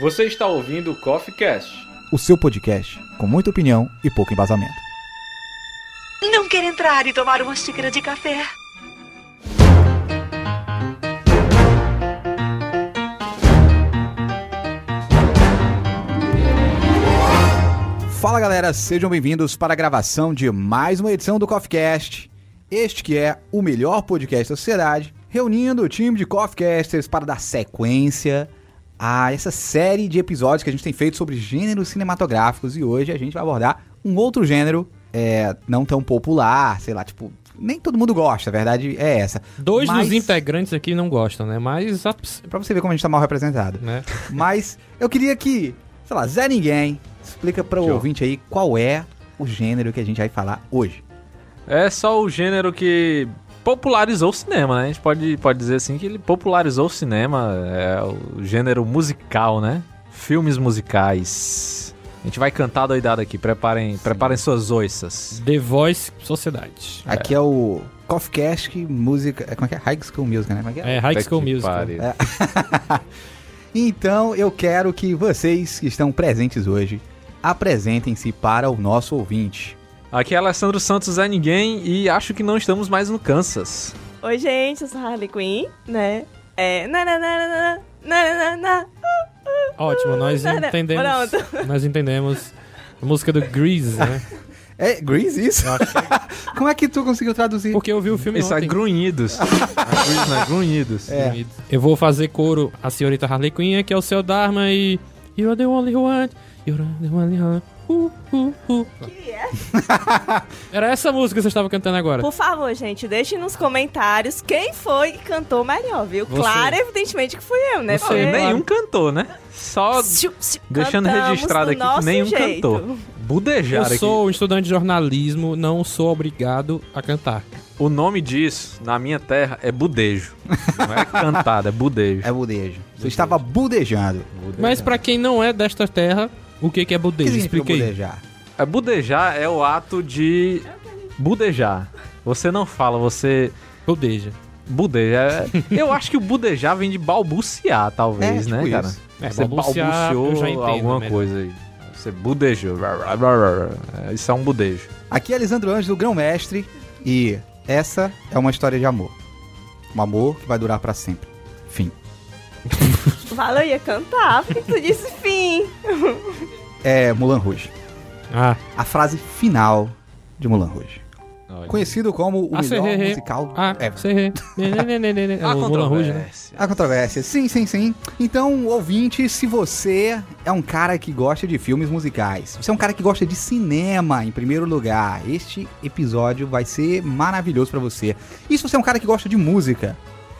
Você está ouvindo o Coffee Cast. o seu podcast com muita opinião e pouco embasamento. Não quer entrar e tomar uma xícara de café? Fala galera, sejam bem-vindos para a gravação de mais uma edição do CoffeeCast. Este que é o melhor podcast da sociedade, reunindo o time de CoffeeCasters para dar sequência a essa série de episódios que a gente tem feito sobre gêneros cinematográficos e hoje a gente vai abordar um outro gênero é, não tão popular, sei lá, tipo, nem todo mundo gosta, a verdade é essa. Dois Mas- dos integrantes aqui não gostam, né? Mas, Pra você ver como a gente tá mal representado. né? Mas eu queria que, sei lá, Zé Ninguém, explica para o ouvinte aí qual é o gênero que a gente vai falar hoje. É só o gênero que popularizou o cinema, né? A gente pode, pode dizer assim que ele popularizou o cinema, é o gênero musical, né? Filmes musicais. A gente vai cantar doidado aqui, preparem, preparem suas oiças. The Voice Sociedade. Aqui é o CoffeeCast que música, é, como é que é? High School Music, né? Como é que é? É, High School pariu. É. Então eu quero que vocês que estão presentes hoje apresentem-se para o nosso ouvinte. Aqui é Alessandro Santos é ninguém e acho que não estamos mais no Kansas. Oi, gente, eu sou a Harley Quinn, né? É. Na, na, na, na, na, na, na, na. Ótimo, nós entendemos. pronto. Nós entendemos a música do Grease, né? É Grease isso? Que- Como é que tu conseguiu traduzir? Porque eu vi o filme Isso é ontem. grunhidos. Não é grunhidos, não é grunhidos. É. Eu vou fazer coro a senhorita Harley Quinn, que é o seu Dharma, e... You're the only one, you're the only one. Uh, uh, uh. Que é? Era essa música que você estava cantando agora. Por favor, gente, deixem nos comentários quem foi que cantou melhor, viu? Você. Claro, evidentemente que fui eu, né? Não, Porque- nenhum cantor, né? Só deixando cantamos registrado do aqui que nenhum jeito. cantor. budejar Eu aqui. sou um estudante de jornalismo, não sou obrigado a cantar. O nome disso, na minha terra, é budejo. Não é cantada, é budejo. É budejo. Você estava budejando. Mas pra quem não é desta terra, o que, que é O budejo? significa Explica aí. budejar? É budejar é o ato de budejar. Você não fala, você Budeja. budeja. É- Eu acho que o budejar vem de balbuciar, talvez, É, né, tipo cara? isso. É, você balbuciar, eu já entendo alguma melhor. coisa aí. Você budejou. É, Isso é um budejo. Aqui é Lisandro Ângelo, grão-mestre, e essa é uma história de amor. Um amor que vai durar pra sempre. Fim. Fala, eu ia cantar, por que que tu disse fim? É Mulan Rouge. Ah, A frase final de Mulan Rouge. Olha. Conhecido como o Ah, melhor serrê. musical ah, ever. É A o Mulan Rouge, né? controvérsia. A controvérsia, sim, sim, sim. Então, ouvinte, se você é um cara que gosta de filmes musicais, se você é um cara que gosta de cinema, em primeiro lugar, este episódio vai ser maravilhoso pra você. E se você é um cara que gosta de música,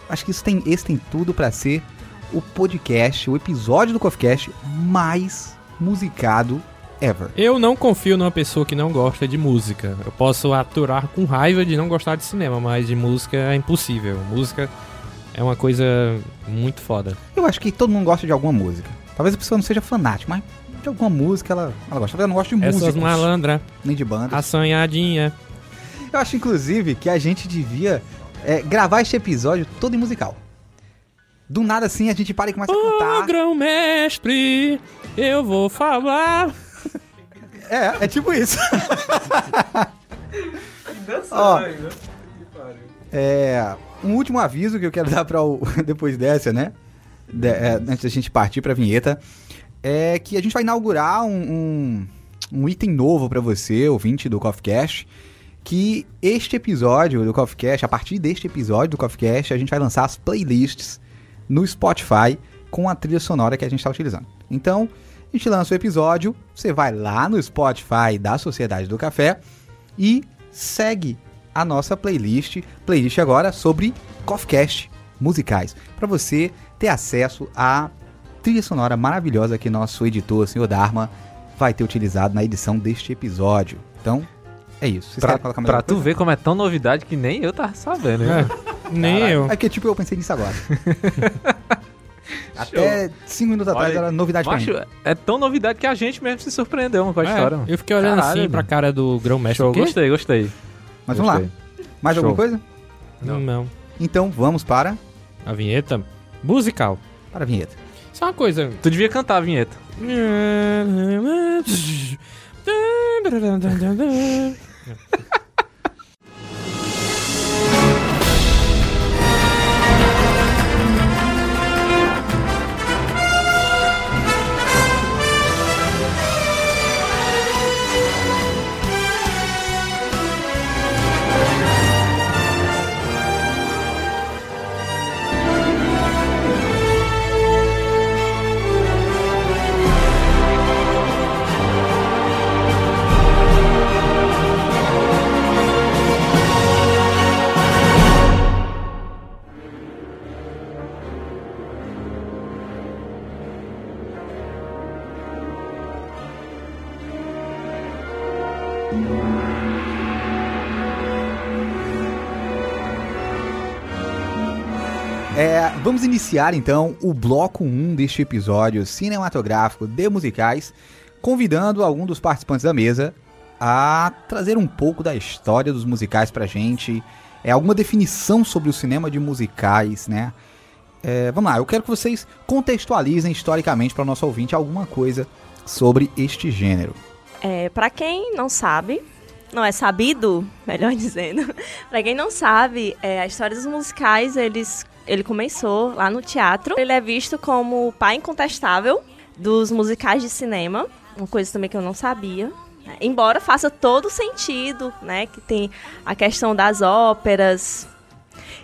acho que isso tem, esse tem tudo pra ser o podcast, o episódio do CoffeeCast mais musicado ever. Eu não confio numa pessoa que não gosta de música. Eu posso aturar com raiva de não gostar de cinema, mas de música é impossível. Música é uma coisa muito foda. Eu acho que todo mundo gosta de alguma música. Talvez a pessoa não seja fanática, mas de alguma música ela, ela gosta. Talvez ela não goste de Essas músicos, malandras, nem de bandas. assanhadinha. Eu acho, inclusive, que a gente devia é, gravar este episódio todo em musical. Do nada assim, a gente para e começa a Ô, cantar. grão-mestre, eu vou falar. É, é tipo isso. Ó, é, um último aviso que eu quero dar para o depois dessa, né? De- é, antes da gente partir para a vinheta, é que a gente vai inaugurar um, um, um item novo para você, ouvinte do CoffeeCast, que este episódio do CoffeeCast, a partir deste episódio do CoffeeCast, a gente vai lançar as playlists no Spotify com a trilha sonora que a gente está utilizando. Então, a gente lança o episódio, você vai lá no Spotify da Sociedade do Café e segue a nossa playlist, playlist agora sobre CoffeeCast musicais, para você ter acesso à trilha sonora maravilhosa que nosso editor, o senhor Dharma, vai ter utilizado na edição deste episódio. Então, é isso. Vocês Pra, pra tu coisa? ver como é tão novidade que nem eu tava sabendo. né? Nem eu. É porque, tipo, eu pensei nisso agora. Até cinco minutos atrás Olha, era novidade pra Macho, mim. é tão novidade que a gente mesmo se surpreendeu com a É, história. mano. eu fiquei olhando Caralho, assim pra mano. cara do grão-mestre. Show, o quê? gostei, gostei. Mas vamos lá. Gostei. Mais Show. alguma coisa? Não. não. Então, vamos para, A vinheta musical. para a vinheta. Só uma coisa. Tu devia cantar a vinheta. vamos iniciar então o bloco 1 deste episódio cinematográfico de musicais, convidando algum dos participantes da mesa a trazer um pouco da história dos musicais pra gente, é alguma definição sobre o cinema de musicais, né? É, vamos lá, eu quero que vocês contextualizem historicamente para o nosso ouvinte alguma coisa sobre este gênero. É, para quem não sabe, não é sabido, melhor dizendo, para quem não sabe, é, a história dos musicais, eles, ele começou lá no teatro. Ele é visto como o pai incontestável dos musicais de cinema, uma coisa também que eu não sabia. né? Embora faça todo sentido, né, que tem a questão das óperas.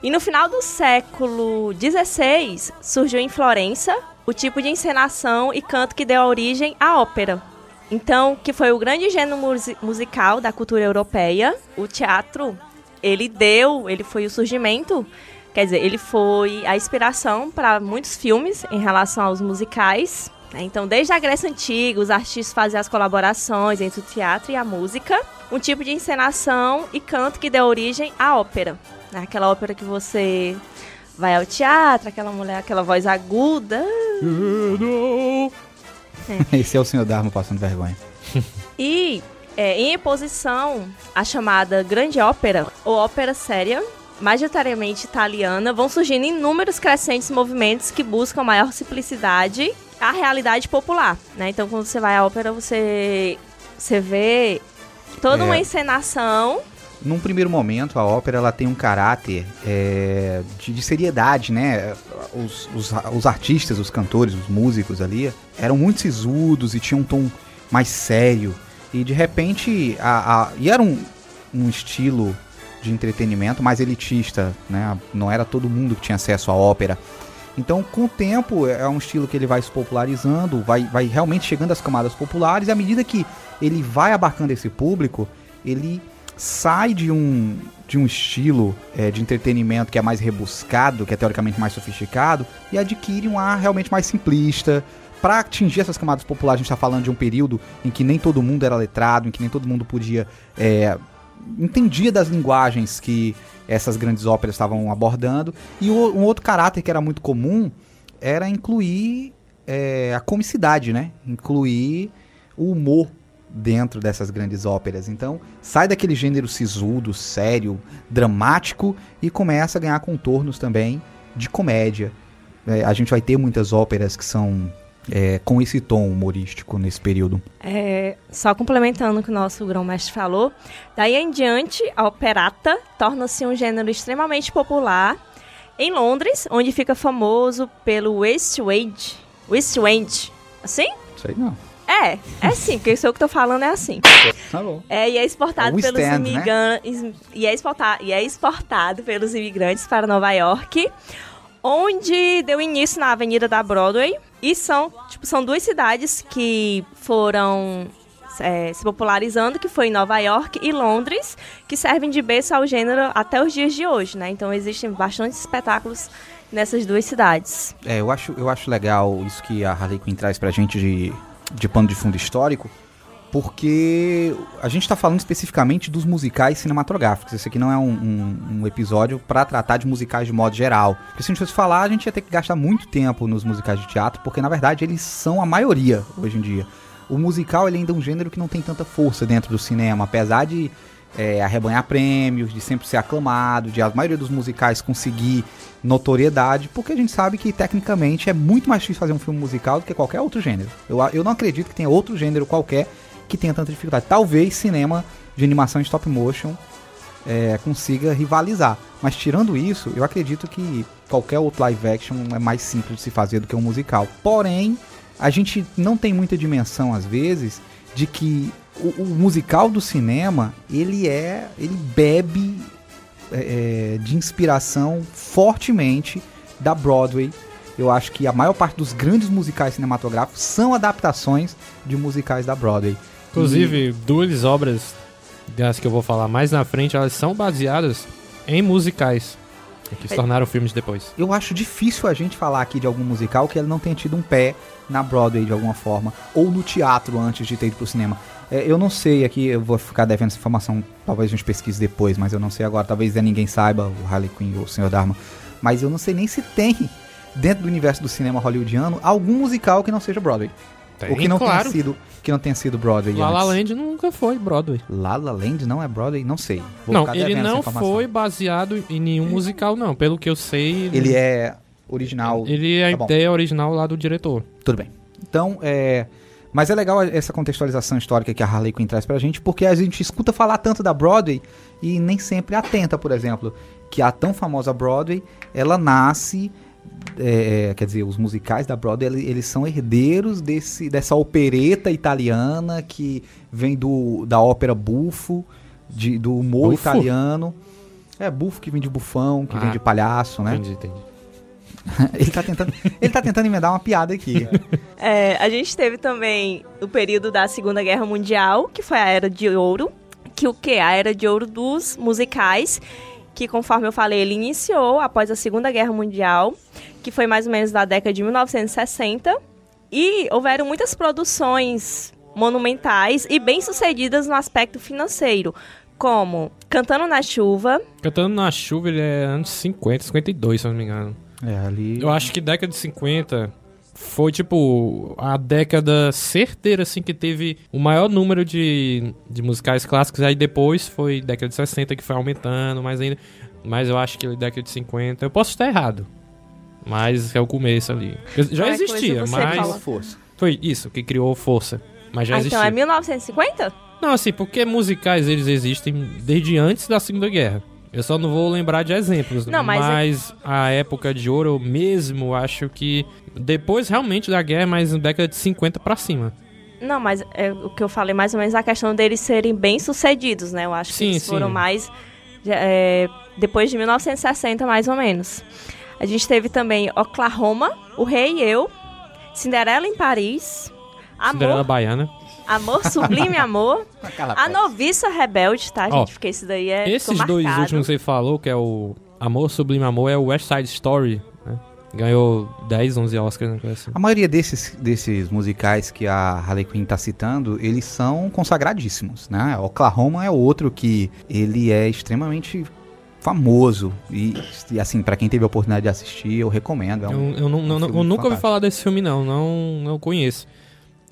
E no final do século XVI, surgiu em Florença o tipo de encenação e canto que deu origem à ópera. Então, que foi o grande gênero musi- musical da cultura europeia, o teatro, ele deu, ele foi o surgimento, quer dizer, ele foi a inspiração para muitos filmes em relação aos musicais. né? Então, desde a Grécia Antiga, os artistas faziam as colaborações entre o teatro e a música, um tipo de encenação e canto que deu origem à ópera. né? Aquela ópera que você vai ao teatro, aquela mulher, aquela voz aguda. Esse é o senhor Dharma passando vergonha. E é, em oposição à chamada grande ópera ou ópera séria, majoritariamente italiana, vão surgindo inúmeros crescentes movimentos que buscam maior simplicidade à realidade popular. Né? Então, quando você vai à ópera, você, você vê toda É. uma encenação. Num primeiro momento, a ópera ela tem um caráter é, de, de seriedade, né? Os, os, os artistas, os cantores, os músicos ali eram muito sisudos e tinham um tom mais sério. E de repente, a, a- e era um, um estilo de entretenimento mais elitista, né? Não era todo mundo que tinha acesso à ópera. Então, com o tempo, é um estilo que ele vai se popularizando, vai, vai realmente chegando às camadas populares, e à medida que ele vai abarcando esse público, ele sai de um, de um estilo é, de entretenimento que é mais rebuscado, que é teoricamente mais sofisticado, e adquire um ar realmente mais simplista. Para atingir essas camadas populares, a gente está falando de um período em que nem todo mundo era letrado, em que nem todo mundo podia. É, entendia das linguagens que essas grandes óperas estavam abordando. E o- um outro caráter que era muito comum era incluir é, a comicidade, né? Incluir o humor dentro dessas grandes óperas. Então, sai daquele gênero sisudo, sério, dramático e começa a ganhar contornos também de comédia. É, a gente vai ter muitas óperas que são é, com esse tom humorístico nesse período. É, só complementando o que o nosso grão-mestre falou, daí em diante, a operata torna-se um gênero extremamente popular em Londres, onde fica famoso pelo West End. West End. Assim? Isso aí não. É, é sim, porque isso o que eu tô falando é assim. Tá bom. É, e é exportado É pelos stand, né? imigrantes. E, é exportado, e é exportado pelos imigrantes para Nova York, onde deu início na Avenida da Broadway. E são, tipo, são duas cidades que foram é, se popularizando, que foi em Nova York e Londres, que servem de berço ao gênero até os dias de hoje, né? Então existem bastantes espetáculos nessas duas cidades. É, eu acho, eu acho legal isso que a Harley Quinn traz pra gente de, de pano de fundo histórico, porque a gente tá falando especificamente dos musicais cinematográficos. Esse aqui não é um, um- um episódio pra tratar de musicais de modo geral. Porque se a gente fosse falar, a gente ia ter que gastar muito tempo nos musicais de teatro, porque na verdade eles são a maioria hoje em dia. O musical ele ainda é um gênero que não tem tanta força dentro do cinema, apesar de é, arrebanhar prêmios, de sempre ser aclamado, de a maioria dos musicais conseguir notoriedade, porque a gente sabe que tecnicamente é muito mais difícil fazer um filme musical do que qualquer outro gênero. Eu, eu não acredito que tenha outro gênero qualquer que tenha tanta dificuldade. Talvez cinema de animação em stop motion é, consiga rivalizar. Mas tirando isso, eu acredito que qualquer outro live action é mais simples de se fazer do que um musical. Porém, a gente não tem muita dimensão às vezes de que o, o musical do cinema ele é ele bebe é, é, de inspiração fortemente da Broadway. Eu acho que a maior parte dos grandes musicais cinematográficos são adaptações de musicais da Broadway. Inclusive, duas obras das que eu vou falar mais na frente, elas são baseadas em musicais. Que se tornaram filmes depois. Eu acho difícil a gente falar aqui de algum musical que ele não tenha tido um pé na Broadway de alguma forma, ou no teatro antes de ter ido pro cinema. É, eu não sei aqui, eu vou ficar devendo essa informação, talvez a gente pesquise depois, mas eu não sei agora, talvez ninguém saiba, o Harley Quinn ou o Senhor Dharma, mas eu não sei nem se tem dentro do universo do cinema hollywoodiano algum musical que não seja Broadway. Tem, ou que não claro. tenha sido que não tenha sido Broadway La La. Land nunca foi Broadway. La La Land não é Broadway? Não sei. Vou não, ele não foi baseado em nenhum musical, não. Pelo que eu sei, Ele é original. ele é a Tá bom. ideia original lá do diretor. Tudo bem. Então, é. Mas é legal essa contextualização histórica que a Harley Quinn traz pra gente, porque a gente escuta falar tanto da Broadway e nem sempre atenta, por exemplo, que a tão famosa Broadway, ela nasce. É, quer dizer, os musicais da Broadway, ele- eles são herdeiros desse, dessa opereta italiana que vem do, da ópera bufo, de, do humor Bufo? italiano. É, bufo que vem de bufão, que vem Ah. de palhaço, né? Entendi, entendi. Ele tá tentando, ele tá tentando emendar uma piada aqui. É, a gente teve também o período da Segunda Guerra Mundial, que foi a Era de Ouro, que o que? A Era de Ouro dos musicais, que conforme eu falei, ele iniciou após a Segunda Guerra Mundial, que foi mais ou menos da década de 1960, e houveram muitas produções monumentais e bem-sucedidas no aspecto financeiro, como Cantando na Chuva, Cantando na chuva, ele é anos 50, 52, se eu não me engano. É, ali. Eu acho que década de 50 foi, tipo, a década certeira, assim, que teve o maior número de, de musicais clássicos. Aí depois foi década de 60 que foi aumentando mais ainda. Mas eu acho que década de 50... Eu posso estar errado. Mas é o começo ali. Já Qualquer existia, mas... força. Foi isso que criou força. Mas já ah, existia. então é 1950? Não, assim, porque musicais eles existem desde antes da Segunda Guerra. Eu só não vou lembrar de exemplos. Não, mas mas a época de ouro mesmo, acho que depois realmente da guerra, mas na década de 50 pra cima. Não, mas é, o que eu falei mais ou menos é a questão deles serem bem-sucedidos, né? Eu acho Sim, que eles sim. foram mais é, depois de 1960, mais ou menos. A gente teve também Oklahoma, O Rei e Eu, Cinderela em Paris, Cinderela Amor, Baiana. Amor Sublime Amor, A Noviça Rebelde, tá, Ó, gente? Porque esse daí é. Esses dois últimos que você falou, que é o Amor Sublime Amor, é o West Side Story, né? Ganhou 10, 11 Oscars, né? coisa assim. A maioria desses, desses musicais que a Harley Quinn tá citando, eles são consagradíssimos, né? Oklahoma é outro que ele é extremamente famoso e, e, assim, pra quem teve a oportunidade de assistir, eu recomendo. É um, Eu, eu, não, não- um eu nunca ouvi fantástico. falar desse filme, não. Não, não conheço.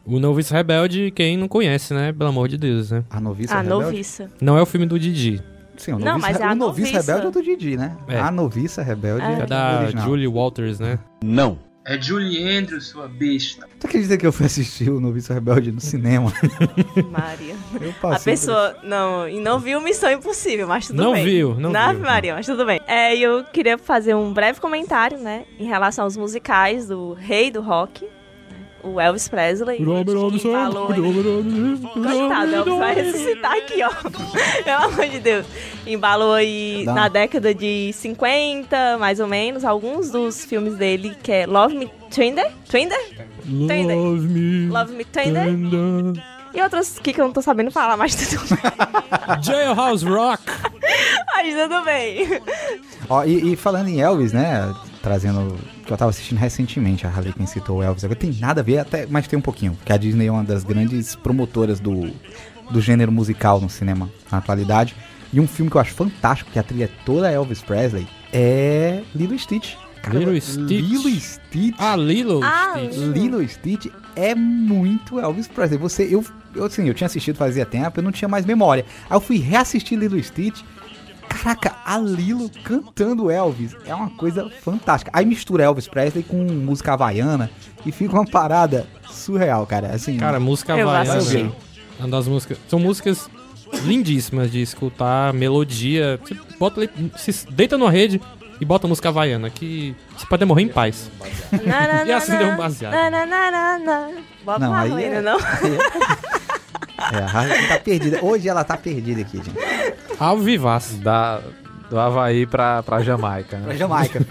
O Novice Rebelde, quem não conhece, né? Pelo amor de Deus, né? A Noviça A Rebelde. Noviça. Não é o filme do Didi. Sim, o Não, Noviça, mas é a o Noviça Noviça. Rebelde é do Didi, né? É. A Noviça Rebelde É. é, É da original. Julie Walters, né? Não. É Julie Andrews, sua besta. Tu acredita que eu fui assistir o Noviça Rebelde no cinema? Maria. Eu A passei por- pessoa não, e não viu Missão Impossível, mas tudo Não bem. viu, não Na viu. Maria, mas tudo bem. É, e eu queria fazer um breve comentário, né, em relação aos musicais do rei do rock, o Elvis Presley. que falou Coitado, Elvis vai ressuscitar aqui, ó. Pelo amor de Deus. Embalou aí Dá. na década de 50, mais ou menos, alguns dos filmes dele, que é Love Me Tender, Tender? Tender. Love me Love Me Tender. tender. E outros que, que eu não tô sabendo falar, mas tudo bem. Jailhouse Rock. Mas tudo bem. Ó, e, e falando em Elvis, né? Trazendo. Que eu tava assistindo recentemente, a Harley Quinn citou o Elvis. Agora tem nada a ver, até, mas tem um pouquinho. Porque a Disney é uma das grandes promotoras do, do gênero musical no cinema na atualidade. E um filme que eu acho fantástico, que a trilha é toda Elvis Presley, é Lilo e Stitch. Lilo Stitch. Lilo Stitch. Ah, Lilo Ah, Stitch. Lilo Stitch é muito Elvis Presley. Você, eu, eu, assim, eu tinha assistido fazia tempo, eu não tinha mais memória. Aí eu fui reassistir Lilo Stitch. Caraca, a Lilo cantando Elvis é uma coisa fantástica. Aí mistura Elvis Presley com música havaiana e fica uma parada surreal, cara. Assim, Cara, música havaiana. né? Uma das músicas. São músicas lindíssimas de escutar, melodia. Você bota ali, se deita numa rede e bota música havaiana, que você pode morrer em paz. E assim deu um baseado. Bota Não, uma ruína, é- não. é, a Harley tá perdida. Hoje ela tá perdida aqui, gente. Ao vivaço. Da, do Havaí pra, pra Jamaica, Pra né? Jamaica.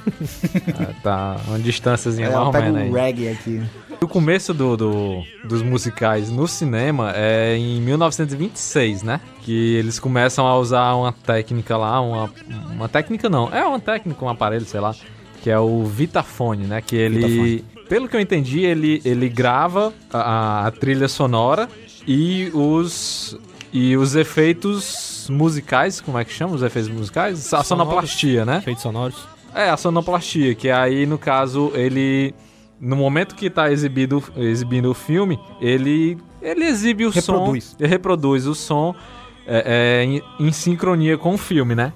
É, tá uma distânciazinha mais ela ou pega menos aí. o reggae aqui. O começo do, do- dos musicais no cinema é em 1926, né? Que eles começam a usar uma técnica lá, uma, uma técnica não, é uma técnica, um aparelho, sei lá, que é o Vitafone, né? Que ele, pelo que eu entendi, ele, ele grava a, a trilha sonora e os e os efeitos musicais, como é que chama os efeitos musicais? A Sonoros. sonoplastia, né? Efeitos sonoros. É, a sonoplastia, que aí, no caso, ele. No momento que tá exibido, exibindo o filme, ele. Ele exibe o Reproduz. som. Ele reproduz o som é, é, em, em sincronia com o filme, né?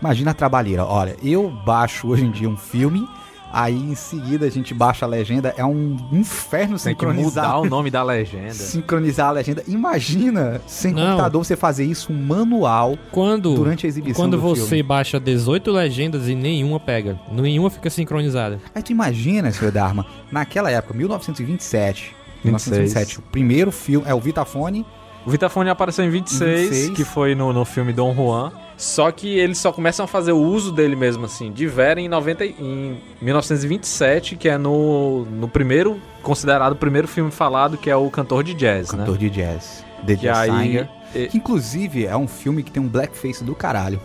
Imagina a trabalheira. Olha, eu baixo hoje em dia um filme, aí em seguida a gente baixa a legenda. É um inferno Tem que sincronizar. mudar o nome da legenda. Sincronizar a legenda. Imagina, sem Não. computador, você fazer isso manual Quando, durante a exibição quando do você filme. baixa 18 legendas e nenhuma pega, nenhuma fica sincronizada. Aí tu imagina, senhor Dharma, naquela época, 1927. 26. 1927, o primeiro filme é o Vitafone. O Vitafone apareceu em 26, 26. que foi no, no filme Dom Juan. Só que eles só começam a fazer o uso dele mesmo, assim, de Vera em, 90, e- em 1927, que é no, no primeiro, considerado o primeiro filme falado, que é o Cantor de Jazz, né? Cantor de jazz. The Que Jazz aí. Singer. e- Que inclusive é um filme que tem um blackface do caralho.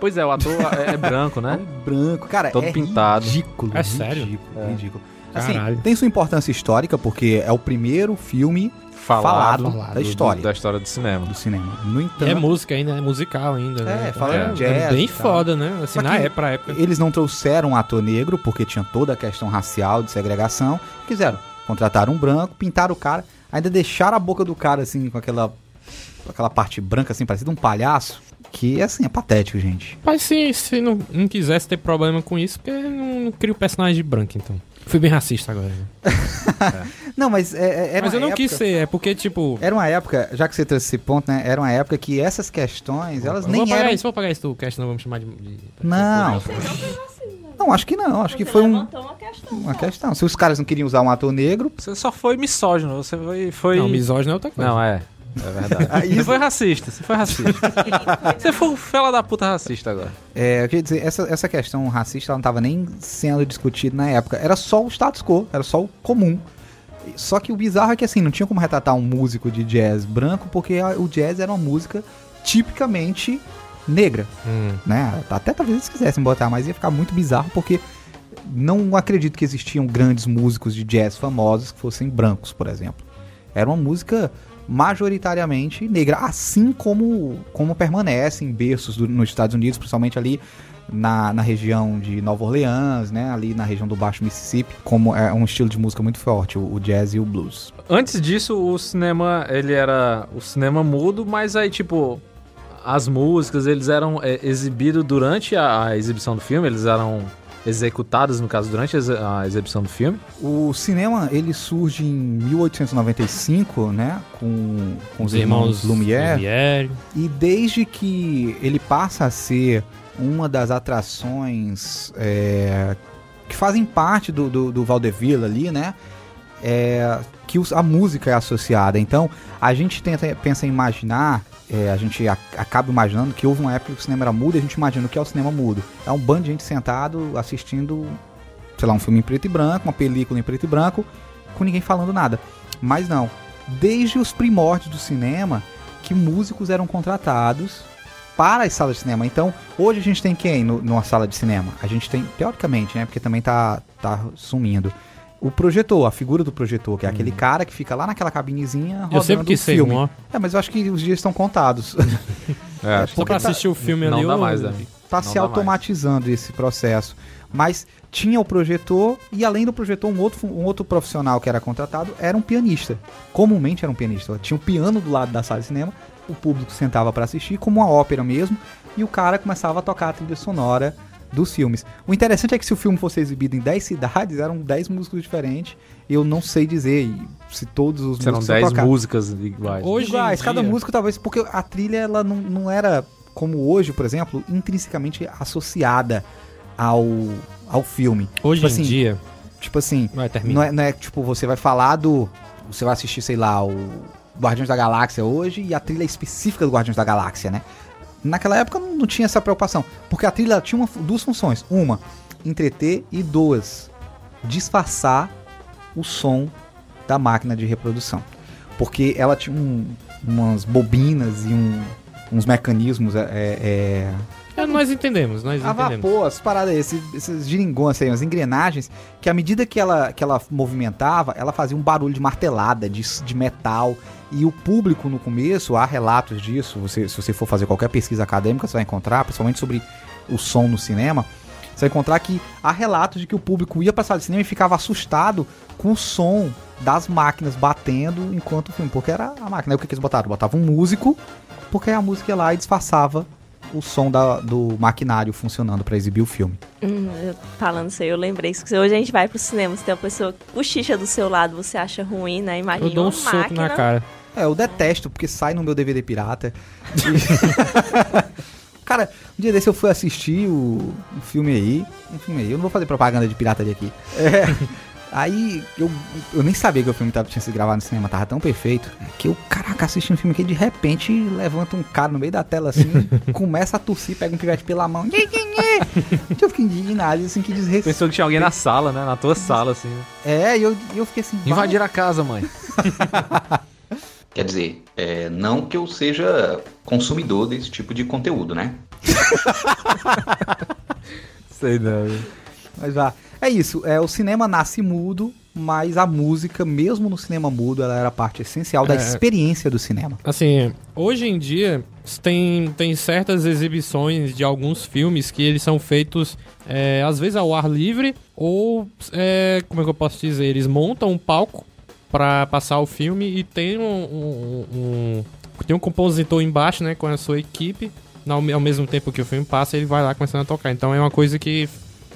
Pois é, o ator é, é branco, É né? um branco, cara, Todo é pintado. ridículo. É sério? Ridículo, É. ridículo. Assim, Caralho. tem sua importância histórica, porque é o primeiro filme Falado, falado, da do- história da história do cinema. do cinema. No E entanto, é música ainda, é musical ainda, né? É, Então, fala É. jazz. é bem e foda, né? Assim, na que época, pra época. Eles não trouxeram um ator negro, porque tinha toda a questão racial, de segregação. Quiseram. Contrataram um branco, pintaram o cara, ainda deixaram a boca do cara, assim, com aquela, com aquela parte branca, assim, parecida um palhaço. Que, assim, é patético, gente. Mas se, se não, não quisesse ter problema com isso, porque não, não cria o personagem de branco, então. Fui bem racista agora. né? Não, mas é, é- era Mas eu não quis época- ser, é porque, tipo. Era uma época, já que você trouxe esse ponto, né? Era uma época que essas questões, elas eu nem vou apagar eram... isso, vou apagar isso do cast, não vamos chamar de. de- Não. Não, acho que não. Acho que foi um, uma questão. uma questão. Se os caras não queriam usar um ator negro, Você só foi misógino, você foi. foi... Não, misógino é outra coisa. Não, é. É verdade. Aí Você isso- foi racista, você foi racista. você foi um fela da puta racista agora. é, eu queria dizer, essa, essa questão racista ela não estava nem sendo discutida na época. Era só o status quo, era só o comum. Só que o bizarro é que assim, não tinha como retratar um músico de jazz branco, porque a- o jazz era uma música tipicamente negra. Hum. né? Até talvez eles quisessem botar, mas ia ficar muito bizarro porque não acredito que existiam grandes músicos de jazz famosos que fossem brancos, por exemplo. Era uma música majoritariamente negra, assim como, como permanece em berços do- nos Estados Unidos, principalmente ali na, na região de Nova Orleans, né? Ali na região do Baixo Mississippi, como é um estilo de música muito forte, o, o jazz e o blues. Antes disso, o cinema, ele era o cinema mudo, mas aí, tipo, as músicas, eles eram é, exibidos durante a, a exibição do filme, eles eram executadas, no caso, durante a exibição do filme. O cinema, ele surge em 1895, né? Com, com os, irmãos, Lumière. Lumière. E desde que ele passa a ser uma das atrações é, que fazem parte do, do, do Vaudeville ali, né? É, que a música é associada. Então, a gente tenta, pensa em imaginar, é, a gente acaba imaginando que houve uma época que o cinema era mudo e a gente imagina o que é o cinema mudo. É um bando de gente sentado assistindo, sei lá, um filme em preto e branco, uma película em preto e branco, com ninguém falando nada. Mas não. Desde os primórdios do cinema, que músicos eram contratados para as salas de cinema. Então, hoje a gente tem quem no, numa sala de cinema? A gente tem, teoricamente, né? Porque também tá, tá sumindo. O projetor, a figura do projetor, que é aquele cara que fica lá naquela cabinezinha rodando Eu sempre quis o ser filme. um, ó. É, mas eu acho que os dias estão contados. É, É, Só porque pra tá- assistir o filme não ali. dá eu- mais, né? tá Não se dá mais. automatizando esse processo. Mas tinha o projetor e além do projetor, um outro, um outro profissional que era contratado era um pianista. Comumente era um pianista. Tinha um piano do lado da sala de cinema, o público sentava para assistir, como uma ópera mesmo, e o cara começava a tocar a trilha sonora dos filmes. O interessante é que se o filme fosse exibido em 10 cidades, eram 10 músicos diferentes. Eu não sei dizer se todos os Serão músicos iam 10 tocar. músicas iguais. Hoje Iguais, cada dia- músico talvez, porque a trilha ela não, não era, como hoje, por exemplo, intrinsecamente associada ao, ao filme. Hoje Tipo em assim, dia. Tipo assim, Vai, não é, não é tipo, você vai falar do. Você vai assistir, sei lá, o Guardiões da Galáxia hoje e a trilha específica do Guardiões da Galáxia, né? Naquela época não, tinha essa preocupação. Porque a trilha tinha uma- duas funções. Uma, entreter e duas, disfarçar o som da máquina de reprodução. Porque ela tinha um- umas bobinas e um- uns mecanismos é, é, É, nós entendemos, nós a entendemos. vapor, as paradas, esses, esses giringões aí, as engrenagens, que à medida que ela, que ela movimentava, ela fazia um barulho de martelada, de, de metal. E o público no começo, há relatos disso, você, se você for fazer qualquer pesquisa acadêmica, você vai encontrar, principalmente sobre o som no cinema, você vai encontrar que há relatos de que o público ia pra sala de cinema e ficava assustado com o som das máquinas batendo enquanto o filme, porque era a máquina. Aí o que, que eles botaram? Botavam um músico, porque a música ia lá e disfarçava o som da- do maquinário funcionando pra exibir o filme. Hum, eu- falando isso aí, eu lembrei que se hoje a gente vai pro cinema, se tem uma pessoa cochicha do seu lado, você acha ruim, né? Imagina Eu dou um uma soco máquina. na cara. É, eu detesto, porque sai no meu DVD pirata. Cara, um dia desse eu fui assistir o, um filme aí. Um filme aí. Eu não vou fazer propaganda de pirataria aqui. É, aí eu, eu nem sabia que o filme tava, tinha sido gravado no cinema, tava tão perfeito. Que eu, caraca, assisti um filme que de repente levanta um cara no meio da tela assim, começa a tossir, pega um pivete pela mão. Eu fiquei indignado, assim, que desrespeito. Pensou que tinha alguém na sala, né? Na tua sala, assim. né? É, e eu, eu fiquei assim. Invadir a casa, mãe. Quer dizer, é, não que eu seja consumidor desse tipo de conteúdo, né? Sei não. Mas vá. É isso, é, o cinema nasce mudo, mas a música, mesmo no cinema mudo, ela era parte essencial da É. experiência do cinema. Assim, hoje em dia tem, tem certas exibições de alguns filmes que eles são feitos é, às vezes ao ar livre ou é, como é que eu posso dizer? Eles montam um palco pra passar o filme e tem um, um- um- tem um compositor embaixo, né, com a sua equipe. Ao, ao mesmo tempo que o filme passa, ele vai lá começando a tocar. Então é uma coisa que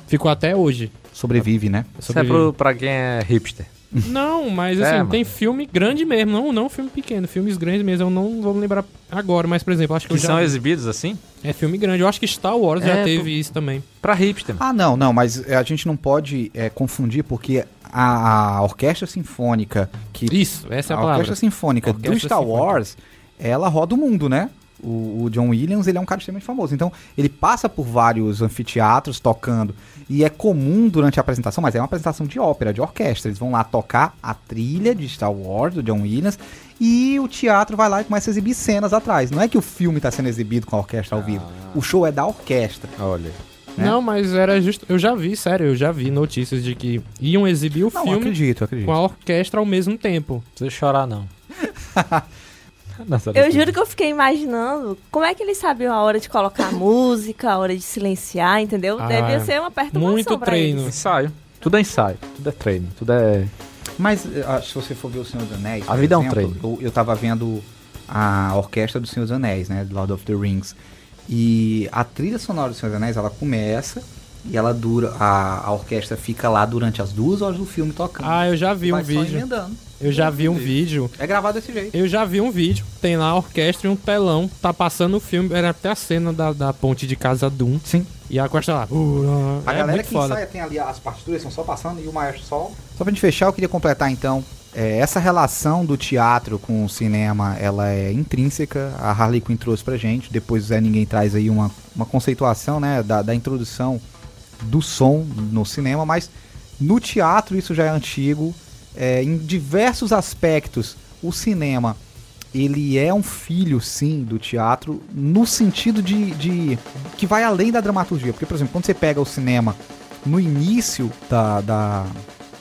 ficou até hoje. Sobrevive, né? Isso é Sobrevive. pro, pra quem é hipster. Não, mas É, assim, mano. tem filme grande mesmo, não, não filme pequeno, filmes grandes mesmo, eu não vou me lembrar agora, mas por exemplo, acho que, Que eu já são exibidos assim? É filme grande, eu acho que Star Wars É, já teve isso também. Pra hipster. Ah, não, não, mas é, a gente não pode é, confundir, porque a, a orquestra sinfônica que Isso, essa é a, a palavra. orquestra sinfônica do Orquestra Star sinfônica. Wars, ela roda o mundo, né? O, o John Williams, ele é um cara extremamente famoso. Então, ele passa por vários anfiteatros tocando. E é comum durante a apresentação, mas é uma apresentação de ópera, de orquestra. Eles vão lá tocar a trilha de Star Wars, do John Williams, e o teatro vai lá e começa a exibir cenas atrás. Não é que o filme está sendo exibido com a orquestra ao vivo. O show é da orquestra. Olha. né? Não, mas era justo. Eu já vi, sério, eu já vi notícias de que iam exibir o Não, filme acredito, acredito. com a orquestra ao mesmo tempo. Não precisa chorar, não. Eu juro que eu fiquei imaginando como é que eles sabiam a hora de colocar música, a hora de silenciar, entendeu? Ah, Devia ser uma perturbação muito treino. eles. Ensaio. Tudo é ensaio. Tudo é treino. Tudo é. Mas eh, se você for ver o Senhor dos Anéis, A vida é um exemplo, treino. Eu, eu tava vendo a orquestra do Senhor dos Anéis, né? do Lord of the Rings. E a trilha sonora do Senhor dos Anéis, ela começa e ela dura. A, a orquestra fica lá durante as duas horas do filme tocando. Ah, eu já vi um só vídeo. emendando. Eu já vi um vídeo. É gravado desse jeito. Eu já vi um vídeo. Tem lá a orquestra e um telão. Tá passando o filme. Era até a cena da, da ponte de Casa Doom. Sim. E a orquestra lá. Uh, A é galera que foda. ensaia tem ali as partituras, são só passando e o maestro só. Só pra gente fechar, eu queria completar então. é, essa relação do teatro com o cinema, ela é intrínseca. A Harley Quinn trouxe pra gente. Depois o Zé Ninguém traz aí uma, uma conceituação, né, da, da introdução do som no cinema, mas no teatro isso já é antigo. É, em diversos aspectos, o cinema ele é um filho, sim, do teatro, no sentido de, de que vai além da dramaturgia. Porque, por exemplo, quando você pega o cinema no início da, da,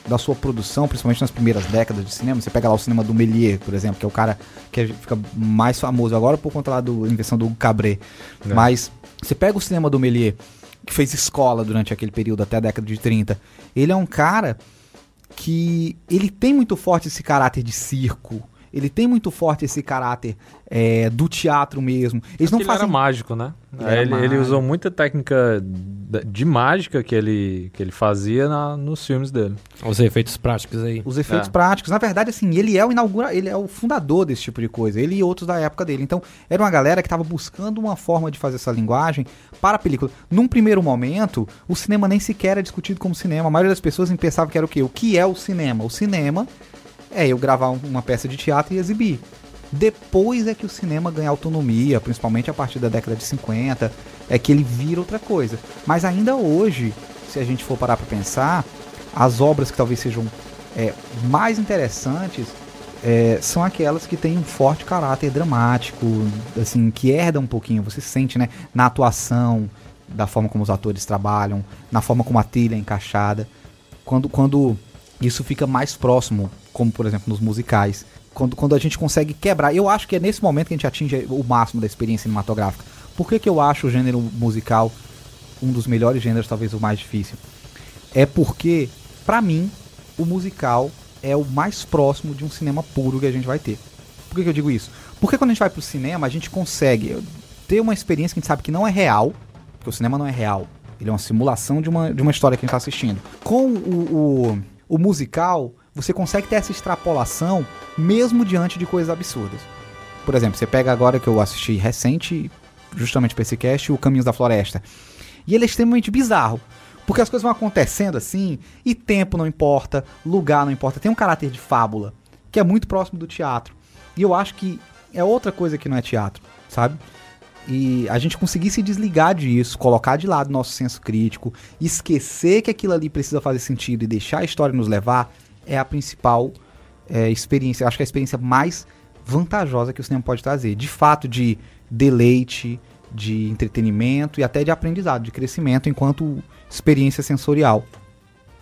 da sua produção, principalmente nas primeiras décadas de cinema, você pega lá o cinema do Méliès, por exemplo, que é o cara que fica mais famoso agora por conta lá da invenção do Hugo Cabret. É. Mas você pega o cinema do Méliès, que fez escola durante aquele período até a década de 30. Ele é um cara que ele tem muito forte esse caráter de circo. Ele tem muito forte esse caráter é, do teatro mesmo. Eles não Porque ele fazem era mágico, né? Ele era Ele, ele mágico. usou muita técnica de mágica que ele, que ele fazia na- nos filmes dele. Os efeitos práticos aí. os efeitos É. práticos. Na verdade, assim, ele é o inaugura, ele é o fundador desse tipo de coisa. Ele e outros da época dele. Então, era uma galera que estava buscando uma forma de fazer essa linguagem para a película. Num primeiro momento, o cinema nem sequer era discutido como cinema. A maioria das pessoas pensava que era o quê? O que é o cinema? O cinema é eu gravar um- uma peça de teatro e exibir. Depois é que o cinema ganha autonomia, principalmente a partir da década de 50, é que ele vira outra coisa. Mas ainda hoje, se a gente for parar para pensar, as obras que talvez sejam é, mais interessantes é, são aquelas que têm um forte caráter dramático, assim, que herda um pouquinho, você sente, né, na atuação, da forma como os atores trabalham, na forma como a trilha é encaixada, quando, quando isso fica mais próximo, como por exemplo nos musicais, quando, quando a gente consegue quebrar. Eu acho que é nesse momento que a gente atinge o máximo da experiência cinematográfica. Por que, que eu acho o gênero musical um dos melhores gêneros, talvez o mais difícil? É porque, pra mim, o musical é o mais próximo de um cinema puro que a gente vai ter. Por que, que eu digo isso? Porque quando a gente vai pro cinema, a gente consegue ter uma experiência que a gente sabe que não é real, porque o cinema não é real. Ele é uma simulação de uma, de uma história que a gente tá assistindo. Com o, o, o musical, você consegue ter essa extrapolação mesmo diante de coisas absurdas. Por exemplo, você pega agora que eu assisti recente, justamente pra esse cast, o Caminhos da Floresta. E ele é extremamente bizarro. Porque as coisas vão acontecendo assim, e tempo não importa, lugar não importa. Tem um caráter de fábula, que é muito próximo do teatro. E eu acho que é outra coisa que não é teatro, sabe? E a gente conseguir se desligar disso, colocar de lado nosso senso crítico, esquecer que aquilo ali precisa fazer sentido e deixar a história nos levar, é a principal é, experiência. Eu acho que é a experiência mais vantajosa que o cinema pode trazer. De fato, de deleite, de entretenimento e até de aprendizado, de crescimento enquanto experiência sensorial.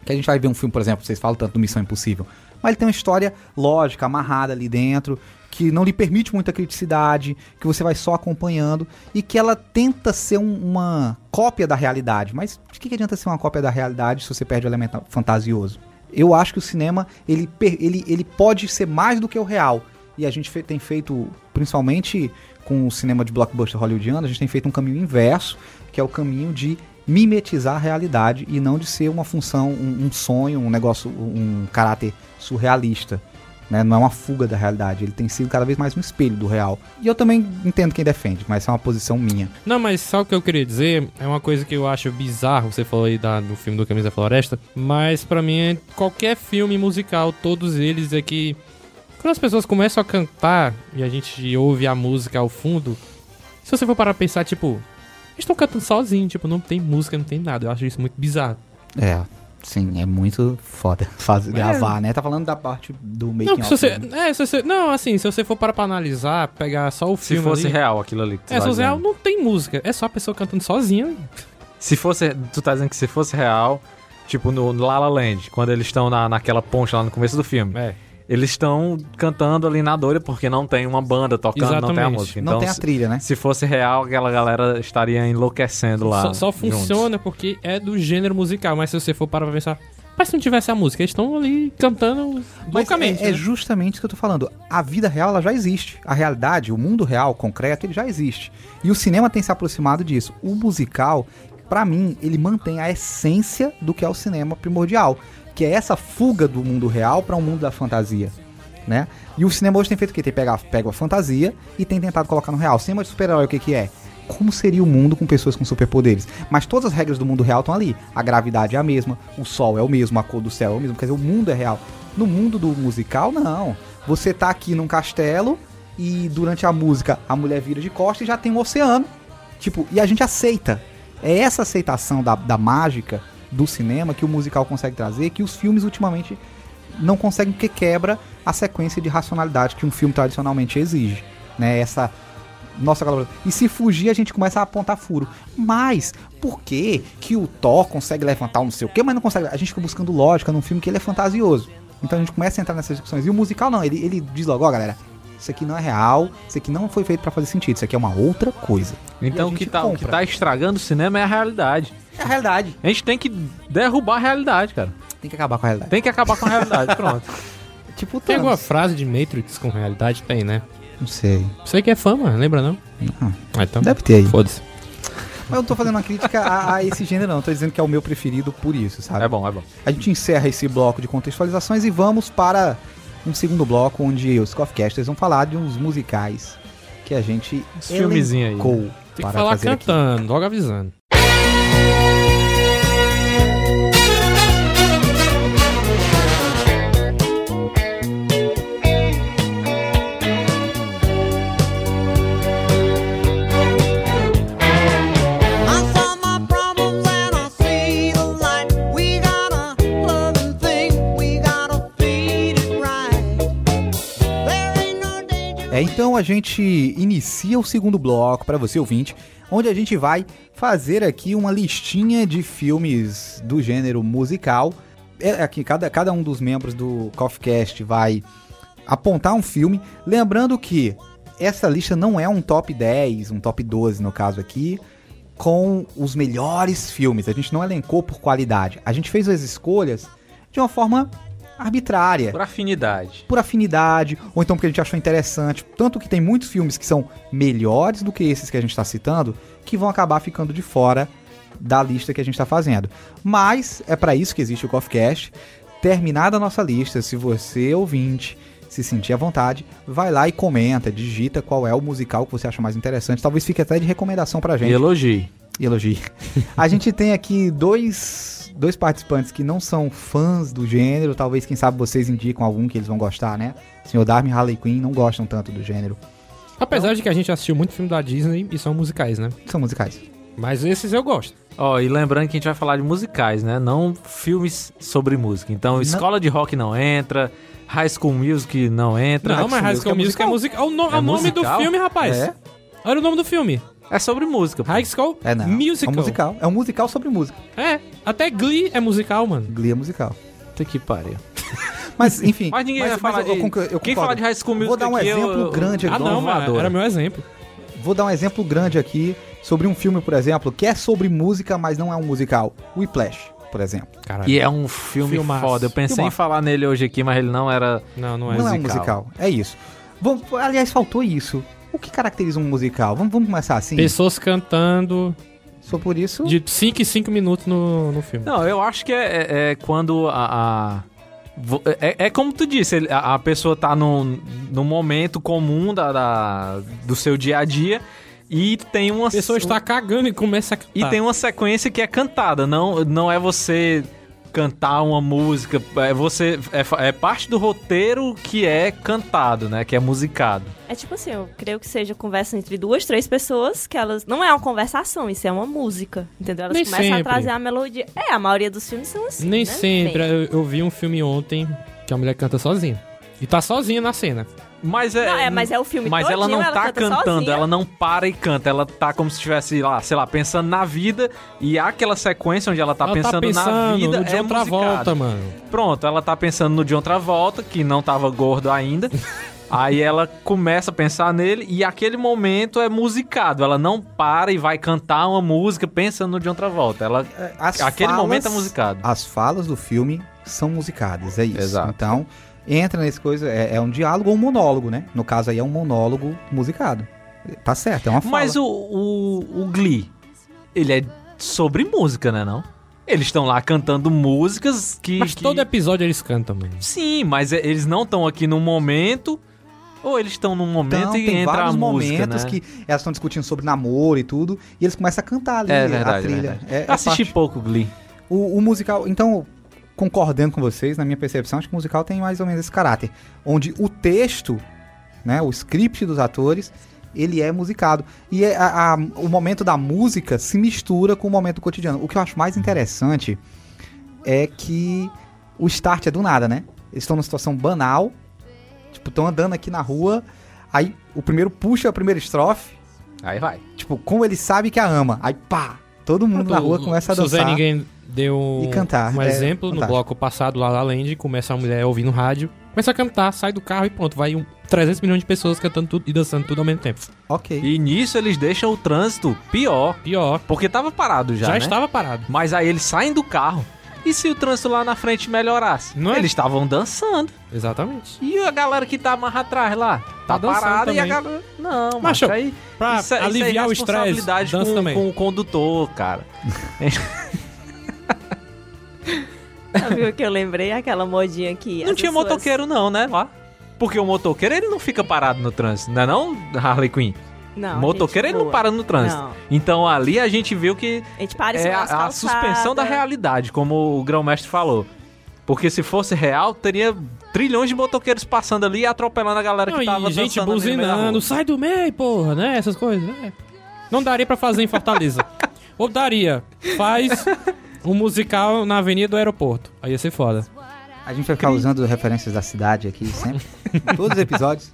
Que a gente vai ver um filme, por exemplo, vocês falam tanto do Missão Impossível, mas ele tem uma história lógica, amarrada ali dentro, que não lhe permite muita criticidade, que você vai só acompanhando e que ela tenta ser um- uma cópia da realidade. Mas de que, que adianta ser uma cópia da realidade se você perde o elemento fantasioso? Eu acho que o cinema ele, ele, ele pode ser mais do que o real. E a gente fe- tem feito, principalmente com o cinema de blockbuster hollywoodiano, a gente tem feito um caminho inverso, que é o caminho de mimetizar a realidade e não de ser uma função, um, um sonho, um negócio, um caráter surrealista. Né? Não é uma fuga da realidade, ele tem sido cada vez mais um espelho do real. E eu também entendo quem defende, mas é uma posição minha. Não, mas só o que eu queria dizer é uma coisa que eu acho bizarro, você falou aí da, do filme do Camisa da Floresta, mas pra mim é qualquer filme musical, todos eles é que quando as pessoas começam a cantar e a gente ouve a música ao fundo, se você for parar pra pensar, tipo, eles estão cantando sozinhos, tipo, não tem música, não tem nada. Eu acho isso muito bizarro. É, sim, é muito foda fazer, gravar, né? Tá falando da parte do making Não, se of, você, né? é, se você, não, assim, se você for parar pra analisar, pegar só o Se filme fosse ali, real aquilo ali É, tá se fosse real, não tem música. É só a pessoa cantando sozinha. Se fosse. Tu tá dizendo que se fosse real, tipo no La La Land, quando eles estão na, naquela ponte lá no começo do filme. É. Eles estão cantando ali na dor porque não tem uma banda tocando, não tem a Exatamente. música. Não Então, tem a trilha, né? se fosse real, aquela galera estaria enlouquecendo lá. Só, só funciona porque é do gênero musical, mas se você for parar pra pensar, mas se não tivesse a música, eles estão ali cantando loucamente. é, é né? justamente isso que eu tô falando. A vida real, ela já existe. A realidade, o mundo real, concreto, ele já existe. E o cinema tem se aproximado disso. O musical, pra mim, ele mantém a essência do que é o cinema primordial. Que é essa fuga do mundo real para um mundo da fantasia. Né? E o cinema hoje tem feito o quê? Tem pegado, pega a fantasia e tem tentado colocar no real. O cinema de super-herói, o que, que é? Como seria o mundo com pessoas com superpoderes? Mas todas as regras do mundo real estão ali. A gravidade é a mesma, o sol é o mesmo, a cor do céu é o mesmo. Quer dizer, o mundo é real. No mundo do musical, não. Você tá aqui num castelo e durante a música a mulher vira de costas e já tem um oceano. Tipo, e a gente aceita. É essa aceitação da, da mágica do cinema que o musical consegue trazer, que os filmes ultimamente não conseguem porque quebra a sequência de racionalidade que um filme tradicionalmente exige, né? Essa nossa galera. E se fugir, a gente começa a apontar furo. Mas por que que o Thor consegue levantar um não sei o quê, mas não consegue? A gente fica buscando lógica num filme que ele é fantasioso. Então a gente começa a entrar nessas discussões. E o musical não, ele, ele diz logo, ó, galera, isso aqui não é real, isso aqui não foi feito pra fazer sentido, isso aqui é uma outra coisa. Então o que, tá, o que tá estragando o cinema é a realidade. É a realidade. A gente tem que derrubar a realidade, cara. Tem que acabar com a realidade. Tem que acabar com a realidade, pronto. Tipo, Tem alguma frase de Matrix com realidade? Tem, né? Não sei. Você que é fã, mano, lembra não? Não. Ah, então. Deve ter aí. Foda-se. Mas eu não tô fazendo uma crítica a, a esse gênero, não. Eu tô dizendo que é o meu preferido por isso, sabe? É bom, é bom. A gente encerra esse bloco de contextualizações e vamos para um segundo bloco onde os Coffcasters vão falar de uns musicais que a gente Uns filmezinho aí. elencou Tem que para falar fazer aqui. cantando, logo avisando. A gente inicia o segundo bloco para você ouvinte, onde a gente vai fazer aqui uma listinha de filmes do gênero musical. É, aqui cada, cada um dos membros do Coffcast vai apontar um filme, lembrando que essa lista não é um top 10, um top 12 no caso aqui, com os melhores filmes. A gente não elencou por qualidade. A gente fez as escolhas de uma forma arbitrária Por afinidade. por afinidade, ou então porque a gente achou interessante. Tanto que tem muitos filmes que são melhores do que esses que a gente está citando, que vão acabar ficando de fora da lista que a gente está fazendo. Mas é para isso que existe o CoffeeCast. Terminada a nossa lista, se você, ouvinte, se sentir à vontade, vai lá e comenta, digita qual é o musical que você acha mais interessante. Talvez fique até de recomendação pra E gente. elogie. E elogie. a gente tem aqui dois, dois participantes que não são fãs do gênero. Talvez, quem sabe, vocês indicam algum que eles vão gostar, né? Senhor Darwin e Harley Quinn não gostam tanto do gênero. Apesar de que a gente assistiu muito filme da Disney e são musicais, né? São musicais. Mas esses eu gosto. Ó, e lembrando que a gente vai falar de musicais, né? Não filmes sobre música. Então, Escola de Rock não entra, High School Music não entra. Não, mas High School Music é musical. O, no- É o nome do filme, rapaz. É? Olha o nome do filme. É sobre música. High School É, não. Musical. É um musical. É um musical sobre música. É, até Glee é musical, mano. Glee é musical. Puta que pariu. Mas, enfim. Mas ninguém vai falar eu de- concor- eu Quem concordo. fala de High School Music Vou dar um aqui, eu- exemplo eu- grande Ah, aqui. não, voadora. mano. Era meu exemplo. Vou dar um exemplo grande aqui sobre um filme, por exemplo, que é sobre música, mas não é um musical. Whiplash, por exemplo. Caralho. E é um filme Filmaço. foda. Eu pensei em Filmaço. falar nele hoje aqui, mas ele não era. Não, não é. não é um musical. musical. É isso. Vamos, aliás, faltou isso. O que caracteriza um musical? Vamos, vamos começar assim? Pessoas cantando Só por isso. de 5 em 5 minutos no, no filme. Não, eu acho que é, é- é quando a. a- vo- é, é como tu disse, a, a pessoa tá num, num momento comum da, da- do seu dia a dia e tem uma. A pessoa está cagando e começa a cantar. E tem uma sequência que é cantada, não, não é você cantar uma música, é você é, é parte do roteiro que é cantado, né, que é musicado. É tipo assim, eu creio que seja conversa entre duas, três pessoas, que elas. Não é uma conversação, isso é uma música. Entendeu? Elas Nem começam sempre. a trazer a melodia. É, a maioria dos filmes são assim. Nem né? sempre. Eu, eu vi um filme ontem que a mulher canta sozinha. E tá sozinha na cena. Mas é, Não, é, mas é o filme Mas ela não ela tá canta cantando, sozinha. ela não para e canta, ela tá como se estivesse lá, sei lá, pensando na vida e há aquela sequência onde ela tá, Ela pensando, tá pensando na vida no é John Travolta, musicado. mano. Pronto, ela tá pensando no John Travolta, que não tava gordo ainda. Aí ela começa a pensar nele e aquele momento é musicado. Ela não para e vai cantar uma música pensando no John Travolta. Ela, As aquele falas- momento é musicado. As falas do filme são musicadas, é isso. Exato. Então, entra nesse coisa. É, é um diálogo ou um monólogo, né? No caso aí é um monólogo musicado. Tá certo, é uma fala. Mas o, o, o Glee, ele é sobre música, né não? Eles estão lá cantando músicas que... Mas que- todo episódio eles cantam, mano. Sim, mas é- eles não estão aqui num momento... Ou eles estão num momento Então, e tem entra a vários música, momentos né? que elas estão discutindo sobre namoro e tudo, e eles começam a cantar ali É a verdade, trilha. verdade. É, é assisti parte- pouco Glee. O, o musical, então, concordando com vocês, na minha percepção, acho que o musical tem mais ou menos esse caráter. Onde o texto, né, o script dos atores, ele é musicado. E é a- a- o momento da música se mistura com o momento cotidiano. O que eu acho mais interessante é que o start é do nada, né? Eles estão numa situação banal, tipo, estão andando aqui na rua, aí o primeiro puxa a primeira estrofe, Aí vai. tipo, como ele sabe que a ama. Aí pá, todo mundo na rua começa a dançar. Suzanne ninguém deu E cantar, um é exemplo no fantástico. bloco passado, lá La La Land, começa uma mulher ouvindo rádio, começa a cantar, sai do carro e pronto, vai um, 300 milhões de pessoas cantando tudo e dançando tudo ao mesmo tempo. Ok. E nisso eles deixam o trânsito pior. Pior, Porque tava parado já. já, né? estava parado. Mas aí eles saem do carro. E se o trânsito lá na frente melhorasse? Não é? Eles estavam dançando. Exatamente. E a galera que tá mais atrás lá? Tá, Tá dançando parada e a também. galera. Não, Macho, macho, aí. Pra isso é- isso é aliviar o estresse, dança com, também. com o condutor, cara. Sabe o que eu lembrei? Aquela modinha que. Não tinha pessoas- motoqueiro, não, né? Lá. Porque o motoqueiro ele não fica parado no trânsito, não é não, Harley Quinn? Não, o motoqueiro gente ele não para no trânsito. Não. Então ali a gente viu que A gente para é a, a suspensão da realidade, como o grão-mestre falou. Porque se fosse real, teria trilhões de motoqueiros passando ali e atropelando a galera Não, que tava e gente buzinando, sai do meio, porra, né? Essas coisas, né? Não daria pra fazer em Fortaleza. Ou daria, faz um musical na avenida do aeroporto. Aí ia ser foda. A gente vai ficar usando referências da cidade aqui sempre. em todos os episódios.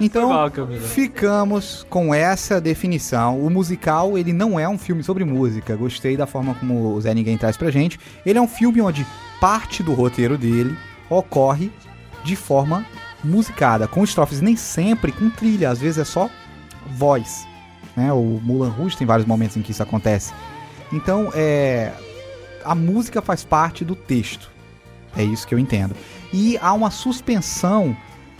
Então, mal, ficamos com essa definição. O musical, ele não é um filme sobre música. Gostei da forma como o Zé Ninguém traz pra gente. Ele é um filme onde parte do roteiro dele ocorre de forma musicada, com estrofes nem sempre com trilha, às vezes é só voz. Né? O Mulan Rouge tem vários momentos em que isso acontece. Então, é, a música faz parte do texto. É isso que eu entendo. E há uma suspensão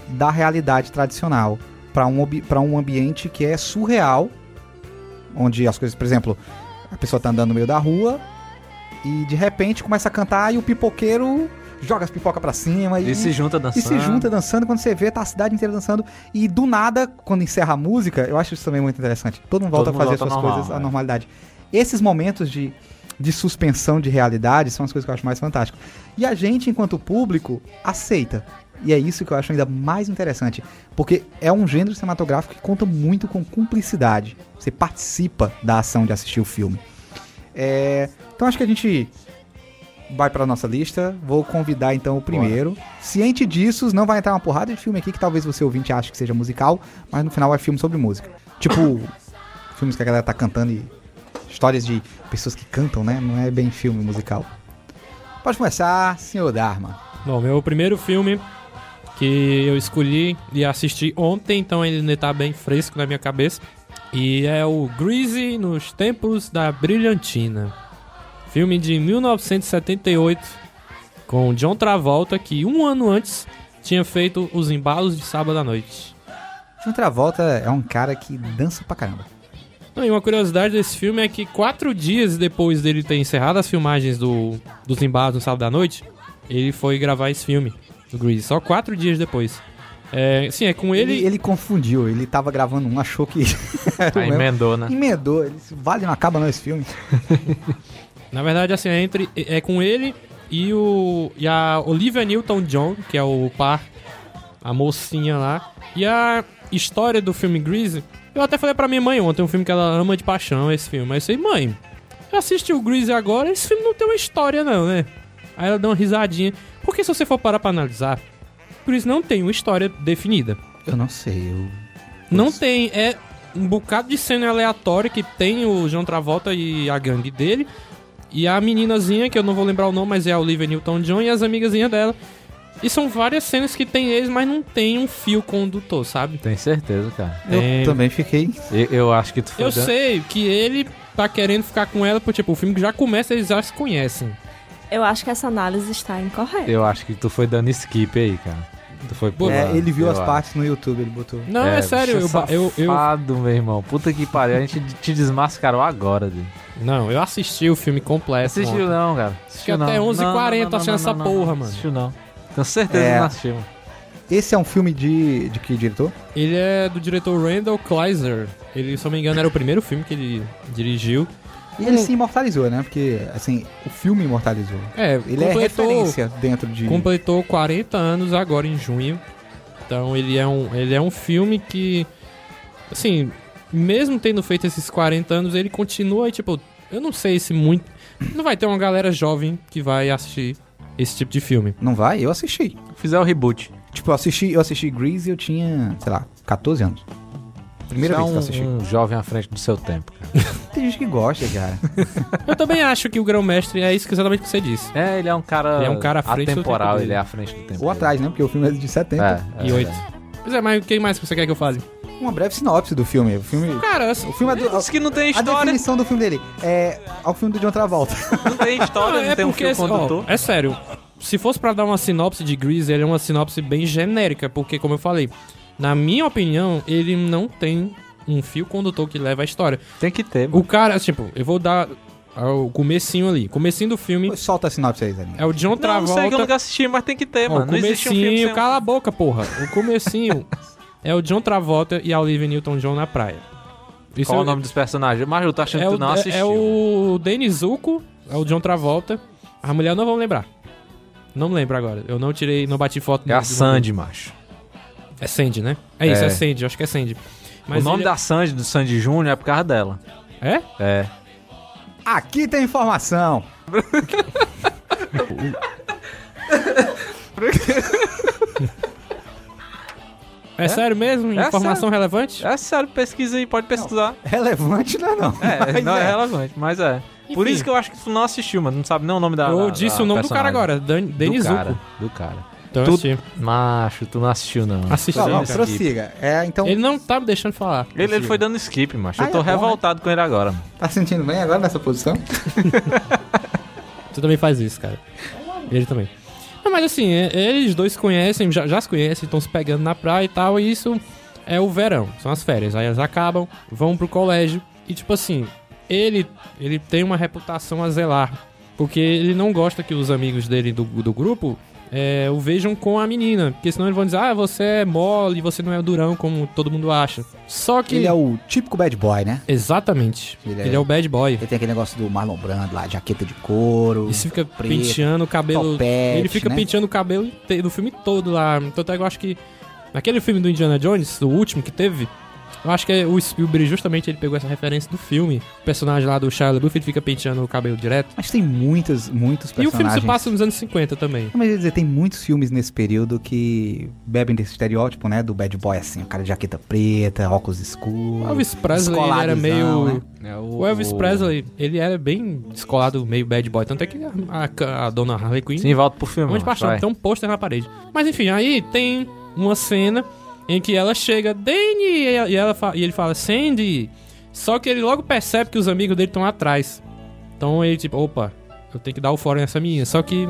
da realidade tradicional para um, um ambiente que é surreal, onde as coisas, por exemplo, a pessoa tá andando no meio da rua e de repente começa a cantar e o pipoqueiro joga as pipocas pra cima e, E se junta e dançando. se junta dançando. Quando você vê, tá a cidade inteira dançando. E do nada, quando encerra a música, eu acho isso também muito interessante. Todo mundo volta Todo a fazer suas normal, coisas à é. normalidade. Esses momentos de, de suspensão de realidade são as coisas que eu acho mais fantásticas. E a gente, enquanto público, aceita. E é isso que eu acho ainda mais interessante. Porque é um gênero cinematográfico que conta muito com cumplicidade. Você participa da ação de assistir o filme. É, então acho que a gente vai pra nossa lista. Vou convidar então o primeiro. Ciente disso, não vai entrar uma porrada de filme aqui que talvez você ouvinte ache que seja musical, mas no final é filme sobre música. Tipo, filmes que a galera tá cantando e histórias de pessoas que cantam, né? Não é bem filme musical. Pode começar, senhor Dharma. Bom, meu primeiro filme que eu escolhi e assisti ontem, então ele ainda tá bem fresco na minha cabeça. E é o Greasy nos Tempos da Brilhantina. Filme de 1978 com John Travolta, que um ano antes tinha feito Os Embalos de Sábado à Noite. John Travolta é um cara que dança pra caramba. Não, e uma curiosidade desse filme é que quatro dias depois dele ter encerrado as filmagens do, dos Embalos no Sábado à Noite, ele foi gravar esse filme, do Greasy. Só quatro dias depois. É, sim, é com Ele, ele... ele confundiu, ele tava gravando um, achou que. mesmo. emendou, né? Emendou. Ele disse, vale, não acaba não esse filme. Na verdade, assim, é, entre, é com ele e, o, e a Olivia Newton-John, que é o par, a mocinha lá. E a história do filme Grease, eu até falei pra minha mãe ontem, um filme que ela ama de paixão, esse filme. Mas eu falei, mãe, eu assisti o Grease agora, esse filme não tem uma história não, né? Aí ela deu uma risadinha. Porque se você for parar pra analisar, Grease não tem uma história definida. Eu não sei, eu. Não tem, é um bocado de cena aleatória que tem o João Travolta e a gangue dele. E a meninazinha, que eu não vou lembrar o nome, mas é a Olivia Newton-John e as amigazinhas dela. E são várias cenas que tem eles, mas não tem um fio condutor, sabe? Tem certeza, cara. Eu É. também fiquei. Eu, eu acho que tu foi. Eu dando- sei que ele tá querendo ficar com ela, porque tipo, o filme que já começa, eles já se conhecem. Eu acho que essa análise está incorreta. Eu acho que tu foi dando skip aí, cara. Tu foi É, pulando, ele viu as acho. partes no YouTube, ele botou. Não, é, sério, eu, ba- eu, eu, safado, meu irmão. Puta que pariu. A gente te desmascarou agora, Dê. Não, eu assisti o filme completo. Assistiu ontem. não, cara. que Assistiu até não. 11h40 não, não, assistindo não, essa não, porra, não. mano. Assistiu não. Tenho certeza É. que não assistiu. Esse é um filme de, de que diretor? Ele é do diretor Randall Kleiser. Ele, se eu não me engano, era o primeiro filme que ele dirigiu. E ele se imortalizou, né? Porque, assim, o filme imortalizou. É, Ele é referência dentro de. completou 40 anos agora em junho. Então ele é um, ele é um filme que, assim, mesmo tendo feito esses 40 anos, ele continua, tipo, eu não sei se muito... Não vai ter uma galera jovem que vai assistir esse tipo de filme. Não vai? Eu assisti. Fizer o reboot. Tipo, eu assisti, eu assisti Grease e eu tinha, sei lá, 14 anos. Primeira Você vez que eu é assisti. um, um jovem à frente do seu tempo, cara. Tem gente que gosta, cara. Eu também acho que o grão-mestre é isso que exatamente que você disse. É, ele é um cara. Ele é um cara à frente do atemporal, tempo ele é à frente do tempo. Ou atrás, né? Porque o filme é de 70. É, E é, oito. é. Pois é, mas o que mais que você quer que eu fale? Uma breve sinopse do filme. O filme. Cara, assim, O filme é do, que não tem a história. definição do filme dele é ao filme do John Travolta. Não tem história, não, é tem um porque, fio ó, condutor. é sério. Se fosse pra dar uma sinopse de Grease, ele é uma sinopse bem genérica, porque, como eu falei, na minha opinião, ele não tem um fio condutor que leva a história. Tem que ter. mano. O cara, tipo, eu vou dar o comecinho ali. Comecinho do filme Solta a sinopse aí, Zé. é o John Não, não sei que eu Travolta. nunca assisti, mas tem que ter, Ó, mano. o Não existe um filme comecinho, um- cala a boca, porra. O comecinho é o John Travolta e a Olivia Newton-John na praia. Isso Qual é, o nome dos personagens? Mas eu tô achando é que o, tu não é- assistiu. é o Denis Zuko, é o John Travolta. A mulher não vão lembrar. Não me lembro agora. Eu não tirei, não bati foto. É a Sandy, macho. É Sandy, né? É isso, é, É. Sandy, acho que é Sandy. o nome ele- da Sandy, do Sandy Júnior, é por causa dela. É? É. Aqui tem informação. É, sério mesmo? É Informação relevante? É sério, pesquisa aí, pode pesquisar. Relevante não é não. É, não é. relevante, mas é. Por Enfim. isso que eu acho que tu não assistiu, mano. Não sabe nem o nome da. Eu da- disse da o nome do cara agora, Dan, Denis do cara, Zuko. do cara. Então Tu- assisti. Macho, tu não assistiu, não. Assisti. Não, não, prossiga. É, então, Ele não tá me deixando falar. Ele, ele foi dando skip, macho. Ah, eu tô é bom, revoltado com ele agora. mano. tá sentindo bem agora nessa posição? Tu também faz isso, cara. Ele também. Não, mas assim, eles dois se conhecem, já, já se conhecem, estão se pegando na praia e tal, e isso é o verão, são as férias. Aí elas acabam, vão pro colégio, e tipo assim, ele, ele tem uma reputação a zelar, porque ele não gosta que os amigos dele do, do grupo é, o vejam com a menina, porque senão eles vão dizer, ah, você é mole, você não é durão como todo mundo acha. Só que... Ele é o típico bad boy, né? Exatamente. Ele Ele é- é... o bad boy. Ele tem aquele negócio do Marlon Brando lá, jaqueta de couro. E se fica preto, penteando o cabelo. topete, ele fica né? penteando o cabelo do filme todo lá. Tanto é que eu acho que. Naquele filme do Indiana Jones, o último que teve. Eu acho que é o Spielberg, justamente, ele pegou essa referência do filme. O personagem lá do Shia LaBeouf, ele fica penteando o cabelo direto. Mas tem muitos, muitos E o filme personagens. se passa nos anos 50 também. Mas eu ia dizer, tem muitos filmes nesse período que bebem desse estereótipo, né? Do bad boy assim, o cara de jaqueta preta, óculos escuros. O Elvis Presley, ele era meio... né? O Elvis Presley, ele era bem descolado, meio bad boy. Tanto é que a, a- a dona Harley Quinn Sim, volta pro filme. Vamos de macho, paixão, tem um pôster na parede. Mas enfim, aí tem uma cena em que ela chega, Danny, e ela e ele fala, Sandy. Só que ele logo percebe que os amigos dele estão atrás. Então ele tipo, opa, eu tenho que dar o fora nessa menina. Só que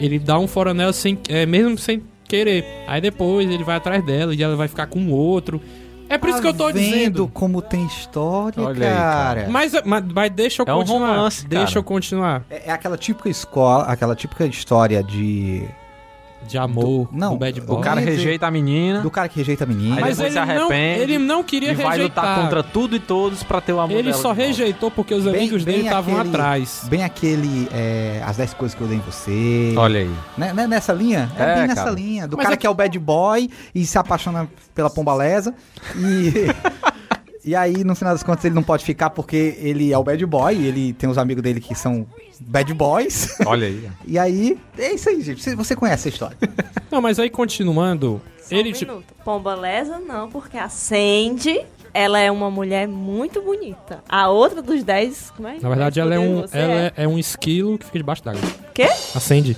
ele dá um fora nela sem, é, mesmo sem querer. Aí depois ele vai atrás dela e ela vai ficar com o outro. É por isso que eu tô Tá vendo dizendo. como tem história, Olha aí, cara. cara. Mas, mas, mas deixa eu É um continuar. romance, deixa cara. eu continuar. É, é aquela típica escola, aquela típica história de... De amor, Do- não, do bad o boy. O cara rejeita a menina Do cara que rejeita a menina. Aí Mas depois ele se não, arrepende ele não queria e vai rejeitar. lutar contra tudo e todos pra ter o amor Ele dela só de volta. rejeitou porque os Bem- amigos bem dele estavam atrás. Bem aquele, é, as 10 coisas que eu dei em você. Olha aí. Né, né, nessa linha? É, É, bem nessa cara. linha. Do Mas cara é que é o bad boy e se apaixona pela pombalesa. E. e aí, no final das contas, ele não pode ficar porque ele é o bad boy. E ele tem os amigos dele que são bad boys. Olha aí. e aí. É isso aí, gente. Você- Você conhece a história. Não, mas aí continuando, Só ele um tipo. minuto. Pombalesa não, porque a Sandy, ela é uma mulher muito bonita. A outra dos 10, como é? Na verdade, ela é Dez um, ela é, é um esquilo que fica debaixo d'água. Quê? Acende.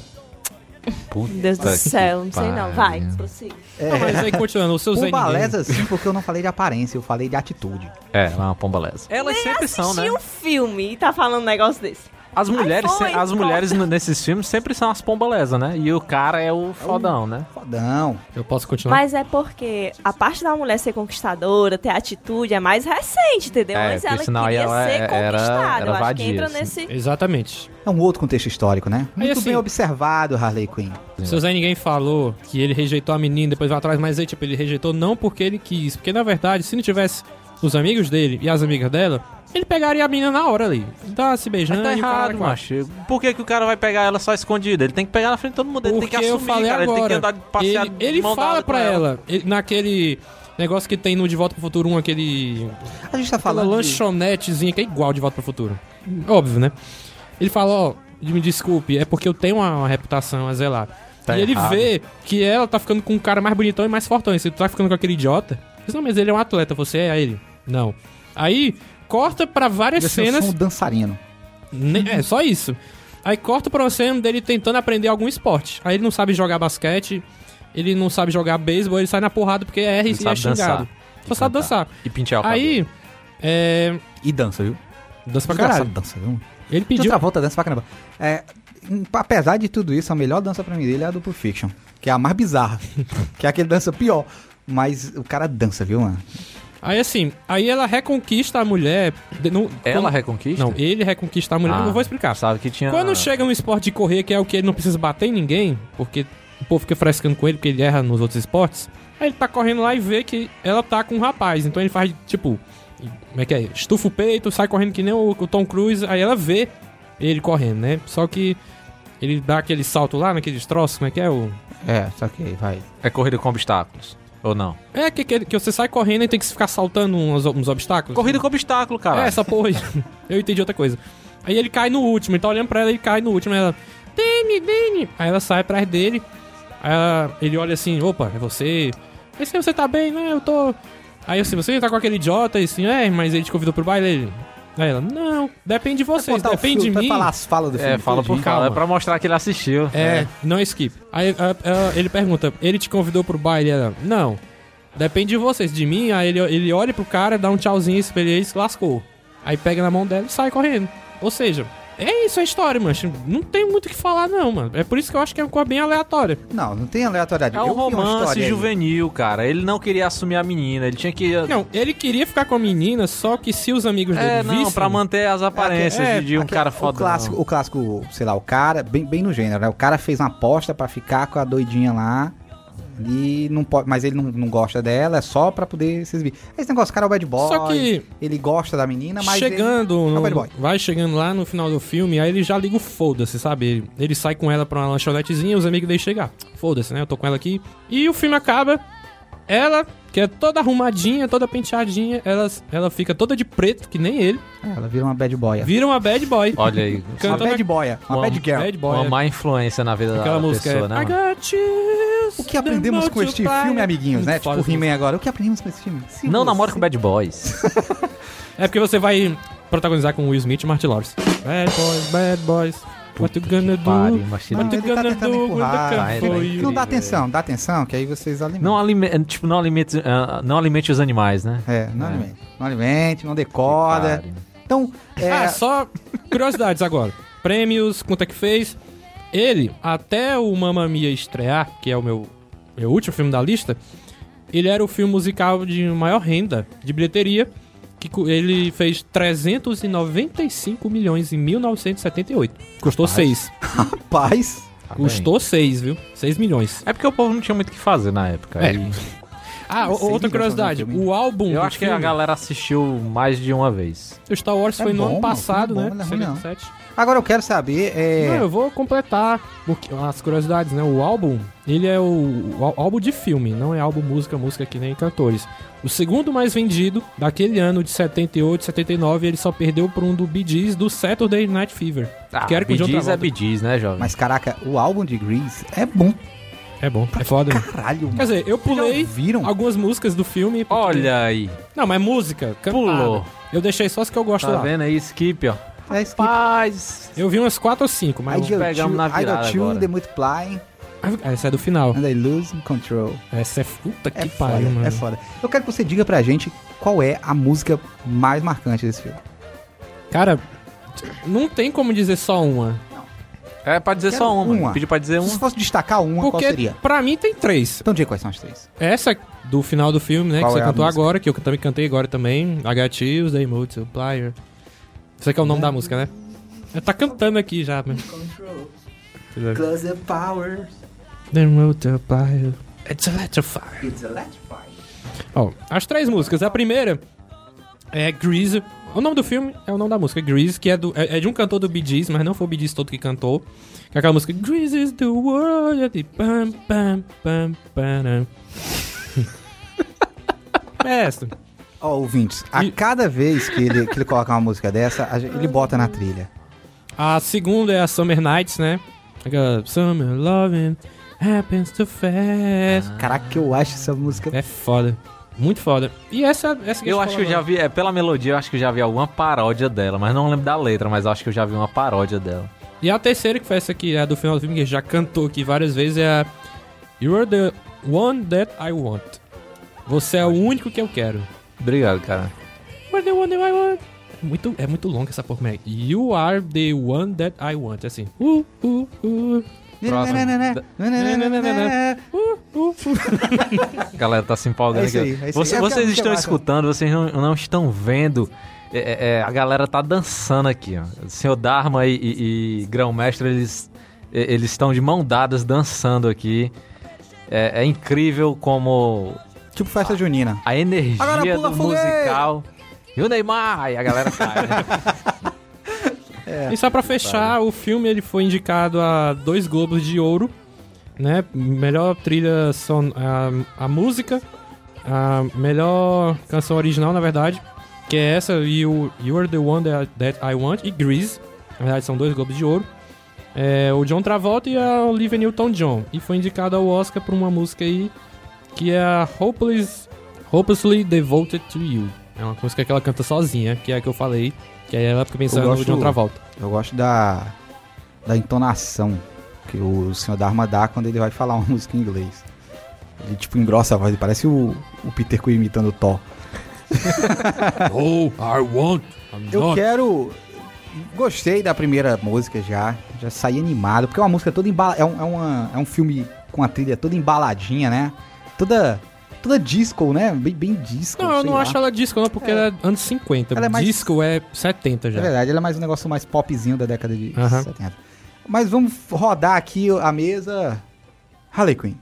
Puta Deus do céu, não sei não. Vai, prossiga. Não, mas aí continuando, o seu Zé Pombalesa, sim, porque eu não falei de aparência, eu falei de atitude. É, ela é uma pombalesa. Elas sempre são, né? Um filme e tá falando um negócio desse. As mulheres, foi, se- as pô. mulheres nesses filmes sempre são as pombalesas, né? E o cara é o fodão, né? Fodão. Eu posso continuar? Mas é porque a parte da mulher ser conquistadora, ter atitude, é mais recente, entendeu? É, Mas ela senão queria ela ser era- conquistada. era Eu acho vadia, que entra assim. nesse... Exatamente. É um outro contexto histórico, né? Muito assim- bem observado, Harley Quinn. Seu Zé Ninguém falou que ele rejeitou a menina, depois vai atrás, mas aí, tipo, ele rejeitou não porque ele quis. Porque, na verdade, se não tivesse os amigos dele e as amigas dela, ele pegaria a menina na hora ali. Tá se Mas beijando tá e o cara errado, ela. macho. Por que, que o cara vai pegar ela só escondida? Ele tem que pegar na frente de todo mundo. Ele tem que Porque assumir, eu falei cara. Ele tem que agora. andar de passear ele ele mão fala dada pra com ela, ele- naquele negócio que tem no De Volta pro Futuro 1, aquele. A gente tá falando. de- lanchonetezinha que é igual De Volta pro Futuro. Óbvio, né? Ele fala, ó, me desculpe, é porque eu tenho uma, uma reputação a zelar. Tá e ele errado. vê que ela tá ficando com um cara mais bonitão e mais fortão. E se tu tá ficando com aquele idiota, Diz, Não, mas ele é um atleta, você é ele. Não. Aí, corta pra várias Eu cenas. sou um dançarino. Ne- É, só isso. Aí corta pra uma cena dele tentando aprender algum esporte. Aí ele não sabe jogar basquete, ele não sabe jogar beisebol, ele sai na porrada porque erra e Não e é xingado. Só sabe dançar. E pentear o Aí, é. E dança, viu? Dança pra caralho. dança, viu? Ele pediu. outra volta dança pra caramba. É, apesar de tudo isso, a melhor dança pra mim dele é a do Pulp Fiction. Que é a mais bizarra. que é a que ele dança pior. Mas o cara dança, viu, mano? Aí assim, aí ela reconquista a mulher. no- Ela quando- reconquista? Não, ele reconquista a mulher. Ah, Eu vou explicar. Sabe que tinha... Quando chega um esporte de correr, que é o que ele não precisa bater em ninguém, porque o povo fica frescando com ele, porque ele erra nos outros esportes, aí ele tá correndo lá e vê que ela tá com um rapaz. Então ele faz, tipo, como é que é? Estufa o peito, sai correndo que nem o, o Tom Cruise, aí ela vê ele correndo, né? Só que ele dá aquele salto lá naqueles troços, como é que é? O... É, só que vai. É corrida com obstáculos. Ou não? É que, que, que você sai correndo e tem que ficar saltando uns, uns obstáculos. Corrida com obstáculo, cara. É, essa porra. Eu entendi outra coisa. Aí ele cai no último, ele tá olhando pra ela e cai no último. Ela, Dani, Dani. Aí ela sai atrás dele. Aí ela- ele olha assim, opa, é você. Aí assim, você tá bem, né? Eu tô. Aí assim, você tá com aquele idiota e assim, é, mas ele te convidou pro baile. Ele. Aí ela, não, depende de vocês, depende de filme, vai mim. falar as falas do filme. É, fala por fala. É pra mostrar que ele assistiu. É, não é skip. Aí a- a- ele pergunta, ele te convidou pro baile? Ela, não. Depende de vocês, de mim. Aí ele, ele olha pro cara, dá um tchauzinho, espelha e se lascou. Aí pega na mão dela e sai correndo. Ou seja, é isso a história, mancho. Não tem muito o que falar, não, mano. É por isso que eu acho que é uma coisa bem aleatória. Não, não tem aleatoriedade. É um Eu romance história aí. juvenil, cara. Ele não queria assumir a menina. Ele tinha que... Não, ele queria ficar com a menina, só que se os amigos dele É, não, vissem... pra manter as aparências É, de, de um Aquele- cara o fodão. clássico, o clássico, sei lá, o cara, bem, bem no gênero, né? O cara fez uma aposta pra ficar com a doidinha lá e não pode, mas ele não, não gosta dela, é só pra poder se exibir. Esse negócio, o cara é o bad boy, Só que ele gosta da menina, mas chegando, ele é o bad boy. vai chegando lá no final do filme, aí ele já liga o foda-se, sabe? Ele, ele sai com ela pra uma lanchonetezinha, os amigos deixam chegar. Foda-se, né? Eu tô com ela aqui. E o filme acaba, ela, que é toda arrumadinha, toda penteadinha, ela, ela fica toda de preto, que nem ele, É, ela vira uma bad boy. vira uma bad boy. Olha aí. Uma Canta bad boy, uma Uma bad girl. Bad boy. Uma é. má influência na vida Aquela da música pessoa, é, né? I mano? got you, O que aprendemos com este filme, amiguinhos, né? Tipo essa He-Man agora. O que aprendemos com esse filme? Se Não você- namore com bad boys. É porque você vai protagonizar com Will Smith e Martin Lawrence. Bad boys, bad boys. What you gonna do? Não, What ele you tá gonna tentando do empurrar. you? Não dá atenção, dá atenção, que aí vocês alimentam. Não alimente, tipo, não alimente, ah, não alimente os animais, né? É, não É. alimente. Não alimente, não decorda. Pare. Então, é, Ah, só curiosidades agora. Prêmios, quanto é que fez? Ele, até o Mamma Mia estrear, que é o meu, meu último filme da lista, ele era o filme musical de maior renda de bilheteria, que ele fez 395 milhões em 1978. Custou 6. rapaz. Tá. Custou 6, viu? 6 milhões. É porque o povo não tinha muito o que fazer na época. É. E Ah, outra curiosidade. O álbum eu acho que a galera assistiu mais de uma vez. O Star Wars É foi no bom, ano mano, passado, filme né? bom, não é ruim, não. 77. Agora eu quero saber, é... Não, eu vou completar as curiosidades, né? O álbum, ele é o, o ál- álbum de filme, não é álbum música, música que nem cantores. O segundo mais vendido daquele ano de 78, 79, ele só perdeu por um do Bee Gees do Saturday Night Fever. Ah, que era Bee John Gees é. Bee Gees, né, jovem? Mas caraca, o álbum de Grease é bom É bom, é foda. né? caralho, mano. Quer dizer, eu pulei algumas músicas do filme. porque- Olha aí. Não, mas música, cantada. Pulou. Eu deixei só as que eu gosto Tá lá. vendo aí? Skip, ó. É isso. Eu vi umas 4 ou 5, I mas... got pegamos you, na I got virada you, agora. the multiplying, Essa é do final. and I lose control. Essa é puta que É pariu, mano. é foda. Eu quero que você diga pra gente qual é a música mais marcante desse filme. Cara, não tem como dizer só uma. É pra dizer só uma. uma. Pediu pra dizer Se uma. fosse destacar uma, qual Porque seria? pra mim tem três. Então diga quais são as três. Essa do final do filme, né? Qual que você é cantou agora, que eu também cantei agora também. HTs, The Multiplier. Isso aqui é o nome da música, né? Tá cantando aqui já, né? Close the power, The Multiplier. It's electrifying. it's electrifying. Ó, as três músicas. A primeira é Grease. O nome do filme é o nome da música, Grease, que é, do, é, é de um cantor do Bee Gees, mas não foi o Bee Gees todo que cantou. Que é aquela música Grease is the world. é de pam, pam, pam, pam. É essa. Ó, ouvintes, a E- cada vez que ele, que ele coloca uma música dessa, a gente- ele bota na trilha. A segunda é a Summer Nights, né? Summer Loving Happens Too Fast. Caraca, que eu acho essa música É foda. Muito foda. E essa, essa que a Eu acho que eu já vi, é, pela melodia, eu acho que eu já vi alguma paródia dela, mas não lembro da letra, mas eu acho que eu já vi uma paródia dela. E a terceira, que foi essa aqui, é do final do filme, que já cantou aqui várias vezes, é a You are the one that I want. Você é o único que eu quero. Obrigado, cara. You are the one that I want. É muito, é muito longa essa porra, mas You are the one that I want. É assim. Uh, uh, uh. Próximo. Uh, uh. A galera tá se empolgando É aqui. aí, é Você-. É vocês estão é massa. escutando, vocês não, não estão vendo. É, é, é, a galera tá dançando aqui, ó. O senhor Dharma e, e, e Grão-Mestre, eles eles estão de mão dadas dançando aqui. É, é incrível como Tipo festa junina. a energia Agora pula do musical. E o Neymar! E a galera cai, né? E só pra fechar, o filme ele foi indicado a dois Globos de Ouro, né? Melhor trilha son a, a música, a melhor canção original, na verdade, que é essa, You, you Are the One That, That I Want, e Grease. Na verdade, são dois Globos de Ouro. É, o John Travolta e a Olivia Newton-John. E foi indicado ao Oscar por uma música aí que é a Hopeless, Hopelessly Devoted to You. É uma música que ela canta sozinha, que é a que eu falei, que aí ela fica pensando no gosto- John Travolta. Eu gosto da, da entonação que o senhor Dharma dá quando ele vai falar uma música em inglês. Ele tipo engrossa a voz, parece o, o Peter Quill imitando o Thor. Oh, I want. I'm Eu not. quero. Gostei da primeira música já. Já saí animado, porque é uma música toda embala... é, um, é, uma, é um filme com a trilha toda embaladinha, né? Toda. Toda disco, né? Bem, bem disco. Não, eu não lá. acho ela disco, não, porque ela é anos 50. Ela é mais- Disco é 70 já. É verdade, ela é mais um negócio mais popzinho da década de Aham. 70. Mas vamos rodar aqui a mesa. Harley Quinn.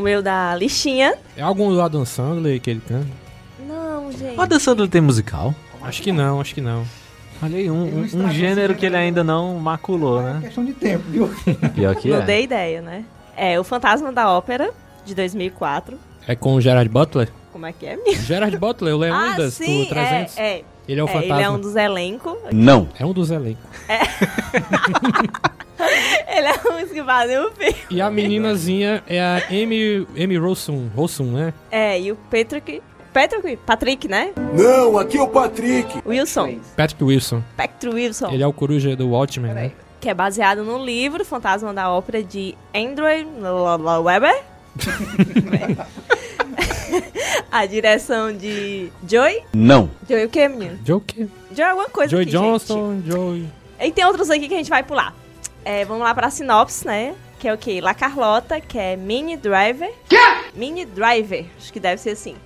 O meu da listinha. É algum do Adam Sandler que ele canta? Não, gente. O Adam Sandler tem musical? Acho que não, acho que não. Olha aí, um, um- um gênero que ele gênero, ainda não maculou, né? questão de tempo, viu? Pior que Não é. dei ideia, né? É o Fantasma da Ópera, de 2004. É com o Gerard Butler? Como é que é, menino? Gerard Butler, o Leônidas ah, sim, do 300. É, é. Ele é o É, fantasma. ele é um dos elencos. Não. É um dos elencos. Ele é um dos que fazem o filme. E a meninazinha é a Amy, Amy Rossum, Rossum, né? É, e o Patrick... Patrick? Patrick, né? Não, aqui é o Patrick. Wilson. Patrick Wilson. Patrick Wilson. Ele é o coruja do Watchmen, né? Que é baseado no livro Fantasma da Ópera de Andrew Weber. A direção de Joy. Não. Joy o quê, menino? Joe que? Joy alguma coisa Joy aqui, Johnston, Joey... gente. E tem outros aqui que a gente vai pular. É, vamos lá pra sinopse, né? Que é o quê? La Carlota, que é Mini Driver. Quê? Mini Driver, acho que deve ser assim.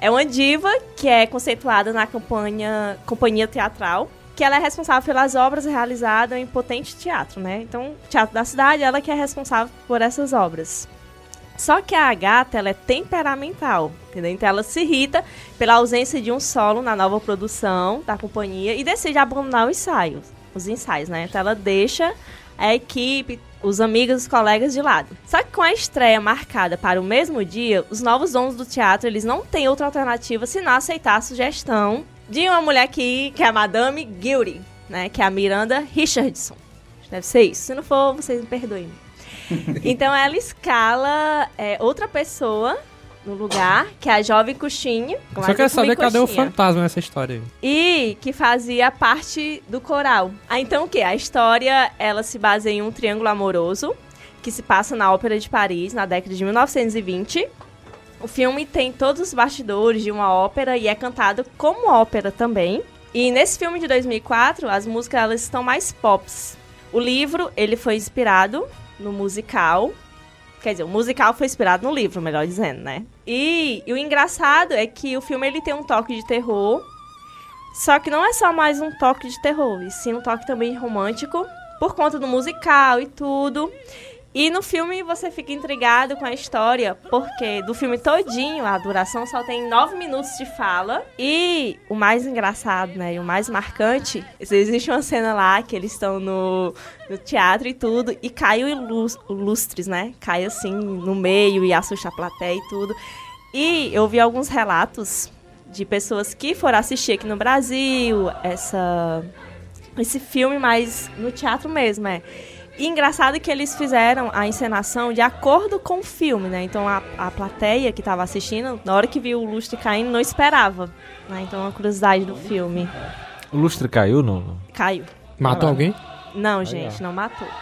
É uma diva que é conceituada na campanha, companhia teatral, que ela é responsável pelas obras realizadas em potente teatro, né? Então, teatro da cidade, ela que é responsável por essas obras. Só que a gata, ela é temperamental, entendeu? Então ela se irrita pela ausência de um solo na nova produção da companhia e decide abandonar os ensaios, os ensaios, né? Então ela deixa a equipe, os amigos, os colegas de lado. Só que com a estreia marcada para o mesmo dia, os novos donos do teatro, eles não têm outra alternativa senão aceitar a sugestão de uma mulher que, que é a Madame Guilty, né? Que é a Miranda Richardson. Deve ser isso. Se não for, vocês me perdoem. Então ela escala é, outra pessoa no lugar, que é a jovem Cuxinha. Só quero saber cadê o fantasma nessa história aí. E que fazia parte do coral. Ah, então o que? A história, ela se baseia em um triângulo amoroso, que se passa na Ópera de Paris, na década de 1920. O filme tem todos os bastidores de uma ópera e é cantado como ópera também. E nesse filme de 2004, as músicas elas estão mais pops. O livro, ele foi inspirado no musical. Quer dizer, o musical foi inspirado no livro, melhor dizendo, né? E, e o engraçado é que o filme ele tem um toque de terror, só que não é só mais um toque de terror, e sim um toque também romântico, por conta do musical e tudo. E no filme você fica intrigado com a história, porque do filme todinho, a duração só tem nove minutos de fala. E o mais engraçado, né, e o mais marcante, existe uma cena lá que eles estão no, no teatro e tudo, e cai o lustres, né? Cai assim no meio e assusta a plateia e tudo. E eu vi alguns relatos de pessoas que foram assistir aqui no Brasil essa esse filme, mas no teatro mesmo, é. E engraçado que eles fizeram a encenação de acordo com o filme, né? Então a, a plateia que estava assistindo, na hora que viu o lustre caindo, não esperava. Né? Então é uma curiosidade do filme. O lustre caiu no... Caiu. Matou alguém? Não, gente, não matou.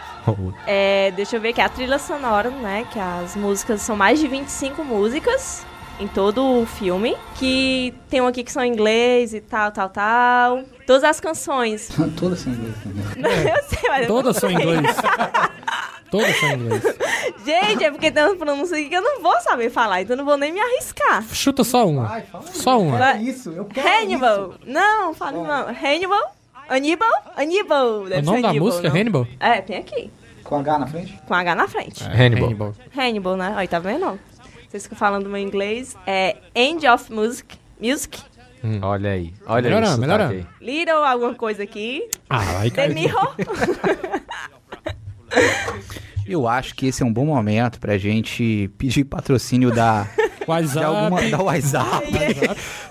É, deixa eu ver que a trilha sonora, né? Que as músicas são mais de 25 músicas em todo o filme. Que tem um aqui que são em inglês e tal, tal, tal. Todas as canções. Toda sem inglês também. eu sei, mas eu não Todas são em inglês. Todas são em inglês. Gente, é porque tem uma pronúncia aqui que eu não vou saber falar, então eu não vou nem me arriscar. Chuta só uma. Só uma. Vai. Isso, eu quero Hannibal. Não, fala não. Hannibal? Aníbal? Aníbal. O Deve nome ser da Aníbal, música é? Hannibal? É, tem aqui. Com H na frente? Com H na frente. Hannibal. Hannibal, né? Aí, tá vendo? Vocês ficam falando meu inglês. É End of Music. Music. Olha aí. Olha Melhorando, isso. melhorando. Little alguma coisa aqui. Ah, caiu. Mirror. Eu acho que esse é um bom momento pra gente pedir patrocínio da, de WhatsApp. alguma, da WhatsApp.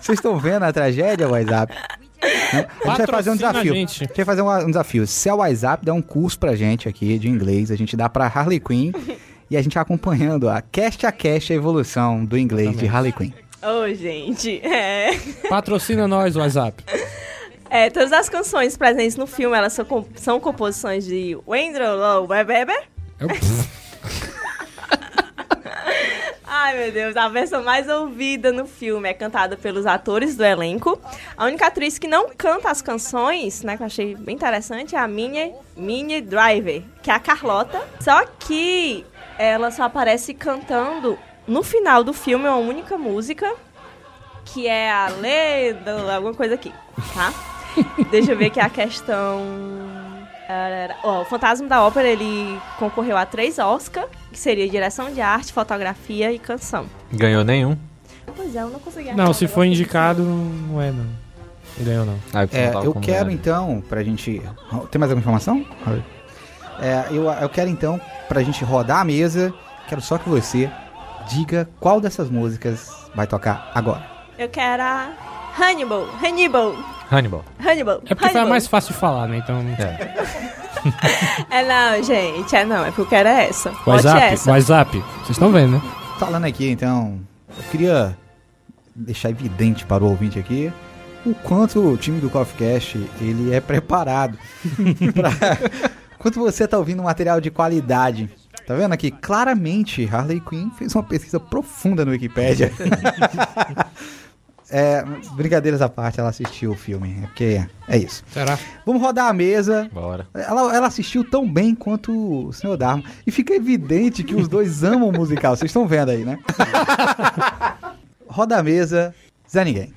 Vocês estão vendo a tragédia, WhatsApp? Né? A gente vai fazer um Patrocina a desafio. A gente. gente vai fazer um, um desafio. Se a WhatsApp der um curso pra gente aqui de inglês, a gente dá pra Harley Quinn e a gente vai acompanhando a cast a cast a evolução do inglês de Harley Quinn. Ô, gente. É. Patrocina nós, WhatsApp. É, todas as canções presentes no filme, elas são, com- são composições de Wendell Lowe Weber. Ai, meu Deus, a versão mais ouvida no filme é cantada pelos atores do elenco. A única atriz que não canta as canções, né, que eu achei bem interessante, é a Minnie, Minnie Driver, que é a Carlota. Só que ela só aparece cantando no final do filme uma única música, que é a Leda, alguma coisa aqui, tá? Deixa eu ver aqui a questão. O Fantasma da Ópera ele concorreu a três Oscar, que seria direção de arte, fotografia e canção. Ganhou nenhum. Pois é, eu não consegui. Não, se for negócio indicado, não é, não. Ganhou, não. Ah, É, eu quero ganhando. então, pra gente. Tem mais alguma informação? É, eu, eu quero então, pra gente rodar a mesa, quero só que você diga qual dessas músicas vai tocar agora. Eu quero a Hannibal, Hannibal, Hannibal. Hannibal. É porque foi a Hannibal. mais fácil de falar, né? Então. É. É não, gente, é não, é porque eu quero essa. WhatsApp, essa. WhatsApp. Vocês estão vendo, né? Falando aqui, então, eu queria deixar evidente para o ouvinte aqui o quanto o time do Coffee Cash, ele é preparado para quanto você tá ouvindo um material de qualidade. Tá vendo aqui? Claramente, Harley Quinn fez uma pesquisa profunda no Wikipedia. é, brincadeiras à parte, ela assistiu o filme. É porque é isso. Será? Vamos rodar a mesa. Bora. Ela, ela assistiu tão bem quanto o Sr. Dharma. E fica evidente que os dois amam o musical. Vocês estão vendo aí, né? Roda a mesa, Zé Ninguém.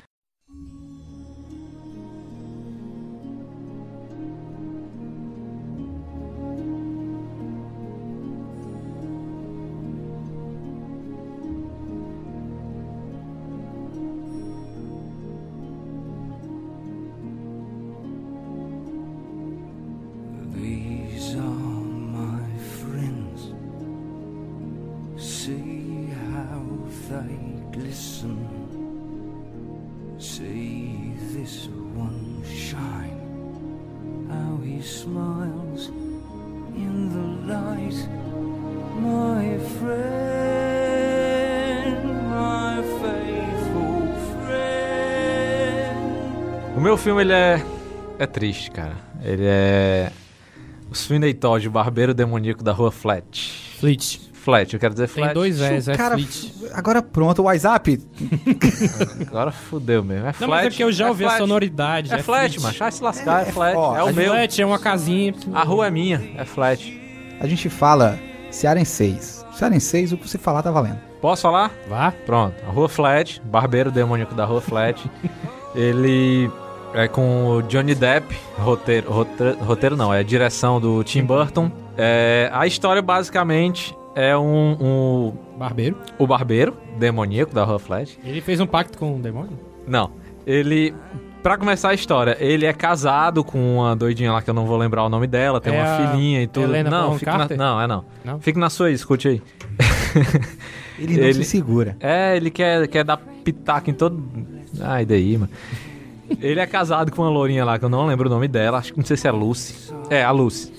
Triste, cara. Ele é... O Sweeney Todd, o barbeiro demoníaco da rua Flat. Fleet. Flat, eu quero dizer Tem Flat. dois S, é Cara, Fleet. agora pronto, o WhatsApp. Agora fudeu mesmo. É Não, Flat. mas é porque eu já ouvi a flat. sonoridade. É, flat, macho. Ah, se lascar, é, flat. ó, é o meu. Flat é uma casinha. A rua é minha, é flat. A gente fala cearenseis. Cearenseis, o que você falar tá valendo. Posso falar? Vá. Pronto. A Rua Flat, barbeiro demoníaco da Rua Flat. ele é com o Johnny Depp, roteiro, roteiro, roteiro não, é direção do Tim Burton. É, a história basicamente é um, um- Barbeiro. o barbeiro demoníaco da Rua Flash. Ele fez um pacto com o demônio? Não, ele Pra começar a história, ele é casado com uma doidinha lá que eu não vou lembrar o nome dela, tem É uma a filhinha e tudo. Helena não, fica na, não, é não. Não? Fique na sua aí, escute aí. Ele não Ele- se segura. É, ele quer, quer dar pitaco em todo. Ai, daí, mano. Ele é casado com uma lourinha lá, que eu não lembro o nome dela, acho que não sei se é Lucy. É, a Lucy.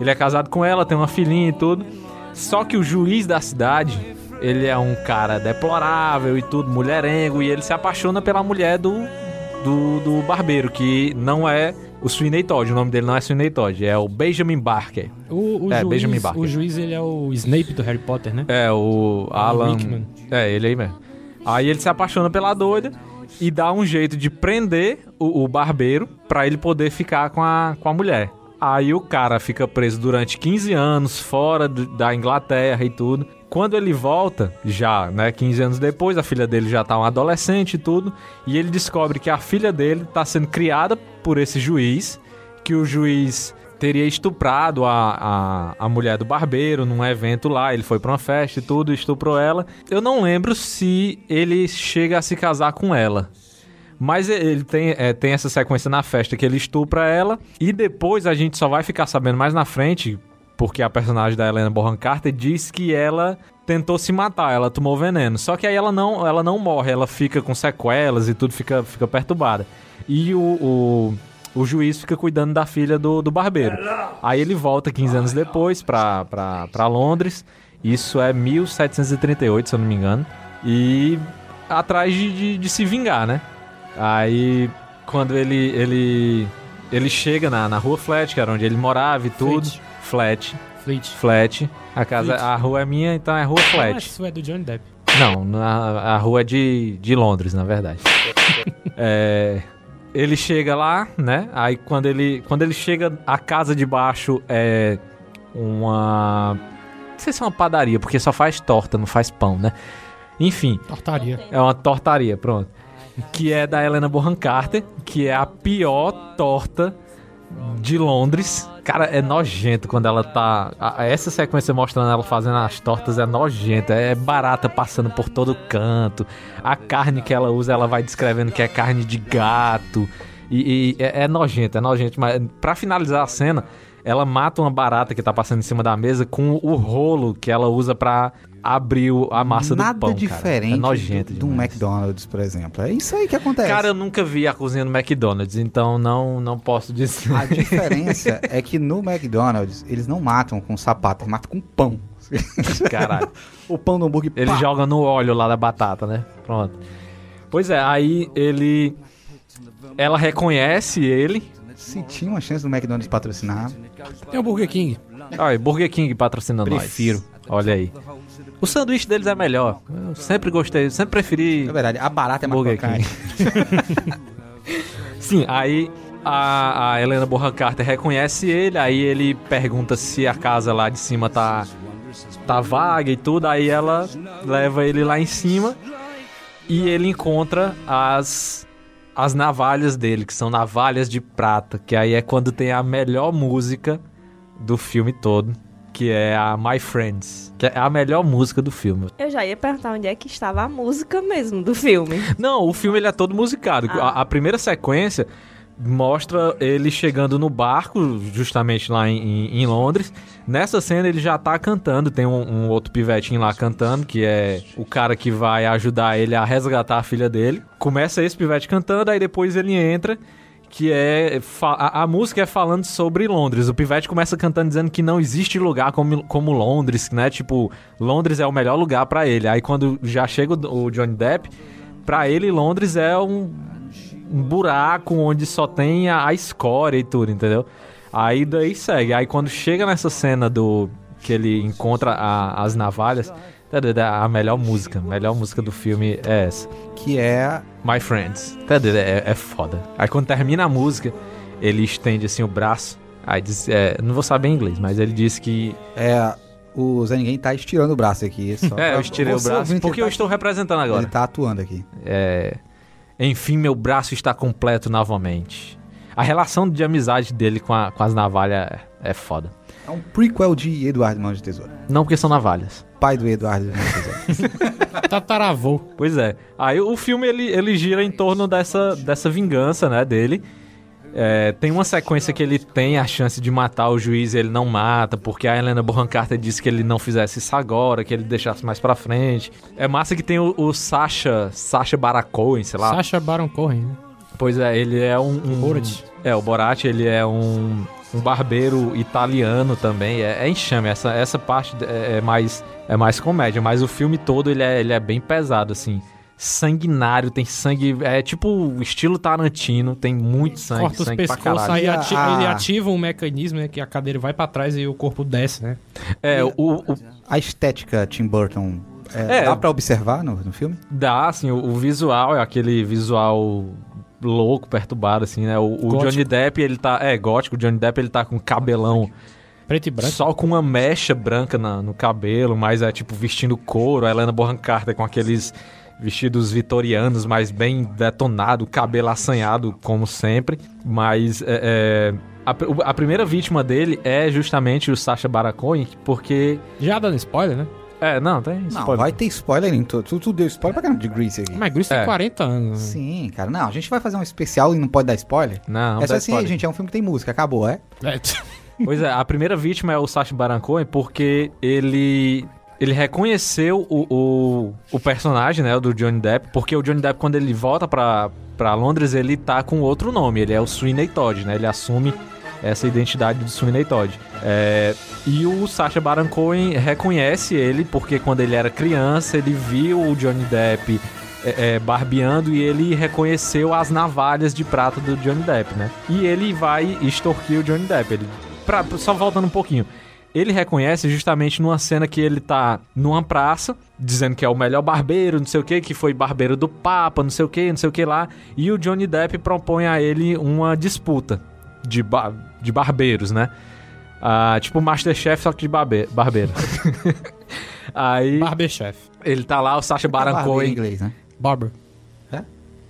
Ele é casado com ela, tem uma filhinha e tudo. Só que o juiz da cidade, ele é um cara deplorável e tudo, mulherengo, e ele se apaixona pela mulher do, do, do barbeiro, que não é o Sweeney Todd, o nome dele não é Sweeney Todd, é o Benjamin Barker. O, o É, juiz, Benjamin Barker. o juiz, ele é o Snape do Harry Potter, né? É, o Alan. Rickman. É, ele aí mesmo. Aí ele se apaixona pela doida e dá um jeito de prender o, o barbeiro pra ele poder ficar com a, com a mulher. Aí o cara fica preso durante 15 anos, fora do- da Inglaterra e tudo. Quando ele volta, já, né, 15 anos depois, a filha dele já tá um adolescente e tudo, e ele descobre que a filha dele tá sendo criada por esse juiz, que o juiz teria estuprado a, a, a mulher do barbeiro num evento lá. Ele foi pra uma festa e tudo, estuprou ela. Eu não lembro se ele chega a se casar com ela. Mas ele tem, é, tem essa sequência na festa que ele estupra ela. E depois a gente só vai ficar sabendo mais na frente, porque a personagem da Helena Bonham Carter diz que ela tentou se matar, ela tomou veneno. Só que aí ela não, ela não morre, ela fica com sequelas e tudo fica, fica perturbada. E o, o, o juiz fica cuidando da filha do, do barbeiro. Aí ele volta 15 anos depois pra Londres. Isso é 1738, se eu não me engano. E atrás de, de, de se vingar, né? Aí quando ele ele ele chega na, na rua Flat, que era onde ele morava e tudo. Flat. Fleet. Flat. A casa, Fleet. a rua é minha, então é rua Ah, Flat. isso é do Johnny Depp. Não, na, a rua é de, de Londres, na verdade. É, ele chega lá, né? Aí quando ele, quando ele chega, a casa de baixo é uma. Não sei se é uma padaria, porque só faz torta, não faz pão, né? Enfim, Tortaria. é uma tortaria, pronto. Que é da Helena Bonham Carter, que é a pior torta de Londres. Cara, é nojento quando ela tá. Essa sequência mostrando ela fazendo as tortas é nojenta. É barata passando por todo canto. A carne que ela usa, ela vai descrevendo que é carne de gato. E, e é, é nojento, é nojento. Mas pra finalizar a cena, ela mata uma barata que tá passando em cima da mesa com o rolo que ela usa pra abrir o- a massa Nada do pão. diferente cara. É nojento do, do demais. McDonald's, por exemplo. É isso aí que acontece. Cara, eu nunca vi a cozinha do McDonald's, então não, não posso dizer. A diferença é que no McDonald's eles não matam com sapato, eles matam com pão. Caralho. o pão do hambúrguer. Ele pá! joga no óleo lá da batata, né? Pronto. Pois é, aí ele. Ela reconhece ele. Se tinha uma chance do McDonald's patrocinar, Tem o Burger King. Olha, Burger King patrocina nós. Prefiro. Olha aí. O sanduíche deles é melhor. Eu sempre gostei, sempre preferi. é verdade, a barata é mais. Sim, aí a, a Helena Bonham Carter reconhece ele, aí ele pergunta se a casa lá de cima tá, tá vaga e tudo, aí ela leva ele lá em cima e ele encontra as, as navalhas dele, que são navalhas de prata, que aí é quando tem a melhor música do filme todo, que é a My Friends, que é a melhor música do filme. Eu já ia perguntar onde é que estava a música mesmo do filme. Não, o filme ele é todo musicado. Ah. A, a primeira sequência mostra ele chegando no barco, justamente lá em, em- Londres. Nessa cena ele já tá cantando, tem um, um outro pivetinho lá cantando, que é o cara que vai ajudar ele a resgatar a filha dele. Começa esse pivete cantando, aí depois ele entra. Que é. A, a música é falando sobre Londres. O Pivete começa cantando dizendo que não existe lugar como, como Londres, né? Tipo, Londres é o melhor lugar pra ele. Aí quando já chega o, o Johnny Depp, pra ele Londres é um, um buraco onde só tem a, a escória e tudo, entendeu? Aí daí segue. Aí quando chega nessa cena do que ele encontra a- as navalhas, a melhor música, a melhor música do filme é essa. Que é. My Friends. É, é foda. Aí quando termina a música, ele estende assim o braço. Aí diz, é, não vou saber em inglês, mas ele diz que. É. O Zé Ninguém tá estirando o braço aqui. Só É, eu estirei o braço porque eu tá- estou representando agora. Ele tá atuando aqui. É, enfim, meu braço está completo novamente. A relação de amizade dele com, a- com as navalhas é, foda. É um prequel de Eduardo Mãos de Tesoura. Não porque são navalhas. Pai do Eduardo Mãos de Tesoura. Tataravô. Pois é. Aí o filme ele, ele gira em torno dessa, dessa vingança, né, dele. É, tem uma sequência que ele tem a chance de matar o juiz e ele não mata, porque a Helena Bonham Carter disse que ele não fizesse isso agora, que ele deixasse mais pra frente. É massa que tem o, o Sacha, Sacha Baron Cohen, sei lá. Sacha Baron Cohen, né? Pois é, ele é um... um Borat. É, o Borat, ele é um, um barbeiro italiano também. É, é enxame, essa, essa parte é, é mais, é mais comédia, mas o filme todo ele é, ele é bem pesado, assim. Sanguinário, tem sangue. É tipo estilo Tarantino, tem muito sangue, Corta os sangue pescoços, aí E ati- a- ele ativa um mecanismo, né? Que a cadeira vai pra trás e o corpo desce, né? É, o, o- A estética Tim Burton, é, É. dá pra observar no, no filme? Dá, assim, o, o visual é aquele visual louco, perturbado, assim, né? O, o. Johnny Depp, ele tá. É, gótico, o Johnny Depp ele tá com cabelão Preto e branco. só com uma mecha branca na- no cabelo, mas é tipo vestindo couro. A Helena Bonham Carter com aqueles vestidos vitorianos, mas bem detonado, cabelo assanhado, como sempre. Mas é, é, a, a primeira vítima dele é justamente o Sacha Baron Cohen, porque. Já dando spoiler, né? É, não, tem Não, spoiler. vai ter spoiler em tudo. Tu, tu deu spoiler pra caramba de Grease aqui. Mas Grease É. tem 40 anos. né? Sim, cara. Não, a gente vai fazer um especial e não pode dar spoiler? Não, não é só dá assim, spoiler. gente, é um filme que tem música, acabou, é? É. Pois é, a primeira vítima é o Sacha Baron Cohen porque ele ele reconheceu o, o, o personagem, né, o do Johnny Depp, porque o Johnny Depp quando ele volta pra, pra Londres, ele tá com outro nome, ele é o Sweeney Todd, né? Ele assume essa identidade do Sweeney Todd. É, e o Sacha Baron Cohen reconhece ele porque quando ele era criança, ele viu o Johnny Depp é, é, barbeando e ele reconheceu as navalhas de prata do Johnny Depp, né? E ele vai extorquir o Johnny Depp. Ele, pra- só voltando um pouquinho. Ele reconhece justamente numa cena que ele tá numa praça, dizendo que é o melhor barbeiro, não sei o que, que foi barbeiro do Papa, não sei o que, não sei o que lá. E o Johnny Depp propõe a ele uma disputa de, ba- de barbeiros, né? Ah, tipo Masterchef, só que de barbe barbeiro. Aí Barberchef. ele tá lá, o Sacha Baron Barbeiro em Cohen inglês, né? Barber. É?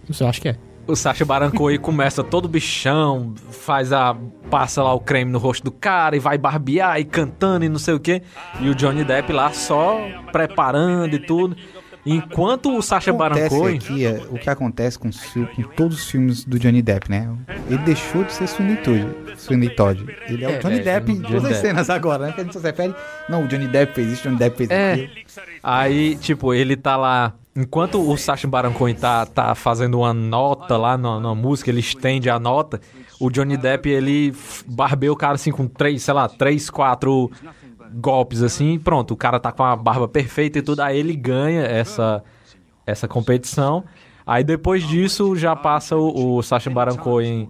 Não sei, acho que é. o Sacha Baron Cohen começa todo bichão, faz a passa lá o creme no rosto do cara e vai barbear e cantando e não sei o que. E o Johnny Depp lá só preparando e tudo. Enquanto o Sacha Baron Cohen aqui é, o que acontece com, com todos os filmes do Johnny Depp, né? Ele deixou de ser Sweeney Todd. Sweeney Todd. Ele é, o É, Johnny é, Depp em todas as cenas agora, né? Que a gente só se refere. Não, o Johnny Depp fez isso, o Johnny Depp fez É. aquilo. Aí, tipo, ele tá lá. Enquanto o Sacha Baron Cohen tá, tá fazendo uma nota lá na, na música, ele estende a nota. O Johnny Depp, ele barbeia o cara assim com três, sei lá, três, quatro golpes assim. Pronto, o cara tá com a barba perfeita e tudo. Aí ele ganha essa, essa competição. Aí depois disso já passa o, o Sacha Baron Cohen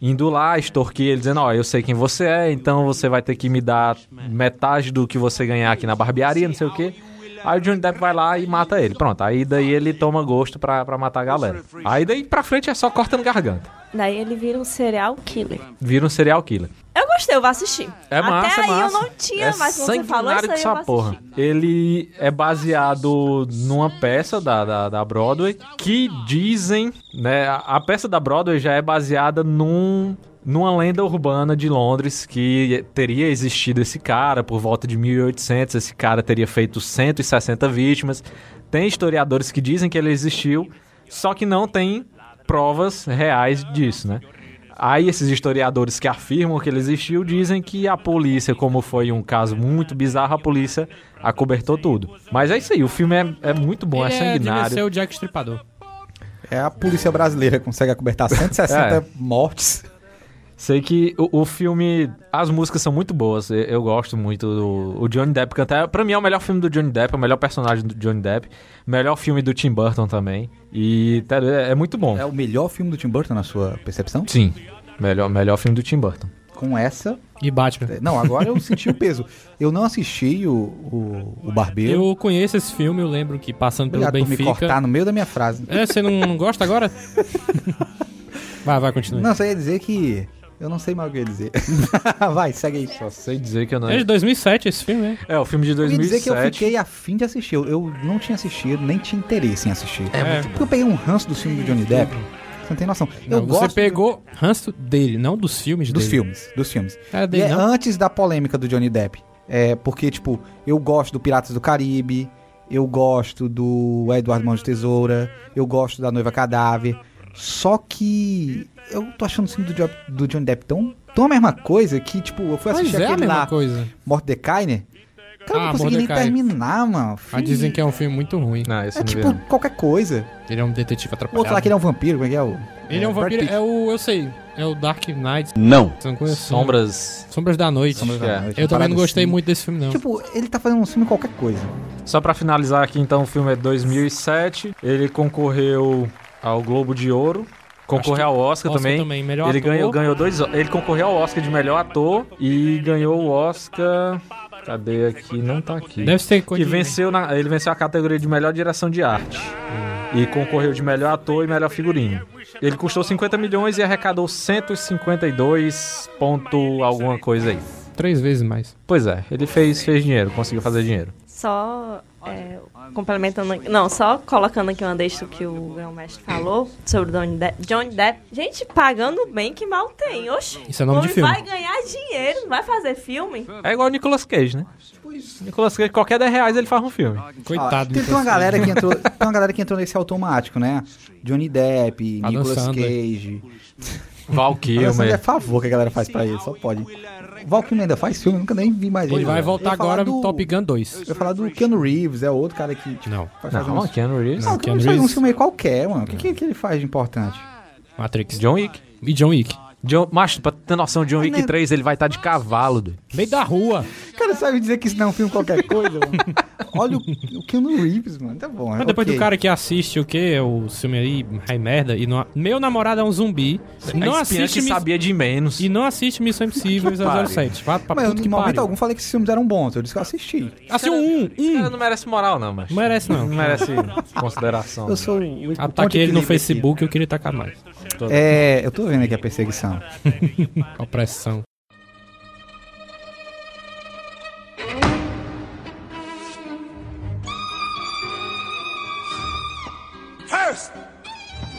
indo lá, extorquir ele, dizendo, ó, eu sei quem você é, então você vai ter que me dar metade do que você ganhar aqui na barbearia, não sei o quê. Aí o Johnny Depp vai lá e mata ele. Pronto, aí daí ele toma gosto pra, pra matar a galera. Aí daí pra frente é só cortando garganta. Daí ele vira um serial killer. Vira um serial killer. Eu gostei, eu vou assistir. É massa, Até é aí massa. eu não tinha, é mas você falou isso aí eu porra. assistir. Ele é baseado numa peça da, da, da Broadway que dizem, né? A peça da Broadway já é baseada num numa lenda urbana de Londres que teria existido esse cara por volta de 1800, esse cara teria feito 160 vítimas. Tem historiadores que dizem que ele existiu, só que não tem provas reais disso, né? Aí esses historiadores que afirmam que ele existiu dizem que a polícia, como foi um caso muito bizarro, a polícia acobertou tudo. Mas é isso aí, o filme é, é muito bom, Ele é é, devia ser sanguinário. o Jack Stripador. É a polícia brasileira que consegue acobertar 160 É. mortes. Sei que o, o filme, as músicas são muito boas, eu, eu gosto muito do o Johnny Depp cantar. Pra mim é o melhor filme do Johnny Depp, é o melhor personagem do Johnny Depp, melhor filme do Tim Burton também. E tá, é, é muito bom. É o melhor filme do Tim Burton, na sua percepção? Sim, melhor, melhor filme do Tim Burton. Com essa. E Batman. Não, agora eu senti o peso. Eu não assisti o, o, o Barbeiro. Eu conheço esse filme, eu lembro que passando pelo Obrigado por me Benfica. cortar no meio da minha frase. É, você não, não gosta agora? vai, vai, continua. Não, só ia dizer que. Eu não sei mais o que eu ia dizer. Vai, segue aí. Só sei dizer que eu não. É de 2007 esse filme, né? É, o filme de Eu ia 2007. dizer que eu fiquei afim de assistir. Eu, eu não tinha assistido, nem tinha interesse em assistir. É, Porque eu peguei um ranço do filme do Johnny Depp. Você não tem noção. Não, eu você pegou ranço dele, não dos filmes dos dele. filmes, dos filmes. É E dele, é não? antes da polêmica do Johnny Depp. É, porque, tipo, eu gosto do Piratas do Caribe, eu gosto do Eduardo Mão de Tesoura, eu gosto da Noiva Cadáver. Só que eu tô achando o filme do, Jo- do Johnny Depp tão, tão a mesma coisa que, tipo, eu fui assistir é a aquele mesma lá, coisa. Mordecai, Cara, eu Ah, não consegui nem Mordecai. terminar, mano. Ah, dizem que é um filme muito ruim. Não, esse É não vi, tipo não. qualquer coisa. Ele é um detetive O atrapalhado. outro lá que ele é um vampiro, como é que é o. Ele é um Brad vampiro, Pitt. é o... Eu sei, é o Dark Knight. Não. Você não conhece? Sombras. Sombras da Noite. Sombras da É. Noite, Eu também não gostei assim. muito desse filme, não. Tipo, ele tá fazendo um filme qualquer coisa. Só pra finalizar aqui, então, o filme é 2007. Ele concorreu ao Globo de Ouro. Concorreu ao Oscar, Oscar também. Melhor ele ator. ganhou, ganhou dois. Ele concorreu ao Oscar de melhor ator e ganhou o Oscar. Cadê aqui? Não tá aqui. Deve ser que venceu na, ele venceu a categoria de melhor direção de arte. E concorreu de melhor ator e melhor figurino. Ele custou 50 milhões e arrecadou 152 ponto alguma coisa aí. Três vezes mais. Pois é, ele fez, fez dinheiro, conseguiu fazer dinheiro. Só é, complementando, aqui- não, só colocando aqui uma deixa que o Grão Mestre falou sobre o Johnny Depp, Johnny Depp. Gente, pagando bem que mal tem. Oxe, Isso é nome o de filme. vai ganhar dinheiro, não vai fazer filme. É igual o Nicolas Cage, né? Nicolas Cage, qualquer 10 reais ele faz um filme. Coitado. Tem, tem uma Nicolas galera Cage. que entrou, tem uma galera que entrou nesse automático, né? Johnny Depp, Adam Nicolas Sandler. Cage. Val Adam Sandler é favor que a galera faz pra ele, só pode. O Val Kilmer ainda faz filme, eu nunca nem vi mais ele. Ele vai voltar agora do- no Top Gun 2. Eu ia falar do Keanu Reeves, é outro cara que tipo, Não. fazer Não, uns... Keanu Reeves. Não, o Keanu Reeves faz um filme aí qualquer, mano. O que, que, que ele faz de importante? Matrix. John Wick. E John Wick. John, macho, pra ter noção, John Wick Mas, né? 3 ele vai estar de cavalo, doido. Meio da rua. Cara, sabe dizer que isso não é um filme qualquer coisa, mano? Olha o, o Keanu Reeves, mano. Tá bom. é Mas depois ok. do cara que assiste o quê? O filme aí, Rei Merda, e não... Meu namorado é um zumbi. Não a assiste assiste Miss- sabia de menos. E não assiste Missão Impossível e pariu. 007. Vá pra Mas eu, em que momento algum, falei que esses filmes eram bons. Eu disse que eu assisti. Assistiu um, Esse cara um. não merece moral, não, mas. Não merece, não. Não merece consideração. Eu sou ponto Ataquei ele no Facebook eu queria tacar mais. Aqui. É, eu tô vendo aqui a perseguição. Opressão. First,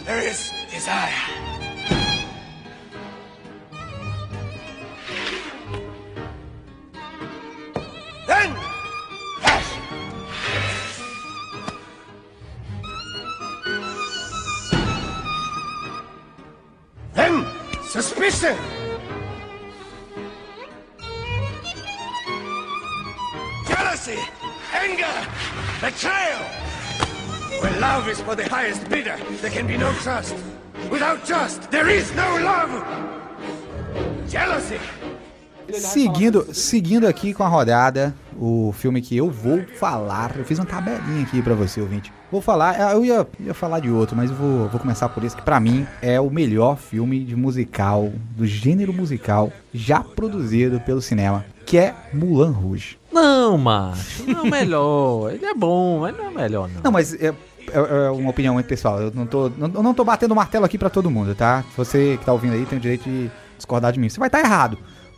there is desire. Suspicion. Jealousy, anger, betrayal. Where love is for the highest bidder, there can be no trust. Without trust, there is no love. Jealousy. Seguindo, seguindo aqui com a rodada, o filme que eu vou falar, eu fiz uma tabelinha aqui pra você, ouvinte. Vou falar, ah, eu ia, ia falar de outro, mas vou, vou começar por esse, que pra mim é o melhor filme de musical, do gênero musical, já produzido pelo cinema, que é Mulan Rouge. Não, macho. Não é o melhor. Ele é bom, mas não é o melhor, não. Não, mas é, é- é uma opinião muito pessoal, eu não tô, não, eu não tô batendo martelo aqui pra todo mundo, tá? Você que tá ouvindo aí tem o direito de discordar de mim. Você vai estar errado,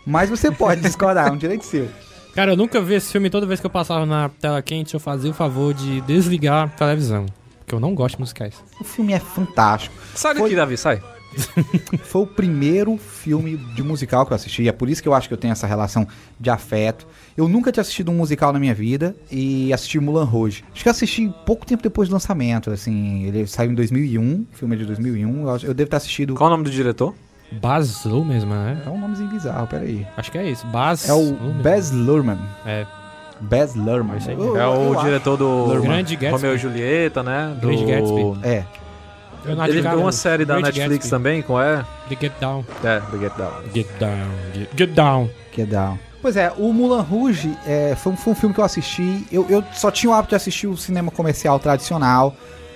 mas você pode discordar, é um direito seu. Cara, eu nunca vi esse filme. Toda vez que eu passava na tela quente, eu fazia o favor de desligar a televisão. Porque eu não gosto de musicais. O filme é fantástico. Sai Foi- daqui, Davi, sai. Foi o primeiro filme de musical que eu assisti. É por isso que eu acho que eu tenho essa relação de afeto. Eu nunca tinha assistido um musical na minha vida e assisti Mulan Rouge. Acho que eu assisti pouco tempo depois do lançamento. Assim, ele saiu em 2001, filme é de 2001. Eu, acho- eu devo ter assistido. Qual o nome do diretor? Baz Luhrmann, né? É um nomezinho bizarro, peraí. Acho que é isso. Baz É o Luhrmann. Baz Luhrmann. É. Baz Luhrmann. Isso aí. Eu- É eu o acho. diretor do Luhrmann. Grande Gatsby. Romeu e Julieta, né? Do... Grande Gatsby. É. Leonardo Ele viu uma série da Great Netflix Gatsby. também, com é? The Get Down. É, The Get Down. Get Down. Get, get Down. Que dá. Pois é, o Mulan Rouge é, foi, um- foi um filme que eu assisti. Eu, eu só tinha o hábito de assistir o cinema comercial tradicional.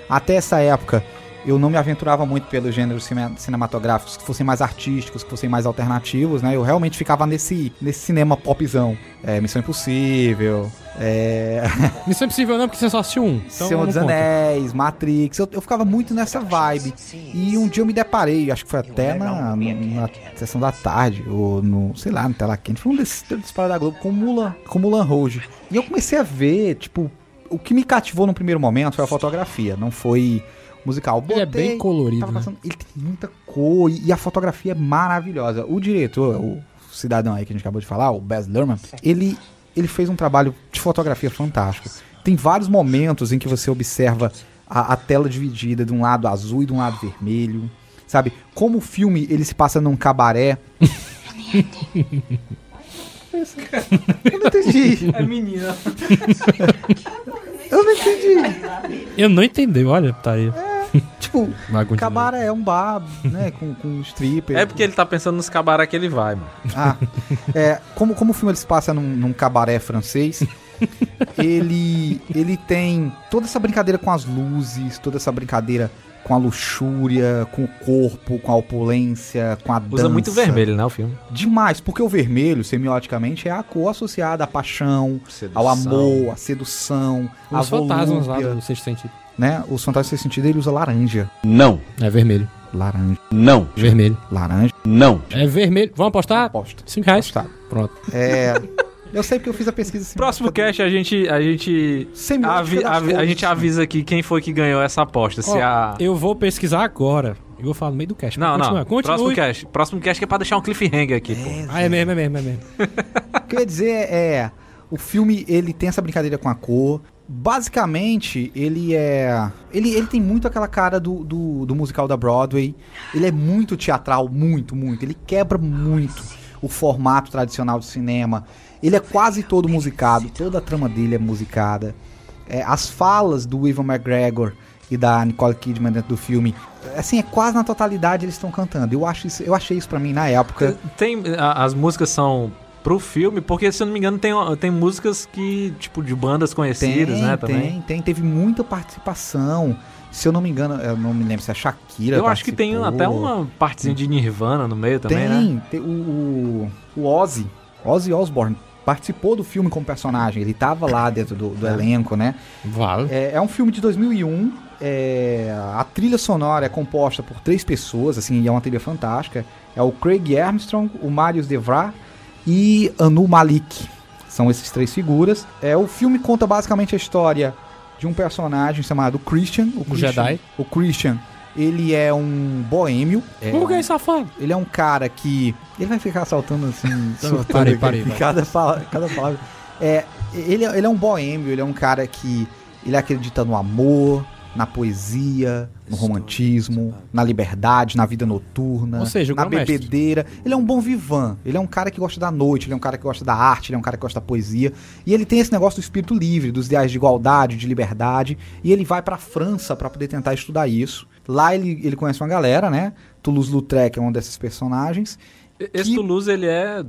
Até essa época, eu não me aventurava muito pelos gêneros cine- cinematográficos que fossem mais artísticos, que fossem mais alternativos, né? Eu realmente ficava nesse, nesse cinema popzão. É, Missão Impossível, é, Missão Impossível não, porque você só assistiu um. Então Senhor dos. Anéis, Matrix. Eu, eu ficava muito nessa vibe. E um dia eu me deparei, acho que foi até na, na sessão da tarde, ou no, sei lá, no Tela Quente. Foi um desses disparos da Globo com Mulan, com Mulan Rouge. E eu comecei a ver, tipo, o que me cativou no primeiro momento foi a fotografia. Não foi musical. Ele é Botei, bem colorido, tava né? passando- ele tem muita cor e, e a fotografia é maravilhosa. O diretor, o cidadão aí que a gente acabou de falar, o Baz Luhrmann, ele, ele fez um trabalho de fotografia fantástico. Tem vários momentos em que você observa a, a tela dividida de um lado azul e de um lado vermelho. Sabe? Como o filme ele se passa num cabaré. Eu não entendi. É menina. Eu não entendi. Eu não entendi, olha, tá aí. Tipo, continuar. cabaré é um bar, né? Com, com stripper. É porque ele tá pensando nos cabaré que ele vai, mano. Ah, é, como, como o filme ele se passa num, num cabaré francês, ele, ele tem toda essa brincadeira com as luzes, toda essa brincadeira com a luxúria, com o corpo, com a opulência, com a dança. Usa muito vermelho, né, o filme. Demais, porque o vermelho, semioticamente, é a cor associada à paixão, ao amor, à sedução, à Os fantasmas lá volúpia, do sexto sentido. Né? Os fantasmas sem sentido, ele usa laranja. Não, É vermelho. Laranja. não, Vermelho. Laranja. não. É vermelho. Vamos apostar? Aposto. Cinco reais. Apostado. Pronto. É... Eu sei porque eu fiz a pesquisa assim. Próximo cast a gente a gente avi- avi- a gente avisa aqui quem foi que ganhou essa aposta, se a Eu vou pesquisar agora. Eu vou falar no meio do cast. Não, Continua, não. Continue. Próximo cast. Próximo cast que é pra deixar um cliffhanger aqui, pô. Ah, é mesmo, é mesmo, é mesmo. O que eu ia dizer é. O filme, ele tem essa brincadeira com a cor. Basicamente, ele é. Ele, ele tem muito aquela cara do, do, do musical da Broadway. Ele é muito teatral, muito, muito. Ele quebra muito o formato tradicional de cinema. Ele é quase todo musicado, toda a trama dele é musicada. É, as falas do Ivan McGregor e da Nicole Kidman dentro do filme, assim, é quase na totalidade eles estão cantando. Eu, acho isso, eu achei isso pra mim na época. Tem, as músicas são pro filme, porque se eu não me engano tem, tem músicas que, tipo, de bandas conhecidas, tem, né, também. Tem, tem. Teve muita participação. Se eu não me engano, eu não me lembro se é a Shakira Eu acho que tem até uma partezinha de Nirvana no meio também, tem, né? tem o, o, Ozzy, Ozzy Osbourne, participou do filme como personagem. Ele tava lá dentro do, do elenco, né? Vale. É, é um filme de 2001. é, a trilha sonora é composta por três pessoas, assim, e é uma trilha fantástica. É o Craig Armstrong, o Marius Devra e Anu Malik. São esses três figuras. É, o filme conta basicamente a história de um personagem chamado Christian. O, Christian, Jedi. O Christian, ele é um boêmio. É, Por que safado? ele é um cara que. Ele vai ficar saltando assim. parei, parei. Cada, fala- cada palavra. É, ele, é- ele é um boêmio, ele é um cara que. Ele acredita no amor, na poesia, no romantismo, na liberdade, na vida noturna, Ou seja, o na bebedeira. Ele é um bom vivan. Ele é um cara que gosta da noite, ele é um cara que gosta da arte, ele é um cara que gosta da poesia. E ele tem esse negócio do espírito livre, dos ideais de igualdade, de liberdade. E ele vai pra França pra poder tentar estudar isso. Lá ele, ele conhece uma galera, né? Toulouse-Lautrec é um desses personagens. Esse Que- Toulouse, ele é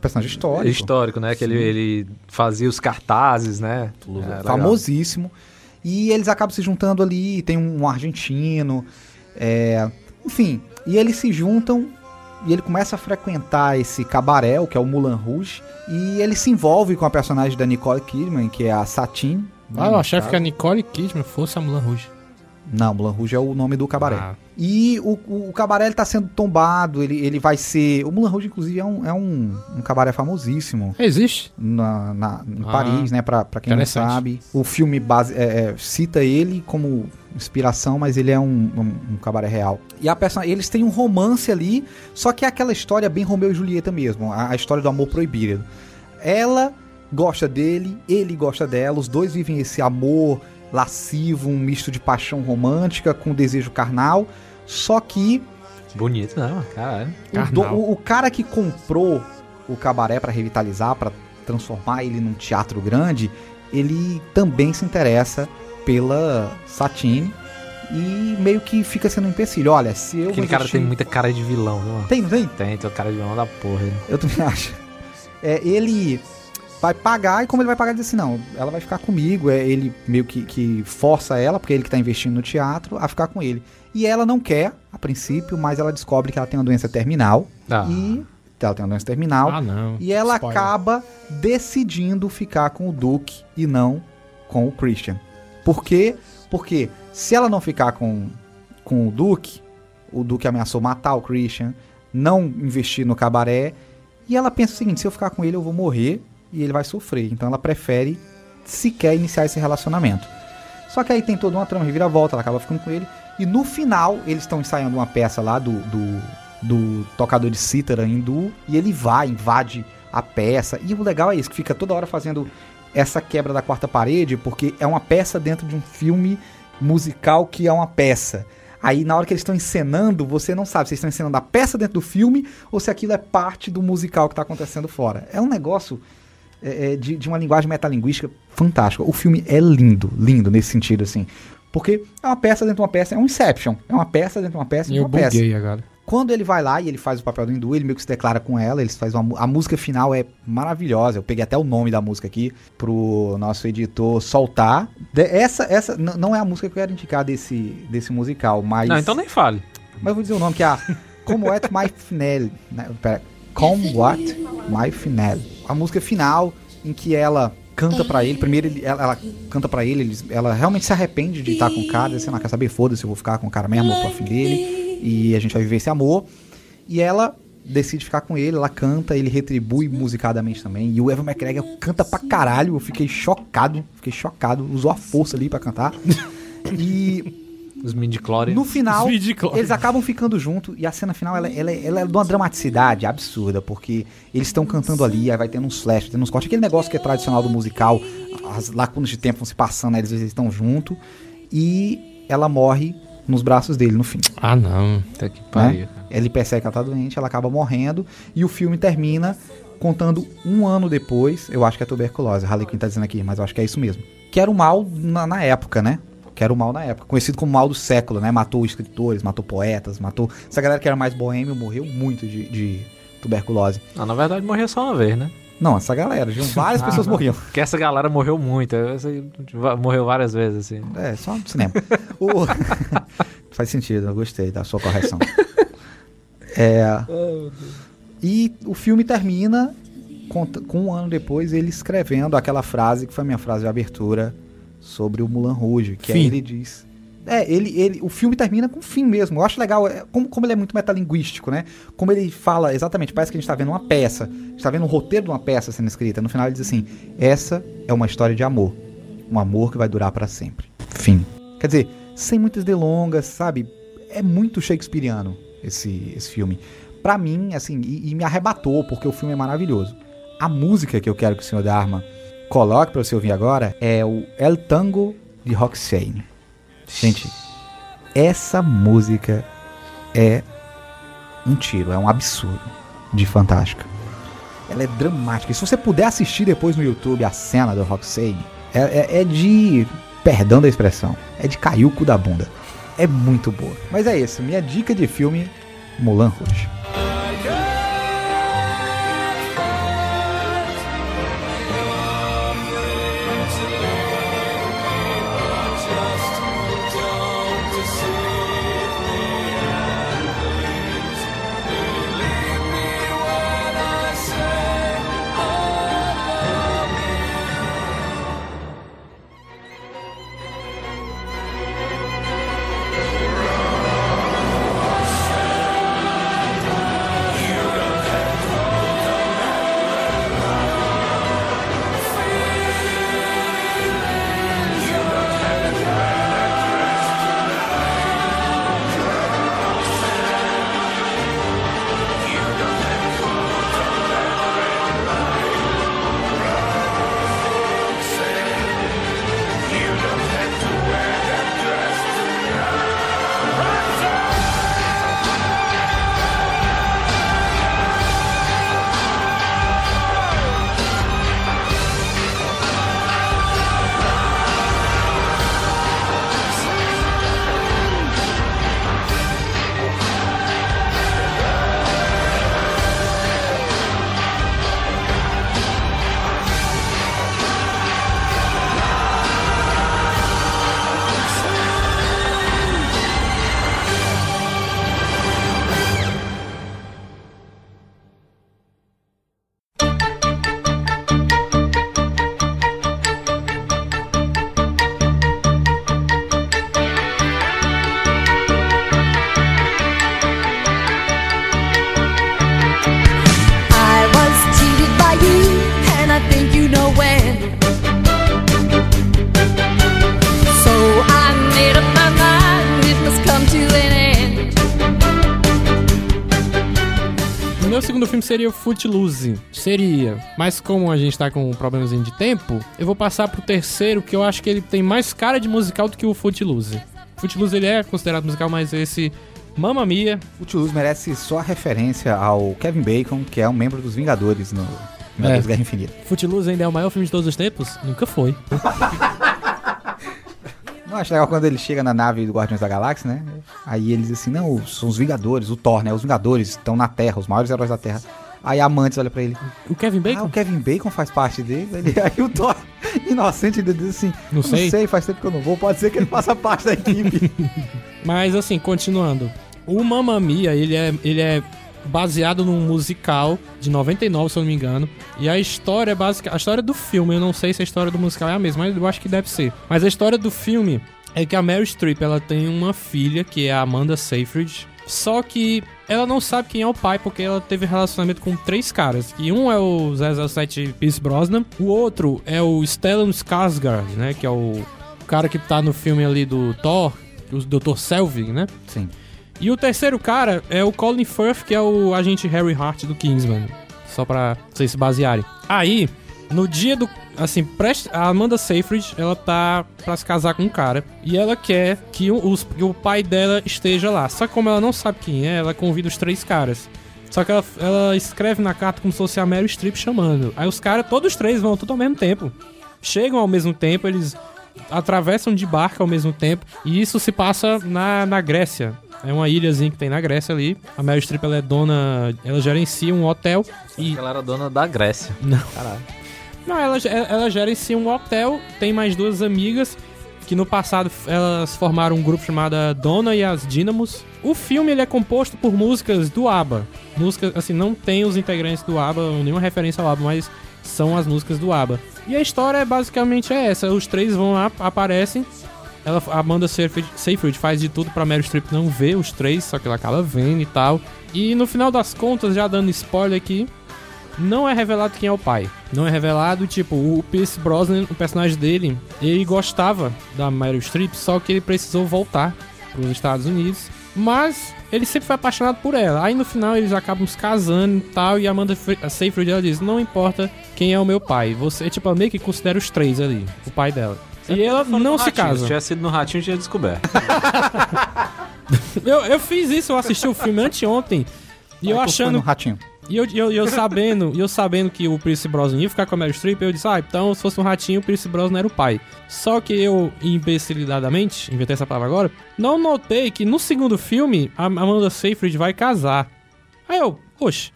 Personagem histórico. histórico, né? Que ele, ele fazia os cartazes, né? É, legal. E eles acabam se juntando ali, tem um argentino, é, enfim, e eles se juntam e ele começa a frequentar esse cabaré, que é o Moulin Rouge, e ele se envolve com a personagem da Nicole Kidman, que é a Satine. Ah, eu achava que a Nicole Kidman fosse a Mulan Rouge. Não, Moulin Rouge é o nome do cabaré. Ah. E o, o, o cabaré ele tá sendo tombado, ele, ele vai ser... O Moulin Rouge, inclusive, é um, é um, um cabaré famosíssimo Existe? na, na- em Ah, Paris, né? Pra, pra quem não sabe. O filme base, é, é, cita ele como inspiração, mas ele é um, um, um cabaré real. E a person... eles têm um romance ali, só que é aquela história bem Romeu e Julieta mesmo, a, a história do amor proibido. Ela gosta dele, ele gosta dela, os dois vivem esse amor lascivo, um misto de paixão romântica com desejo carnal, só que Bonito, né? mano? Caralho. o, do- o- o cara que comprou o cabaré pra revitalizar, pra transformar ele num teatro grande, ele também se interessa pela Satine e meio que fica sendo um empecilho. Olha, se eu Aquele cara tem muita cara de vilão, viu? Tem, não tem? Tem, tem o cara de vilão da porra. ele. Eu também acho. É, ele vai pagar e como ele vai pagar, ele diz assim, não, ela vai ficar comigo. É, ele meio que, que força ela, porque é ele que tá investindo no teatro, a ficar com ele. E ela não quer, a princípio, mas ela descobre que ela tem uma doença terminal. Ah. E ela tem uma doença terminal. Ah, não. E ela Spoiler. acaba decidindo ficar com o Duke e não com o Christian. Por quê? Porque se ela não ficar com, com o Duke, o Duke ameaçou matar o Christian, não investir no cabaré, e ela pensa o seguinte: se eu ficar com ele, eu vou morrer e ele vai sofrer. Então ela prefere sequer iniciar esse relacionamento. Só que aí tem toda uma trama reviravolta, ela acaba ficando com ele. E no final, eles estão ensaiando uma peça lá do, do, do tocador de cítara hindu. E ele vai, invade a peça. E o legal é isso, que fica toda hora fazendo essa quebra da quarta parede, porque é uma peça dentro de um filme musical que é uma peça. Aí na hora que eles estão encenando, você não sabe se estão encenando a peça dentro do filme ou se aquilo é parte do musical que está acontecendo fora. É um negócio é, é, de, de uma linguagem metalinguística fantástica. O filme é lindo, lindo nesse sentido, assim. Porque é uma peça dentro de uma peça, é um Inception. É uma peça dentro de uma peça E dentro eu de uma peça. buguei agora. Quando ele vai lá e ele faz o papel do hindu, ele meio que se declara com ela, eles fazem uma, a música final é maravilhosa. Eu peguei até o nome da música aqui pro nosso editor soltar. De- essa essa não é a música que eu quero indicar desse, desse musical, mas Não, então nem fale. mas eu vou dizer o nome que é a Como What My Finale, né? Pera, Come What My Finale. A música final em que ela canta pra ele, primeiro ele- ela, ela canta pra ele, ele- ela realmente se arrepende de estar com o cara, assim, não quer saber, foda-se, eu vou ficar com o cara mesmo, tô afim dele, e a gente vai viver esse amor. E ela decide ficar com ele, ela canta, ele retribui musicadamente também. E o Evan McGregor canta pra caralho, eu fiquei chocado, fiquei chocado, usou a força ali pra cantar. E Os midi-chlorians. no final, eles acabam ficando junto e a cena final ela, ela, ela é de uma dramaticidade absurda, porque eles estão cantando ali, aí vai tendo uns flashes, tendo uns cortes, aquele negócio que é tradicional do musical, as lacunas de tempo vão se passando, aí eles, estão junto e ela morre nos braços dele no fim. Ah, não. Puta que pariu. Ele percebe que ela tá doente, ela acaba morrendo e o filme termina contando um ano depois, eu acho que é tuberculose, Harley Quinn tá dizendo aqui, mas eu acho que é isso mesmo. Que era o mal na, na época, né? Que era o mal na época, conhecido como mal do século, né? Matou escritores, matou poetas, matou... Essa galera que era mais boêmio morreu muito de, de tuberculose. Ah, na verdade, morreu só uma vez, né? Não, essa galera, viu? várias Ah, pessoas não. morriam. Porque essa galera morreu muito. essa va- morreu várias vezes, assim. É, só no cinema. O- Faz sentido, eu gostei da sua correção. É... E o filme termina com, com um ano depois ele escrevendo aquela frase que foi a minha frase de abertura sobre o Mulan Rouge, que aí ele diz. É, ele, ele, o filme termina com fim mesmo. Eu acho legal, é, como, como ele é muito metalinguístico, né? Como ele fala exatamente, parece que a gente tá vendo uma peça. A gente tá vendo um roteiro de uma peça sendo escrita. No final ele diz assim: essa é uma história de amor. Um amor que vai durar pra sempre. Fim. Quer dizer, sem muitas delongas, sabe? É muito shakespeariano esse, esse filme. Pra mim, assim, e, e me arrebatou, porque o filme é maravilhoso. A música que eu quero que o senhor Dharma coloque pra você ouvir agora é o El Tango de Roxane. Gente, essa música é um tiro, é um absurdo de fantástica. Ela é dramática. E se você puder assistir depois no YouTube a cena do Roxane, é, é- é de. Perdão da expressão. É de cair o cu da bunda. É muito boa. Mas é isso. Minha dica de filme: Mulan Rouge. Seria o Footloose. Seria. Mas como a gente tá com um problemazinho de tempo, eu vou passar pro terceiro, que eu acho que ele tem mais cara de musical do que o Footloose. Footloose ele é considerado musical, mas esse Mamma Mia, Footloose merece só a referência ao Kevin Bacon, que é um membro dos Vingadores no Vingadores É. Guerra Infinita. Footloose ainda é o maior filme de todos os tempos? Nunca foi. Não acho legal quando ele chega na nave do Guardiões da Galáxia, né? Aí eles assim, não, são os Vingadores, o Thor, né? Os Vingadores estão na Terra, os maiores heróis da Terra. Aí a Mantis olha pra ele. O Kevin Ah, Bacon? o Kevin Bacon faz parte dele. Ele- aí o Thor, inocente, ele diz assim: Não sei. faz tempo que eu não vou. Pode ser que ele faça parte da equipe. Mas assim, continuando. O Mamma Mia, ele é, ele é baseado num musical de 99, se eu não me engano. E a história é básica. A história do filme, eu não sei se a história do musical é a mesma, mas eu acho que deve ser. Mas a história do filme é que a Mary Streep ela tem uma filha, que é a Amanda Seyfried. Só que ela não sabe quem é o pai, porque ela teve relacionamento com três caras. E um é o 007 Pierce Brosnan, o outro é o Stellan Skarsgård, né? Que é o cara que tá no filme ali do Thor, o Dr. Selvig, né? Sim. E o terceiro cara é o Colin Firth, que é o agente Harry Hart do Kingsman. Só pra vocês se basearem. Aí, no dia do. Assim, a Amanda Seyfried, ela tá pra se casar com um cara. E ela quer que o, os- que o pai dela esteja lá. Só que como ela não sabe quem é, ela convida os três caras. Só que ela, ela escreve na carta como se fosse a Mary Streep chamando. Aí os caras, todos os três vão tudo ao mesmo tempo. Chegam ao mesmo tempo, eles atravessam de barco ao mesmo tempo. E isso se passa na, na Grécia. É uma ilhazinha que tem na Grécia ali. A Mary Streep ela é dona. Ela gerencia um hotel. E. Ela era dona da Grécia. Não. Caralho. Não, ela, ela gerencia um hotel. Tem mais duas amigas. Que no passado elas formaram um grupo chamado Dona e as Dínamos. O filme ele é composto por músicas do ABBA. Músicas, assim, não tem os integrantes do ABBA, nenhuma referência ao ABBA, mas são as músicas do ABBA. E a história é basicamente é essa. Os três vão lá, aparecem. Ela, Amanda Seyfried, Seyfried faz de tudo pra Meryl Streep não ver os três, só que ela acaba vendo e tal. E no final das contas, já dando spoiler aqui, não é revelado quem é o pai. Não é revelado, tipo, o Pierce Brosnan, o personagem dele, ele gostava da Meryl Streep, só que ele precisou voltar pros Estados Unidos. Mas ele sempre foi apaixonado por ela. Aí no final eles acabam se casando e tal. E a Amanda a Seyfried ela diz: Não importa quem é o meu pai. Você, tipo, ela meio que considera os três ali, o pai dela. E ela não se Ratinho, casa. Se tivesse sido no Ratinho, tinha descoberto. Eu, eu fiz isso, eu assisti o filme anteontem. E eu Aí foi achando no ratinho. E eu, eu, eu sabendo, eu sabendo que o Pierce Brosnan ia ficar com a Meryl Streep, eu disse, ah, então se fosse um ratinho, o Pierce Brosnan era o pai. Só que eu, imbecilidadamente, inventei essa palavra agora, não notei que no segundo filme, a Amanda Seyfried vai casar. Aí eu, oxe.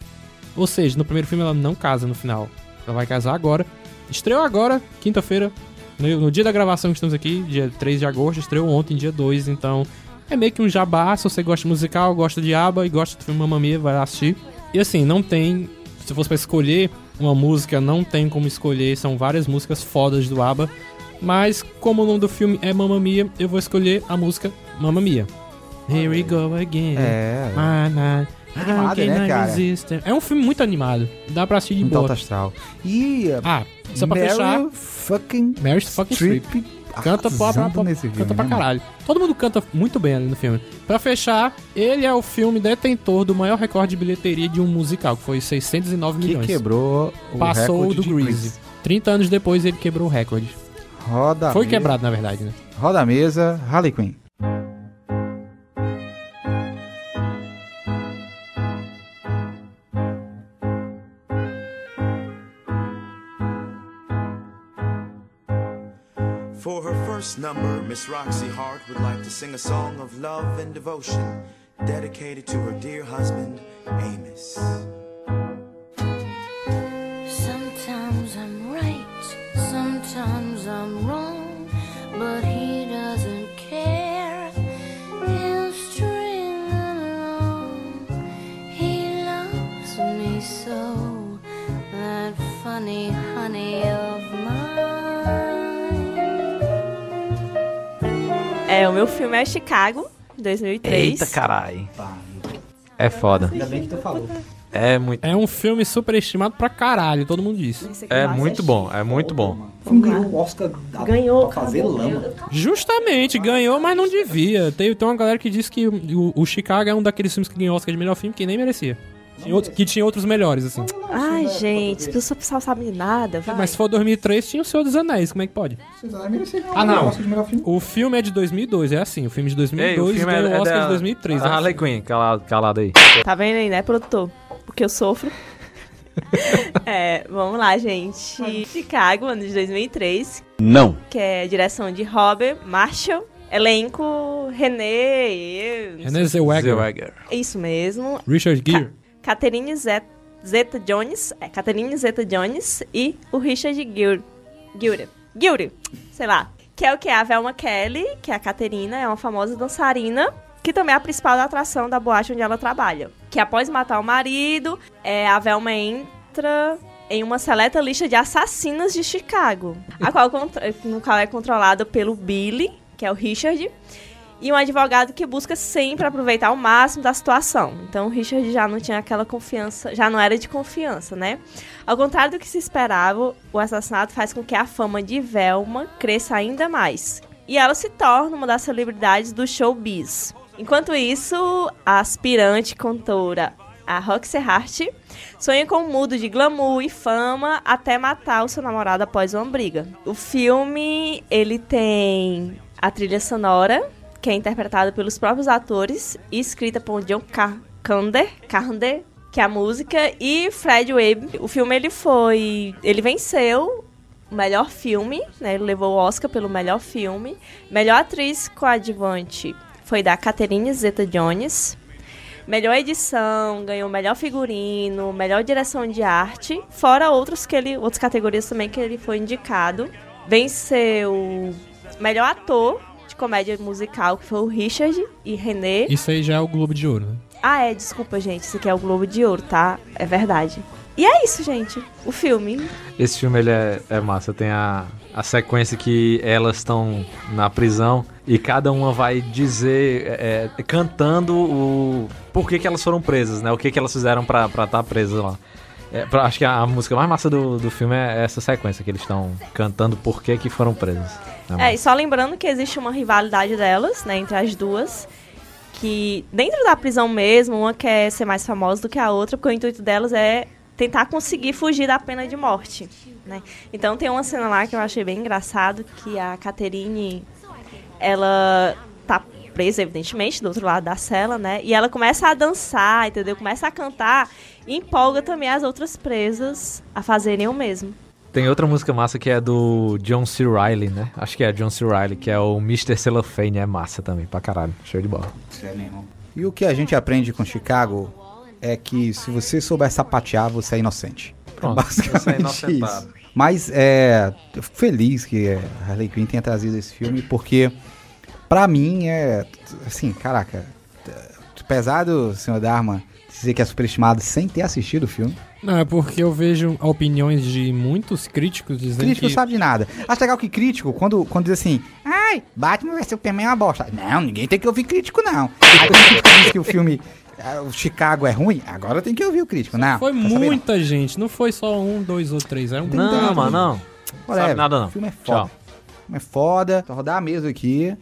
Ou seja, no primeiro filme ela não casa no final. Ela vai casar agora. Estreou agora, quinta-feira, no, no dia da gravação que estamos aqui, dia 3 de agosto, estreou ontem, dia 2, então... É meio que um jabá, se você gosta de musical, gosta de ABBA e gosta do filme Mamma Mia, vai assistir. E assim, não tem. Se fosse pra escolher uma música, não tem como escolher. São várias músicas fodas do ABBA. Mas, como o nome do filme é Mamma Mia, eu vou escolher a música Mamma Mia. Here we go again. É. My night. Animado, né, cara? É um filme muito animado. Dá pra assistir de Muito boa. alto astral. E. Ah, só pra Meryl fechar. fucking Mary fucking. Streep. Canta pra, pra, pra, nesse filme, canta pra né, mano? caralho. Todo mundo canta muito bem ali no filme. Pra fechar, ele é o filme detentor do maior recorde de bilheteria de um musical, que foi 609 Que milhões. quebrou o Passou recorde do de Grease. 30 anos depois ele quebrou o recorde. Roda foi mesa- quebrado, na verdade, né? Roda a mesa, Harley Quinn. First number, Miss Roxy Hart would like to sing a song of love and devotion dedicated to her dear husband, Amos. É, o meu filme é Chicago, 2003. Eita, carai. É foda. Ainda bem que tu falou. É muito. É um filme superestimado pra caralho, todo mundo disse. É muito bom, é muito bom. Ganhou o Oscar da- Ganhou, pra fazer lama. Justamente, ganhou, mas não devia. Tem, tem uma galera que disse que o, o Chicago é um daqueles filmes que ganhou Oscar de melhor filme que nem merecia. Tinha outro- que tinha outros melhores, assim. Ai, gente, o pessoal sabe de nada. Vai. Mas se for 2003, tinha o Senhor dos Anéis, como é que pode? Ah, não. O filme é de 2002, é assim. O filme de 2002 Ei, o ganhou é, o Oscar da, de 2003. da é Harley assim. Quinn, calado, calado aí. Tá vendo aí, né, produtor? Porque eu sofro. é, vamos lá, gente. Chicago, ano de 2003, Não. que é direção de Robert Marshall. Elenco René. eu- René Zellweger. Zellweger. Isso mesmo. Richard Gere. Catherine Zeta, Jones. É, Catherine Zeta Jones e o Richard. Gere. Gere. Sei lá. Que é o que? A Velma Kelly, que é a Caterina, é uma famosa dançarina. Que também é a principal atração da boate onde ela trabalha. Que após matar o marido, é, a Velma entra em uma seleta lista de assassinas de Chicago. A qual, no qual é controlada pelo Billy, que é o Richard, e um advogado que busca sempre aproveitar o máximo da situação. Então o Richard já não tinha aquela confiança, já não era de confiança, né? Ao contrário do que se esperava, o assassinato faz com que a fama de Velma cresça ainda mais. E ela se torna uma das celebridades do showbiz. Enquanto isso, a aspirante cantora, a Roxy Hart, sonha com um mundo de glamour e fama até matar o seu namorado após uma briga. O filme, ele tem a trilha sonora, que é interpretada pelos próprios atores e escrita por John Carpenter, Carpenter, que é a música, e Fred Webb. O filme ele foi, ele venceu o melhor filme, né? Ele levou o Oscar pelo melhor filme. Melhor atriz coadjuvante foi da Catherine Zeta-Jones. Melhor edição, ganhou melhor figurino, melhor direção de arte, fora outros que ele, outras categorias também que ele foi indicado. Venceu melhor ator comédia musical, que foi o Richard e René. Isso aí já é o Globo de Ouro, né? Ah, é, desculpa, gente, isso aqui é o Globo de Ouro, tá? É verdade. E é isso, gente. O filme. Esse filme ele é, é massa. Tem a, a sequência que elas estão na prisão e cada uma vai dizer, é, é, cantando o por que, que elas foram presas, né? O que, que elas fizeram pra estar presas lá. É, pra- acho que a, a música mais massa do, do filme é essa sequência, que eles estão cantando por que, que foram presas. É, e só lembrando que existe uma rivalidade delas, né, entre as duas. Que dentro da prisão mesmo, uma quer ser mais famosa do que a outra, porque o intuito delas é tentar conseguir fugir da pena de morte, né? Então tem uma cena lá que eu achei bem engraçado, que a Caterine, ela tá presa, evidentemente, do outro lado da cela, né? E ela começa a dançar, entendeu? Começa a cantar e empolga também as outras presas a fazerem o mesmo. Tem outra música massa que é do John C. Reilly, né? Acho que é John C. Reilly, que é o Mr. Cellophane, é massa também, pra caralho. Show de bola. E o que a gente aprende com Chicago é que se você souber sapatear, você é inocente. Pronto, Basicamente você é inocentado. isso. Mas é, feliz que a Harley Quinn tenha trazido esse filme, porque pra mim é, assim, caraca, apesar do senhor Dharma dizer que é superestimado sem ter assistido o filme, Não, é porque eu vejo opiniões de muitos críticos dizendo crítico que... não sabe de nada. Acho legal que crítico, quando, quando diz assim, ai, Batman vs Superman é uma bosta. Não, ninguém tem que ouvir crítico, não. Aí quando o crítico diz que o filme, ah, o Chicago é ruim, agora tem que ouvir o crítico. Não, Foi saber, não. muita gente, não foi só um, dois ou três, era um Não, bocado. mano, não. Whatever. Sabe nada não. O filme é foda. Tchau. O filme é foda. Vou rodar a mesa aqui.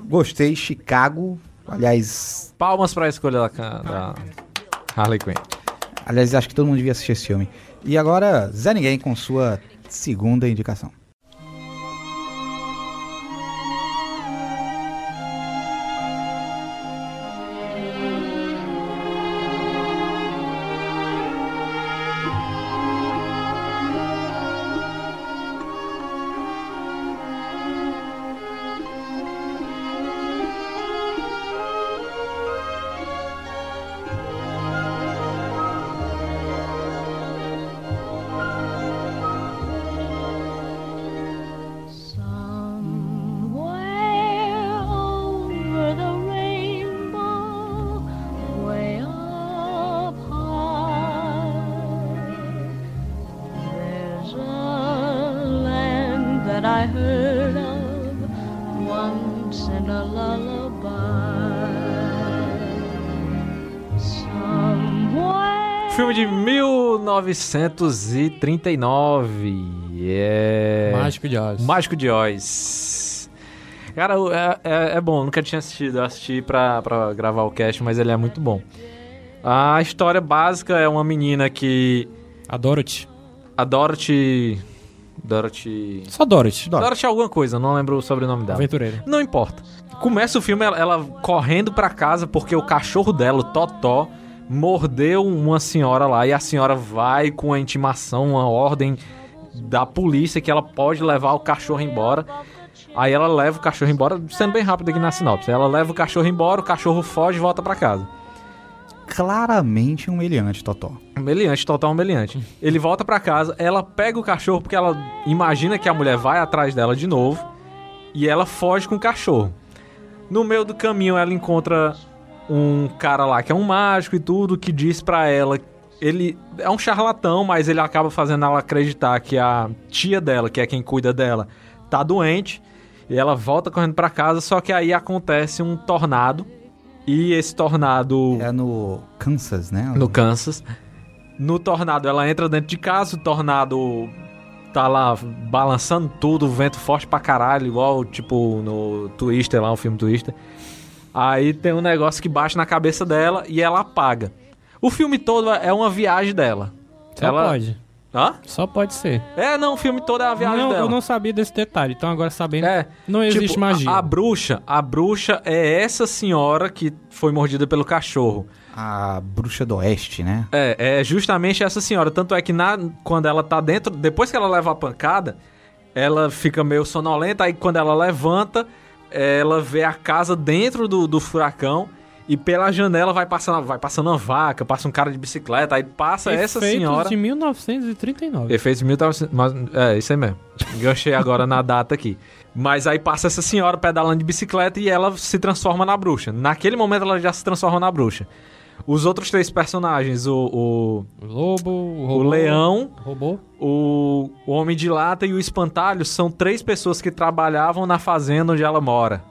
Gostei, Chicago. Aliás, Palmas pra escolha da, da Harley Quinn. aliás, acho que todo mundo devia assistir esse filme. E agora, Zé Ninguém com sua segunda indicação. 1939. É. Mágico de Oz. Mágico de Oz. Cara, é, é, é bom, nunca tinha assistido. Eu assisti pra, pra gravar o cast, mas ele é muito bom. A história básica é uma menina que. A Dorothy. A Dorothy. Dorothy. Só Dorothy. Dorothy alguma coisa, não lembro o sobrenome dela. Aventureira. Não importa. Começa o filme ela, ela correndo pra casa porque o cachorro dela, o Totó, mordeu uma senhora lá e a senhora vai com a intimação, uma ordem da polícia que ela pode levar o cachorro embora. Aí ela leva o cachorro embora, sendo bem rápido aqui na sinopse. Ela leva o cachorro embora, o cachorro foge e volta pra casa. Claramente um meliante, Totó. Meliante, total meliante. Ele volta pra casa, ela pega o cachorro porque ela imagina que a mulher vai atrás dela de novo e ela foge com o cachorro. No meio do caminho ela encontra um cara lá que é um mágico e tudo que diz pra ela ele é um charlatão, mas ele acaba fazendo ela acreditar que a tia dela, que é quem cuida dela, tá doente. E ela volta correndo pra casa, só que aí acontece um tornado. E esse tornado. É no Kansas, né? No Kansas. No tornado, ela entra dentro de casa, o tornado tá lá balançando tudo, vento forte pra caralho, igual tipo no Twister lá, o filme Twister. Aí tem um negócio que bate na cabeça dela e ela apaga. O filme todo é uma viagem dela. Só ela... pode. Hã? Só pode ser. É, não, o filme todo é a viagem não, dela. Eu não sabia desse detalhe, então agora sabendo, É. não existe Tipo, magia. A, a bruxa, a bruxa é essa senhora que foi mordida pelo cachorro. A bruxa do oeste, né? É, é justamente essa senhora. Tanto é que na, quando ela tá dentro, depois que ela leva a pancada, ela fica meio sonolenta. Aí quando ela levanta, ela vê a casa dentro do, do furacão. E pela janela vai passando, vai passando uma vaca, passa um cara de bicicleta, aí passa essa Efeitos senhora. de 1939. Efeitos de 1900. mas- É, isso aí mesmo. Ganchei agora na data aqui. Mas aí passa essa senhora pedalando de bicicleta e ela se transforma na bruxa. Naquele momento ela já se transforma na bruxa. Os outros três personagens, o, o, O lobo, o, o robô, leão, robô. o, o homem de lata e o espantalho são três pessoas que trabalhavam na fazenda onde ela mora.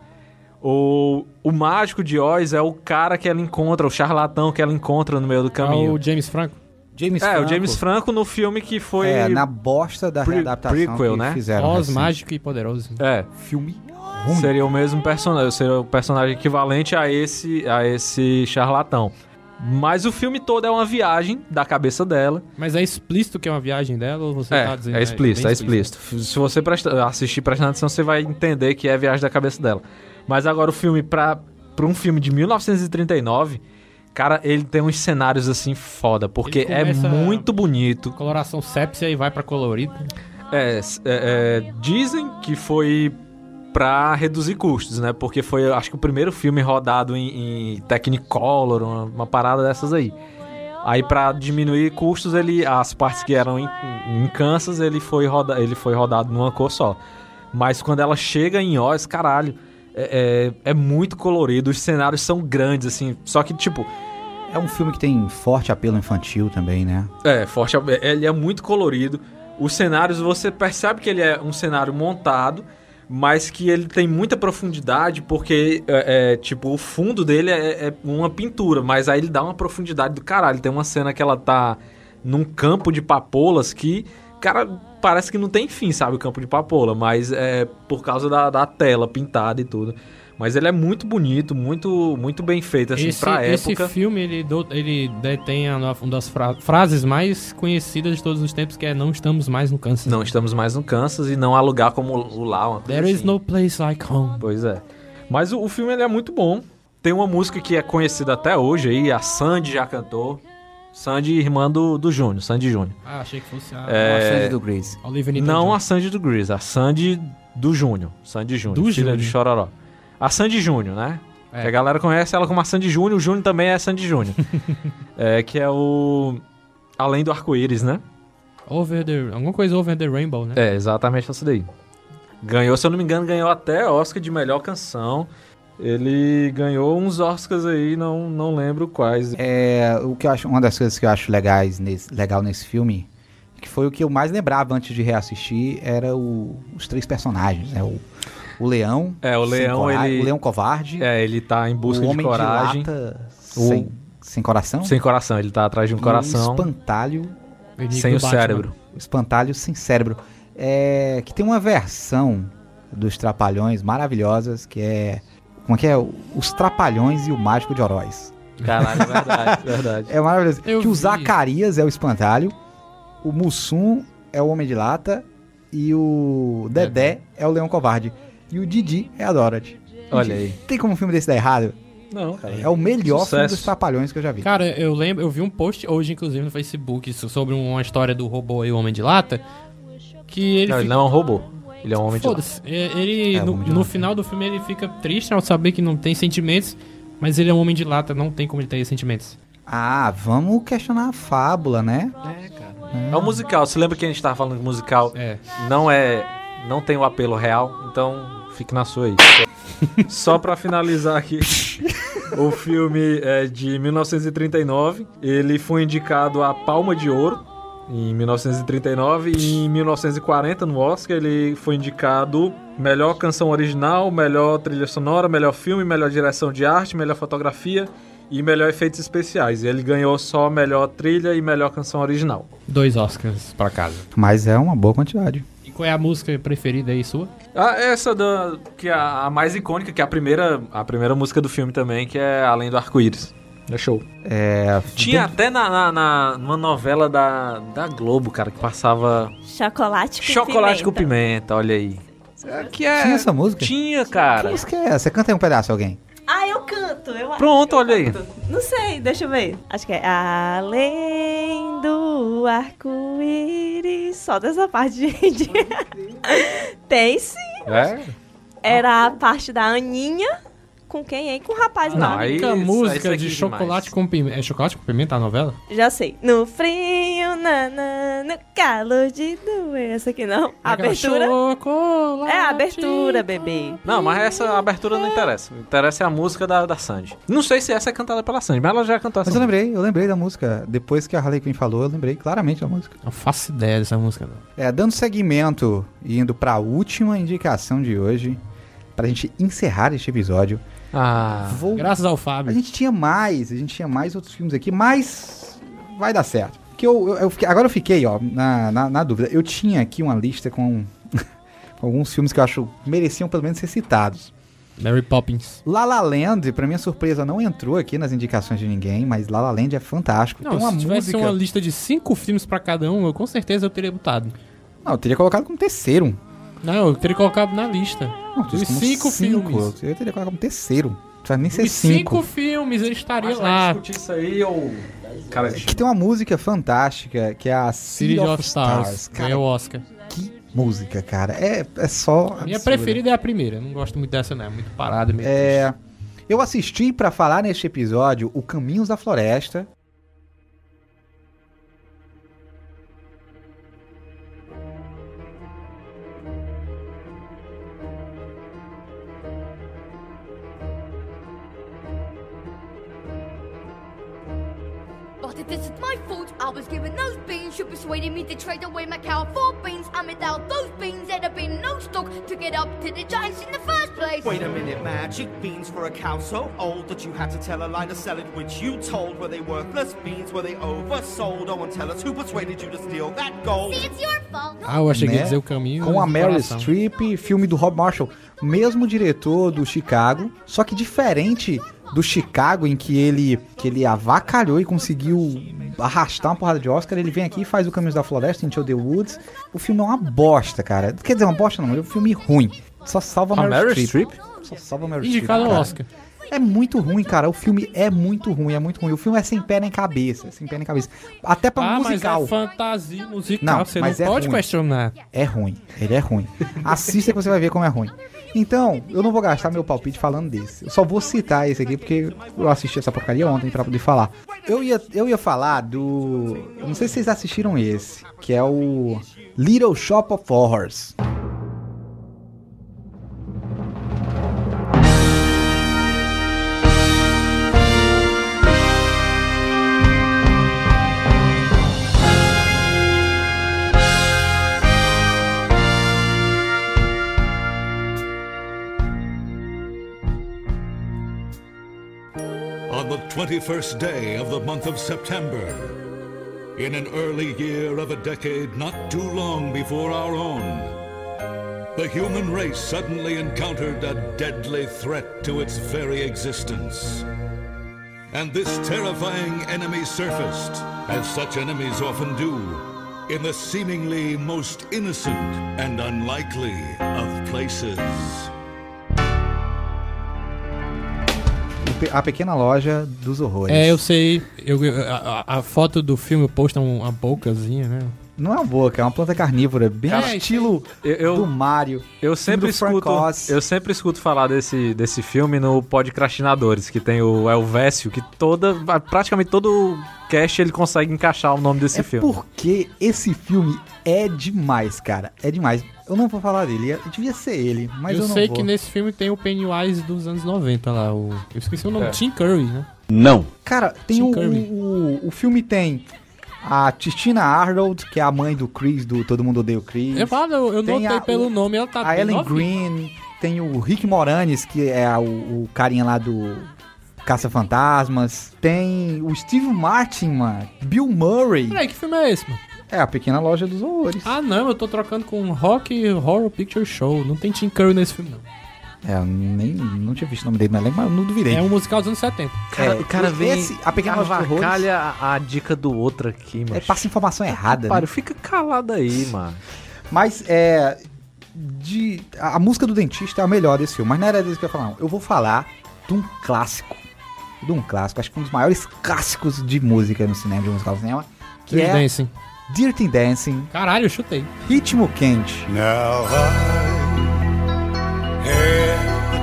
O, o mágico de Oz é o cara que ela encontra, o charlatão que ela encontra no meio do É caminho. o James Franco. James é, Franco. o James Franco no filme que foi. É, na bosta da pre- readaptação prequel, que né? fizeram. Oz, recente. mágico e poderoso. É. Filme Seria o mesmo personagem, seria o personagem equivalente a esse, a esse charlatão. Mas o filme todo é uma viagem da cabeça dela. Mas é explícito que é uma viagem dela ou você é, tá dizendo? é explícito, bem é explícito. Se você presta, assistir prestando atenção, você vai entender que é viagem da cabeça dela. Mas agora o filme, pra, pra um filme de 1939, cara, ele tem uns cenários assim foda, porque é muito bonito. Coloração sépia e vai pra colorido. É, é, é, dizem que foi pra reduzir custos, né? Porque foi, acho que o primeiro filme rodado em, em Technicolor, uma, uma parada dessas aí. Aí pra diminuir custos, ele as partes que eram em, em Kansas, ele foi, roda, ele foi rodado numa cor só. Mas quando ela chega em Oz, caralho, é, é, é muito colorido, os cenários são grandes, assim. Só que, tipo, É um filme que tem forte apelo infantil também, né? é, forte. Ele é muito colorido. Os cenários, você percebe que ele é um cenário montado, mas que ele tem muita profundidade, porque, é, é, tipo, o fundo dele é, é uma pintura, mas aí ele dá uma profundidade do caralho. Tem uma cena que ela tá num campo de papoulas que, cara, parece que não tem fim, sabe, o campo de papoula, mas é por causa da, da tela pintada e tudo. Mas ele é muito bonito, muito muito bem feito, assim, esse, pra esse época. filme, ele, do- ele detém uma das fra- frases mais conhecidas de todos os tempos, que é Não estamos mais no câncer. Não estamos mais no Kansas e não há lugar como o lá. There is assim. no place like home. Pois é. Mas o, o filme ele é muito bom. Tem uma música que é conhecida até hoje aí, a Sandy já cantou. Sandy, irmã do, do Júnior, Sandy Júnior. Ah, achei que fosse a... É, A Sandy do Grease. Não a Sandy do Grease, a Sandy do Júnior. Sandy Júnior, Do filha Júnior. de Chororó. A Sandy Júnior, né? É. Que a galera conhece ela como a Sandy Júnior, o Júnior também é Sandy Júnior. é, que é o... Além do Arco-Íris, né? Over the... Alguma coisa Over the Rainbow, né? É, exatamente essa daí. Ganhou, se eu não me engano, ganhou até Oscar de melhor canção. Ele ganhou uns Oscars aí, não, não lembro quais. É, o que eu acho, uma das coisas que eu acho legais nesse, legal nesse filme, que foi o que eu mais lembrava antes de reassistir, era o- os três personagens, né? O, o leão, É, o leão, cora- ele- o leão covarde, É, ele tá em busca o de homem coragem. de lata O- sem, sem coração, Sem coração, ele tá atrás de um e coração o espantalho, sem o Batman. cérebro. o espantalho sem cérebro, é, que tem uma versão dos Trapalhões maravilhosas, que é como é que é? Os Trapalhões e o Mágico de Oroz. Caralho, é verdade, verdade. É maravilhoso. Eu que o vi. Zacarias é o espantalho, o Mussum é o Homem de Lata e o Dedé é o Leão Covarde. E o Didi é a Dorothy. Olha aí. Tem como um filme desse dar errado? Não, cara. É o melhor filme Sucesso. dos Trapalhões que eu já vi. Cara, eu lembro, eu vi um post hoje, inclusive, no Facebook, sobre uma história do robô e o Homem de Lata. Que ele Não, ele fica- não é um robô. Ele é um homem de lata. É, Ele, É, no, no Lata. final do filme, ele fica triste ao saber que não tem sentimentos, mas ele é um homem de lata, não tem como ele ter sentimentos. Ah, vamos questionar a fábula, né? É, cara. É um musical. Você lembra que a gente tava falando de musical? É. Não é. Não tem o apelo real, então fique na sua aí. Só pra finalizar aqui, o filme é de 1939. Ele foi indicado a Palma de Ouro em 1939 e em 1940 no Oscar ele foi indicado melhor canção original, melhor trilha sonora, melhor filme, melhor direção de arte, melhor fotografia e melhor efeitos especiais. Ele ganhou só melhor trilha e melhor canção original. Dois Oscars pra casa. Mas é uma boa quantidade. Qual é a música preferida aí sua? Ah, essa da que é a, mais icônica, que é a primeira, a primeira música do filme também, que é Além do Arco-Íris. É show. É. Tinha até na, na, na- numa novela da, da Globo, cara, que passava Chocolate com Chocolate com pimenta. Pimenta, olha aí. É, que é, Tinha essa música? Tinha, Que cara. música é essa? Canta aí um pedaço, alguém. Ah, eu canto, eu acho. Pronto, olha aí. Não sei, deixa eu ver. Acho que é Além do arco-íris. Só dessa parte, gente. Tem sim. É? Era a parte da Aninha. Com quem, hein? Com o rapaz Não, lá. aí- a isso- música aqui de é chocolate demais. com pimenta. É chocolate com pimenta a novela? Já sei. No frio, nanã, no calor de doer. Essa aqui não. Abertura. Chocolate. É a abertura, bebê. Não, mas essa abertura não interessa. Interessa é a música da, da Sandy. Não sei se essa é cantada pela Sandy, mas ela já cantou essa Mas eu lembrei, eu lembrei da música. Depois que a Harley Quinn falou, eu lembrei claramente da música. Não faço ideia dessa música, não. É, dando seguimento e indo pra última indicação de hoje, pra gente encerrar este episódio. Ah, Vou... Graças ao A Fábio. gente tinha mais, a gente tinha mais outros filmes aqui, mas vai dar certo. Porque eu, eu- eu fiquei- agora eu fiquei, ó, na, na, na dúvida. Eu tinha aqui uma lista com, com alguns filmes que eu acho mereciam pelo menos ser citados. Mary Poppins. La La Land, pra minha surpresa, não entrou aqui nas indicações de ninguém, mas La La Land é fantástico. Não, Tem uma se tivesse música... uma lista de cinco filmes pra cada um, eu com certeza eu teria botado. Não, eu teria colocado como terceiro. Não, eu teria colocado na lista. Não, Dos como cinco, filmes. Eu teria colocado como terceiro. Não precisa nem ser Os cinco. cinco. filmes ele estaria Acho lá. discutir isso aí ou... Cara, Que tem uma música fantástica, que é a City City of Stars. Cara, Ganhou o Oscar. que música, cara. É, é só. A minha absurda. preferida é a primeira. Eu não gosto muito dessa, não. É muito parada mesmo. É. Eu assisti pra falar neste episódio o Caminhos da Floresta. Persuaded me to trade away my cow for beans. And without those beans, there'd have been no stock to get up to the giants in the first place. Wait a minute, magic beans for a cow so old that you had to tell a lie to sell it, which you told were they worthless beans? Were they oversold? Oh, and tell us who persuaded you to steal that gold? See, it's your fault. Ah, eu achei que ia né? dizer o caminho. Com a Meryl. Streep, filme do Rob Marshall. Mesmo diretor do Chicago, só que diferente do Chicago, em que ele, que ele avacalhou e conseguiu arrastar uma porrada de Oscar, ele vem aqui e faz o Caminhos da Floresta, Into the Woods. O filme é uma bosta, cara. Quer dizer, uma bosta não, é um filme ruim. Só salva a Meryl, Streep. Só salva a Meryl Indicado ao cara. Oscar. É muito ruim, cara. O filme é muito ruim, é muito ruim. O filme é sem pé nem cabeça, é sem pé nem cabeça. Até pra Ah, musical. mas é fantasia musical. Não, você mas não é pode ruim. questionar. É ruim, ele é ruim. Assista que você vai ver como é ruim. Então, eu não vou gastar meu palpite falando desse. Eu só vou citar esse aqui porque eu assisti essa porcaria ontem pra poder falar. Eu ia, eu ia falar do. Não sei se vocês assistiram esse, que é o Little Shop of Horrors. 21st day of the month of September, in an early year of a decade not too long before our own, the human race suddenly encountered a deadly threat to its very existence. and this terrifying enemy surfaced, as such enemies often do, in the seemingly most innocent and unlikely of places. A Pequena Loja dos Horrores. É, eu sei. Eu, a, a- foto do filme posta um- uma bocazinha, né? Não é uma boca, é uma planta carnívora, bem Cara, estilo Eu, eu, do Mario. eu sempre escuto, Oz. eu sempre escuto falar desse, desse filme no Podcrastinadores, que tem o Elvésio, que toda, praticamente todo cast ele consegue encaixar o nome desse É filme. porque esse filme é demais, cara. É demais. Eu não vou falar dele, é- devia ser ele, mas eu, eu não sei vou. que nesse filme tem o Pennywise dos anos 90 lá. O, eu esqueci o nome. É. Tim Curry, né? Não. Cara, tem Tim o, Curry. o, o filme tem a Christina Arnold, que é a mãe do Chris, do Todo Mundo Odeia o Chris. Eu, falo, eu, eu notei a- pelo o- nome, ela tá a Ellen novinha. Green, tem o Rick Moranis, que é o, o carinha lá do Caça-Fantasmas. Tem o Steve Martin, mano. Bill Murray. Peraí, que filme é esse, mano? É a Pequena Loja dos Horrores. Ah, não, eu tô trocando com Rock Horror Picture Show. Não tem Tim Curry nesse filme, não. É, eu nem não tinha visto o nome dele na lembro, mas eu não duvidei. É um musical dos anos 70. Cara, É, o cara vem esse- a Pequena avacalha a, a dica do outro aqui, mano. É, passa informação errada. Para, né? fica calado aí, mano. Mas é. De, a, a música do dentista é a melhor desse filme, mas não era disso que eu ia falar, não. Eu vou falar de um clássico. De um clássico, acho que um dos maiores clássicos de música no cinema, de musical no cinema. Que Dirty é Dancing. Dirty Dancing, Caralho, eu chutei. Ritmo Quente. Now I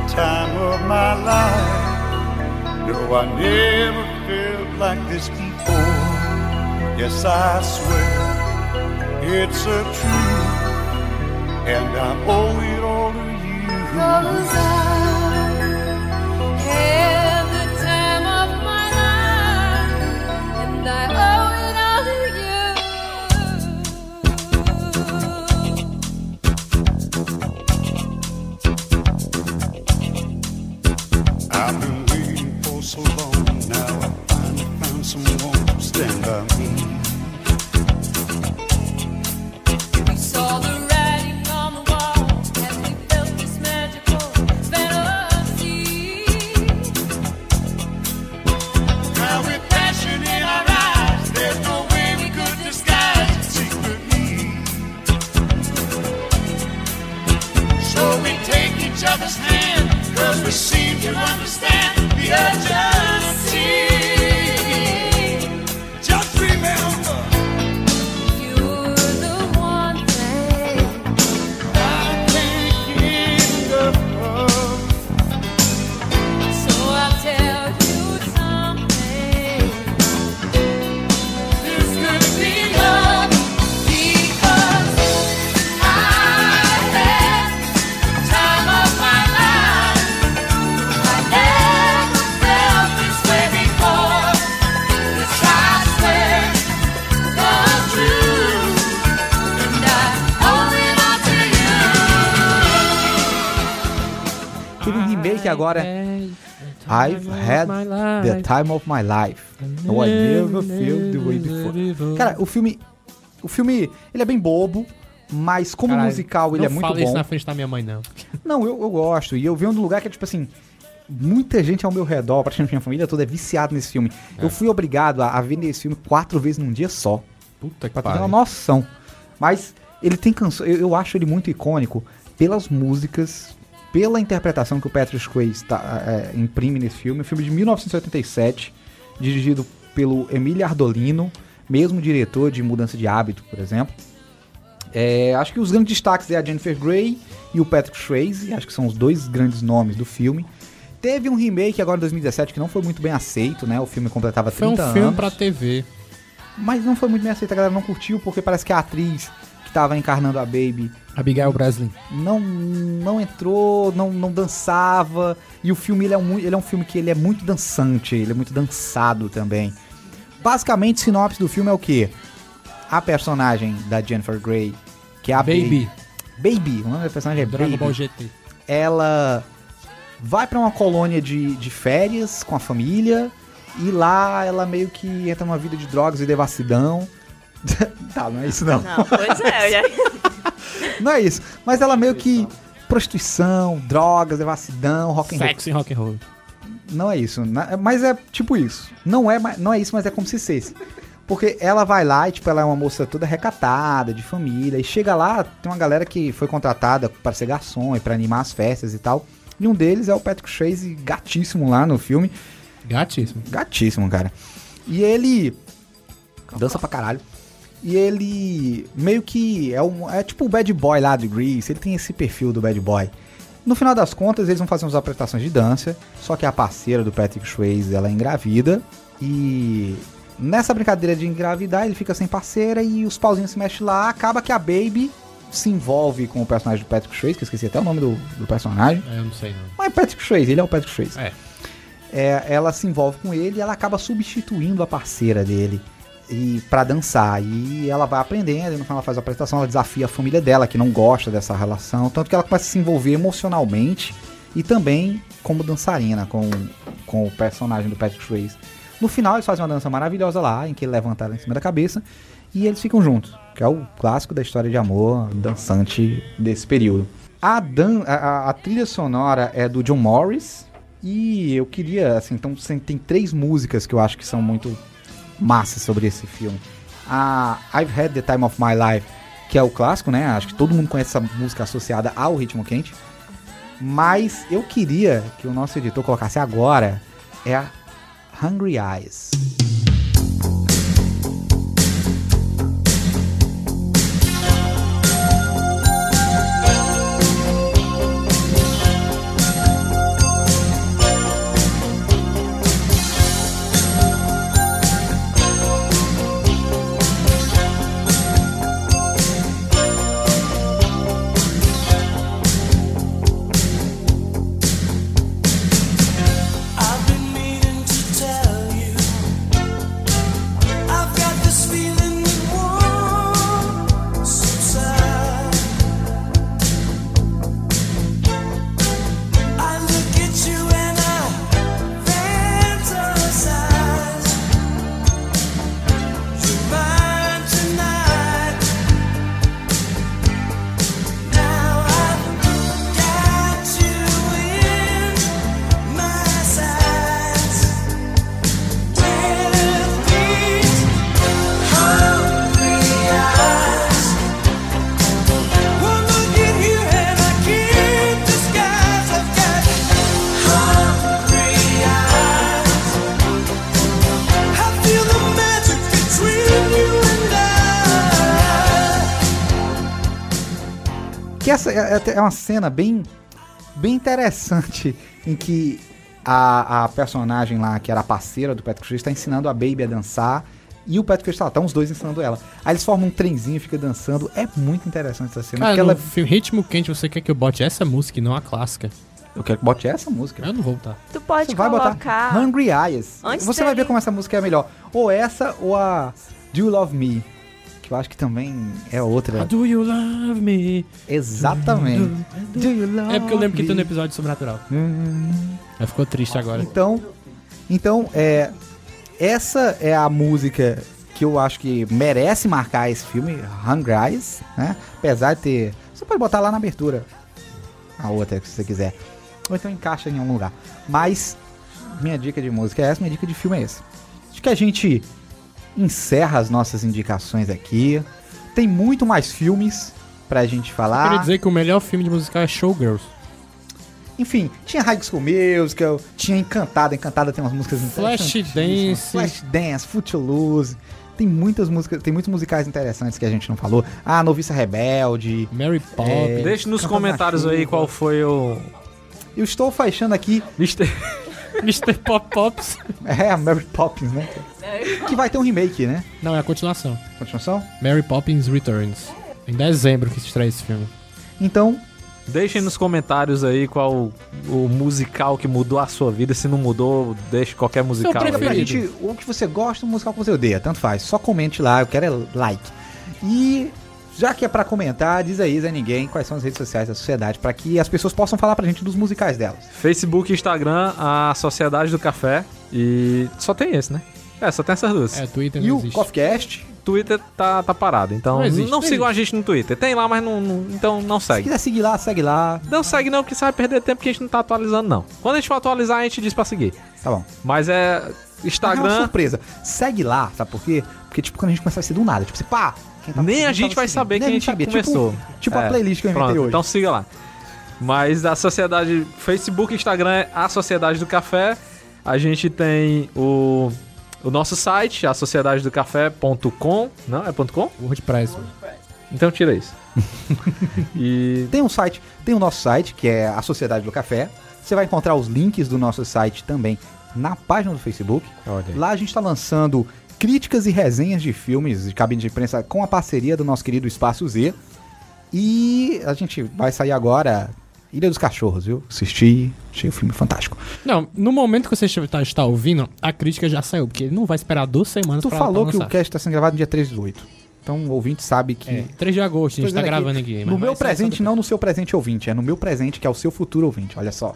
time of my life. No, I never felt like this before. Yes, I swear it's a truth, and I owe it all to you. I agora. I've had the time of my life. No, I never felt the way before. Cara, o filme. O filme, ele é bem bobo, mas como Caralho, musical ele não é muito fala isso bom. na frente da minha mãe, não. Não, eu, eu gosto. E eu venho de um lugar que é tipo assim. Muita gente ao meu redor, praticamente minha família toda, é viciada nesse filme. Eu fui obrigado a, a ver esse filme quatro vezes num dia só. Puta que Pra ter uma noção. Mas ele tem canções. Eu, eu acho ele muito icônico pelas músicas, pela interpretação que o Patrick Swayze tá, é, imprime nesse filme. Um filme de 1987, dirigido pelo Emílio Ardolino, mesmo diretor de Mudança de Hábito, por exemplo. É, acho que os grandes destaques é a Jennifer Grey e o Patrick Swayze, acho que são os dois grandes nomes do filme. Teve um remake agora em 2017 que não foi muito bem aceito, né? O filme completava 30 Foi um anos. filme pra TV. Mas não foi muito bem aceito, a galera não curtiu, porque parece que a atriz que tava encarnando a Baby Abigail Breslin. não, não entrou, não, não dançava. E o filme ele é, um, ele é um filme que ele é muito dançante, ele é muito dançado também. Basicamente, sinopse do filme é o quê? A personagem da Jennifer Grey, que é a Baby. Baby, o nome da personagem é Dragon Baby. Ball GT. Ela vai pra uma colônia de, de férias com a família e lá ela meio que entra numa vida de drogas e devassidão. tá, não é isso não. Não, pois é, já... Não é isso. Mas ela meio que prostituição, drogas, devassidão, rock and roll. Sexo e rock and roll. Não é isso. Mas é tipo isso. Não é, não é isso, mas é como se fosse. Porque ela vai lá e, tipo, ela é uma moça toda recatada, de família. E chega lá, tem uma galera que foi contratada para ser garçom e pra animar as festas e tal. E um deles é o Patrick Swayze, gatíssimo lá no filme. Gatíssimo. Gatíssimo, cara. E ele dança pra caralho. E ele meio que é, um, é tipo o bad boy lá do Grease. Ele tem esse perfil do bad boy. No final das contas, eles vão fazer umas apresentações de dança. Só que a parceira do Patrick Swayze, ela é engravida. E nessa brincadeira de engravidar, ele fica sem parceira e os pauzinhos se mexem lá. Acaba que a Baby se envolve com o personagem do Patrick Swayze, que eu esqueci até o nome do, do personagem. É, eu não sei não. Mas Patrick Swayze, ele é o Patrick Swayze. É. É, ela se envolve com ele e ela acaba substituindo a parceira dele e para dançar. E ela vai aprendendo, e no final ela faz a apresentação, ela desafia a família dela, que não gosta dessa relação, tanto que ela começa a se envolver emocionalmente e também como dançarina com, com o personagem do Patrick Swayze. No final eles fazem uma dança maravilhosa lá, em que ele levanta ela em cima da cabeça e eles ficam juntos, que é o clássico da história de amor dançante desse período. A, dan a, a- trilha sonora é do John Morris e eu queria, assim, então tem três músicas que eu acho que são muito massas sobre esse filme. A I've Had the Time of My Life, que é o clássico, né? Acho que todo mundo conhece essa música associada ao ritmo quente. Mas eu queria que o nosso editor colocasse agora é a Hungry Eyes. É, é- é uma cena bem, bem interessante em que a, a personagem lá, que era a parceira do Patrick Swayze, está ensinando a Baby a dançar. E o Patrick Swayze tá lá, tá os dois ensinando ela. Aí eles formam um trenzinho e fica dançando. É muito interessante essa cena. Cara, no ela... filme Ritmo Quente, você quer que eu bote essa música e não a clássica? Eu quero que bote essa música. Eu não vou botar. Tu pode Você vai colocar. botar Hungry Eyes. Antes Você vai ver como essa música é melhor. Ou essa, ou a Do You Love Me. Que eu acho que também é outra. Do you love me? Exatamente. Do you love É porque eu lembro que me? tem no episódio Sobrenatural. Aí ficou triste agora. Então, então é essa é a música que eu acho que merece marcar esse filme, Hungry Eyes, né? Apesar de ter, você pode botar lá na abertura a outra se você quiser, ou então encaixa em algum lugar. Mas minha dica de música é essa, minha dica de filme é esse. Acho que a gente encerra as nossas indicações aqui. Tem muito mais filmes pra gente Eu falar. queria dizer que o melhor filme de musical é Showgirls. Enfim, tinha High School Musical, tinha Encantada, Encantada tem umas músicas Flashdance. Flashdance, Footloose. Tem muitas músicas, tem muitos musicais interessantes que a gente não falou. Ah, Noviça Rebelde. Mary é, Deixe nos comentários aí qual foi o. Eu estou fechando aqui. Mr. Pop Pops. É, a Mary Poppins, né? Que vai ter um remake, né? Não, é a continuação. Continuação? Mary Poppins Returns. Em dezembro que estreia esse filme. Então, Deixem nos comentários aí qual o, o musical que mudou a sua vida. Se não mudou, deixe qualquer musical pra aí. gente, o que você gosta, o musical que você odeia, tanto faz. Só comente lá, eu quero é like. E já que é pra comentar, diz aí, Zé Ninguém, quais são as redes sociais da sociedade, pra que as pessoas possam falar pra gente dos musicais delas. Facebook e Instagram, a Sociedade do Café. E só tem esse, né? É, só tem essas duas. É, Twitter E não o existe. CoffeeCast, Twitter tá, tá parado, então Não não, existe, não sigam a gente no Twitter. Tem lá, mas não, não- então não se segue. quiser seguir lá, segue lá. Não segue não, porque você vai perder tempo que a gente não tá atualizando não. Quando a gente for atualizar, a gente diz pra seguir. Tá bom. Mas é Mas é uma Instagram, surpresa. Segue lá, sabe por quê? Porque, tipo, quando a gente começar a ser do nada, tipo, você, pá, quem tá nem a gente vai seguindo. saber Nem que a gente sabia. começou. Tipo, tipo a É, playlist que eu inventei pronto, hoje. Então siga lá. Mas a sociedade, Facebook e Instagram é a Sociedade do Café. A gente tem o, o nosso site, a sociedadedocafé.com. Não, é ponto .com? WordPress. Então tira isso. e Tem um site, tem o nosso site, que é a Sociedade do Café. Você vai encontrar os links do nosso site também na página do Facebook. Lá a gente está lançando críticas e resenhas de filmes de cabine de imprensa com a parceria do nosso querido Espaço Z. E a gente vai sair agora Ilha dos Cachorros, viu? Assisti, achei o filme fantástico. Não, no momento que você está, está ouvindo, a crítica já saiu, porque ele não vai esperar duas semanas Tu pra falou pra que o cast está sendo gravado no dia 3 de 8. Então o ouvinte sabe que. É, 3 de agosto, a gente tá dizendo gravando aqui. mas No meu presente, não no seu presente ouvinte, é no meu presente, que é o seu futuro ouvinte. Olha só.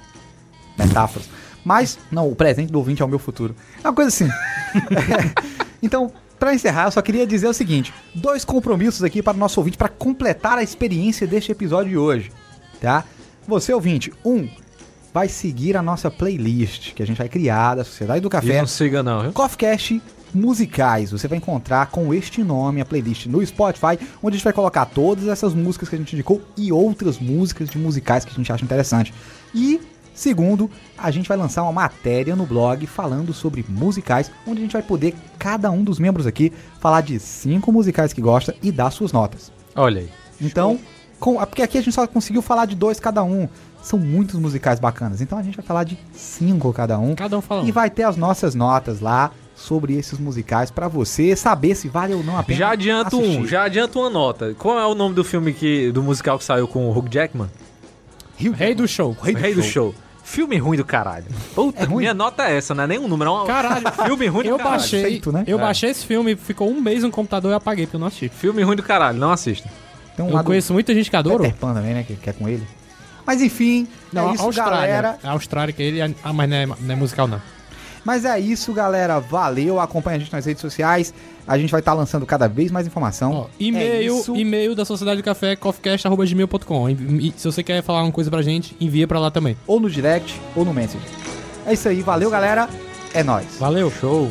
Metáforas. Mas, não, o presente do ouvinte é o meu futuro. É uma coisa assim. É. Então, pra encerrar, eu só queria dizer o seguinte: dois compromissos aqui para o nosso ouvinte para completar a experiência deste episódio de hoje. Tá? Você, ouvinte, um, vai seguir a nossa playlist que a gente vai criar da Sociedade do E Café. não siga não, viu? Coffeecast musicais. Você vai encontrar com este nome a playlist no Spotify, onde a gente vai colocar todas essas músicas que a gente indicou e outras músicas de musicais que a gente acha interessante. E segundo, a gente vai lançar uma matéria no blog falando sobre musicais, onde a gente vai poder cada um dos membros aqui falar de cinco musicais que gosta e dar suas notas. Olha aí. Então, com, é porque aqui a gente só conseguiu falar de dois cada um. São muitos musicais bacanas. Então a gente vai falar de cinco cada um. Cada um fala um. E vai ter as nossas notas lá sobre esses musicais pra você saber se vale ou não a pena. Já adianto assistir. um, já adianto uma nota. Qual é o nome do filme que do musical que saiu com o Hugh Jackman? Rei do show. Rei do Rei do Show. Show. Filme ruim do caralho. Puta, minha nota é essa, não é nem um número, é um Caralho. filme ruim do Eu caralho. baixei, Feito, né? eu É. baixei esse filme, ficou um mês no computador e eu apaguei porque eu não assisti. Filme ruim do caralho, não assista. Tem um Eu lado conheço muita gente que adora. Peter Pan também, né? Que, que é com ele. Mas enfim, Não, é a isso, Austrália. galera. A Austrália que ele. Ah, mas não é, não é musical, não. Mas é isso, galera. Valeu. Acompanha a gente nas redes sociais. A gente vai estar lançando cada vez mais informação. Ó, É e-mail, e-mail da Sociedade do Café, coffeecast.gmail.com. Se você quer falar uma coisa pra gente, envia pra lá também. Ou no direct, ou no message. É isso aí. Valeu, galera. É nóis. Valeu. Show.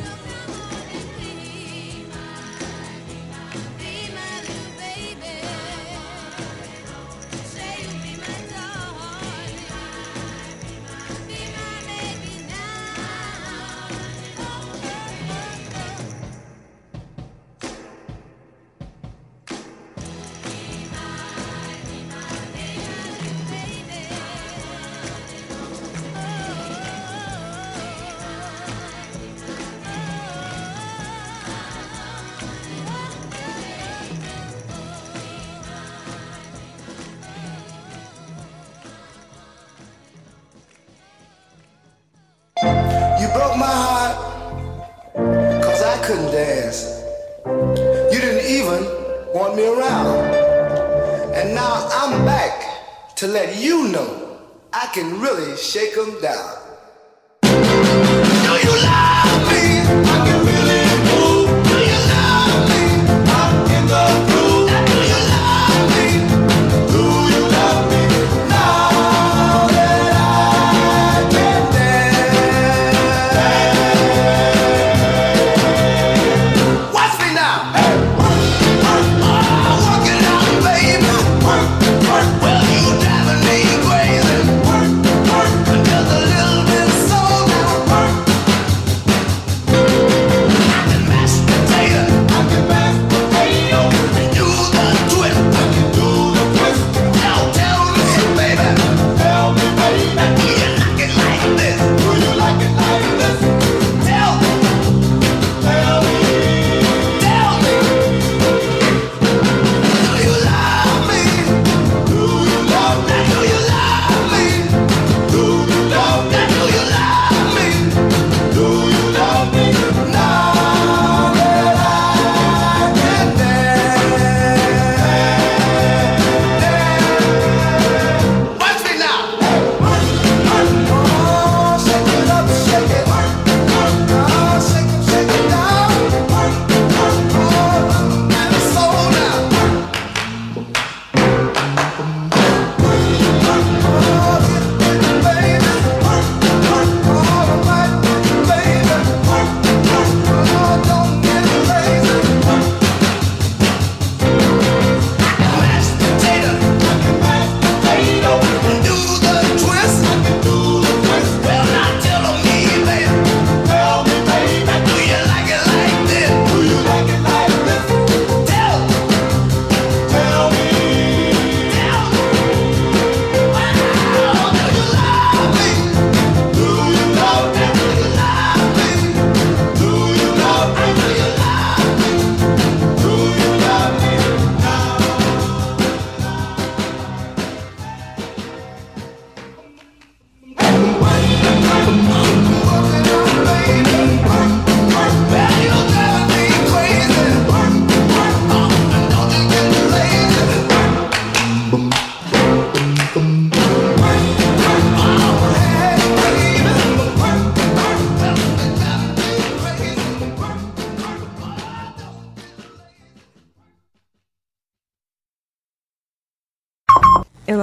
Couldn't dance. You didn't even want me around. And now I'm back to let you know I can really shake 'em down.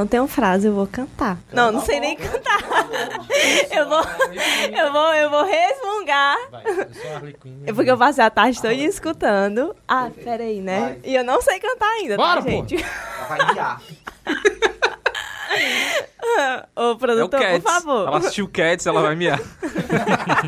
Tenho frase, eu vou cantar. Não, não sei nem cantar. Eu vou, eu vou, eu vou resmungar. É porque eu passei a tarde toda escutando. Ah, peraí, né? E eu não sei cantar ainda, Bora, tá, gente? Vai miar. Ô, É o produtor, Cats. por favor. Ela assistiu Cats, ela vai miar.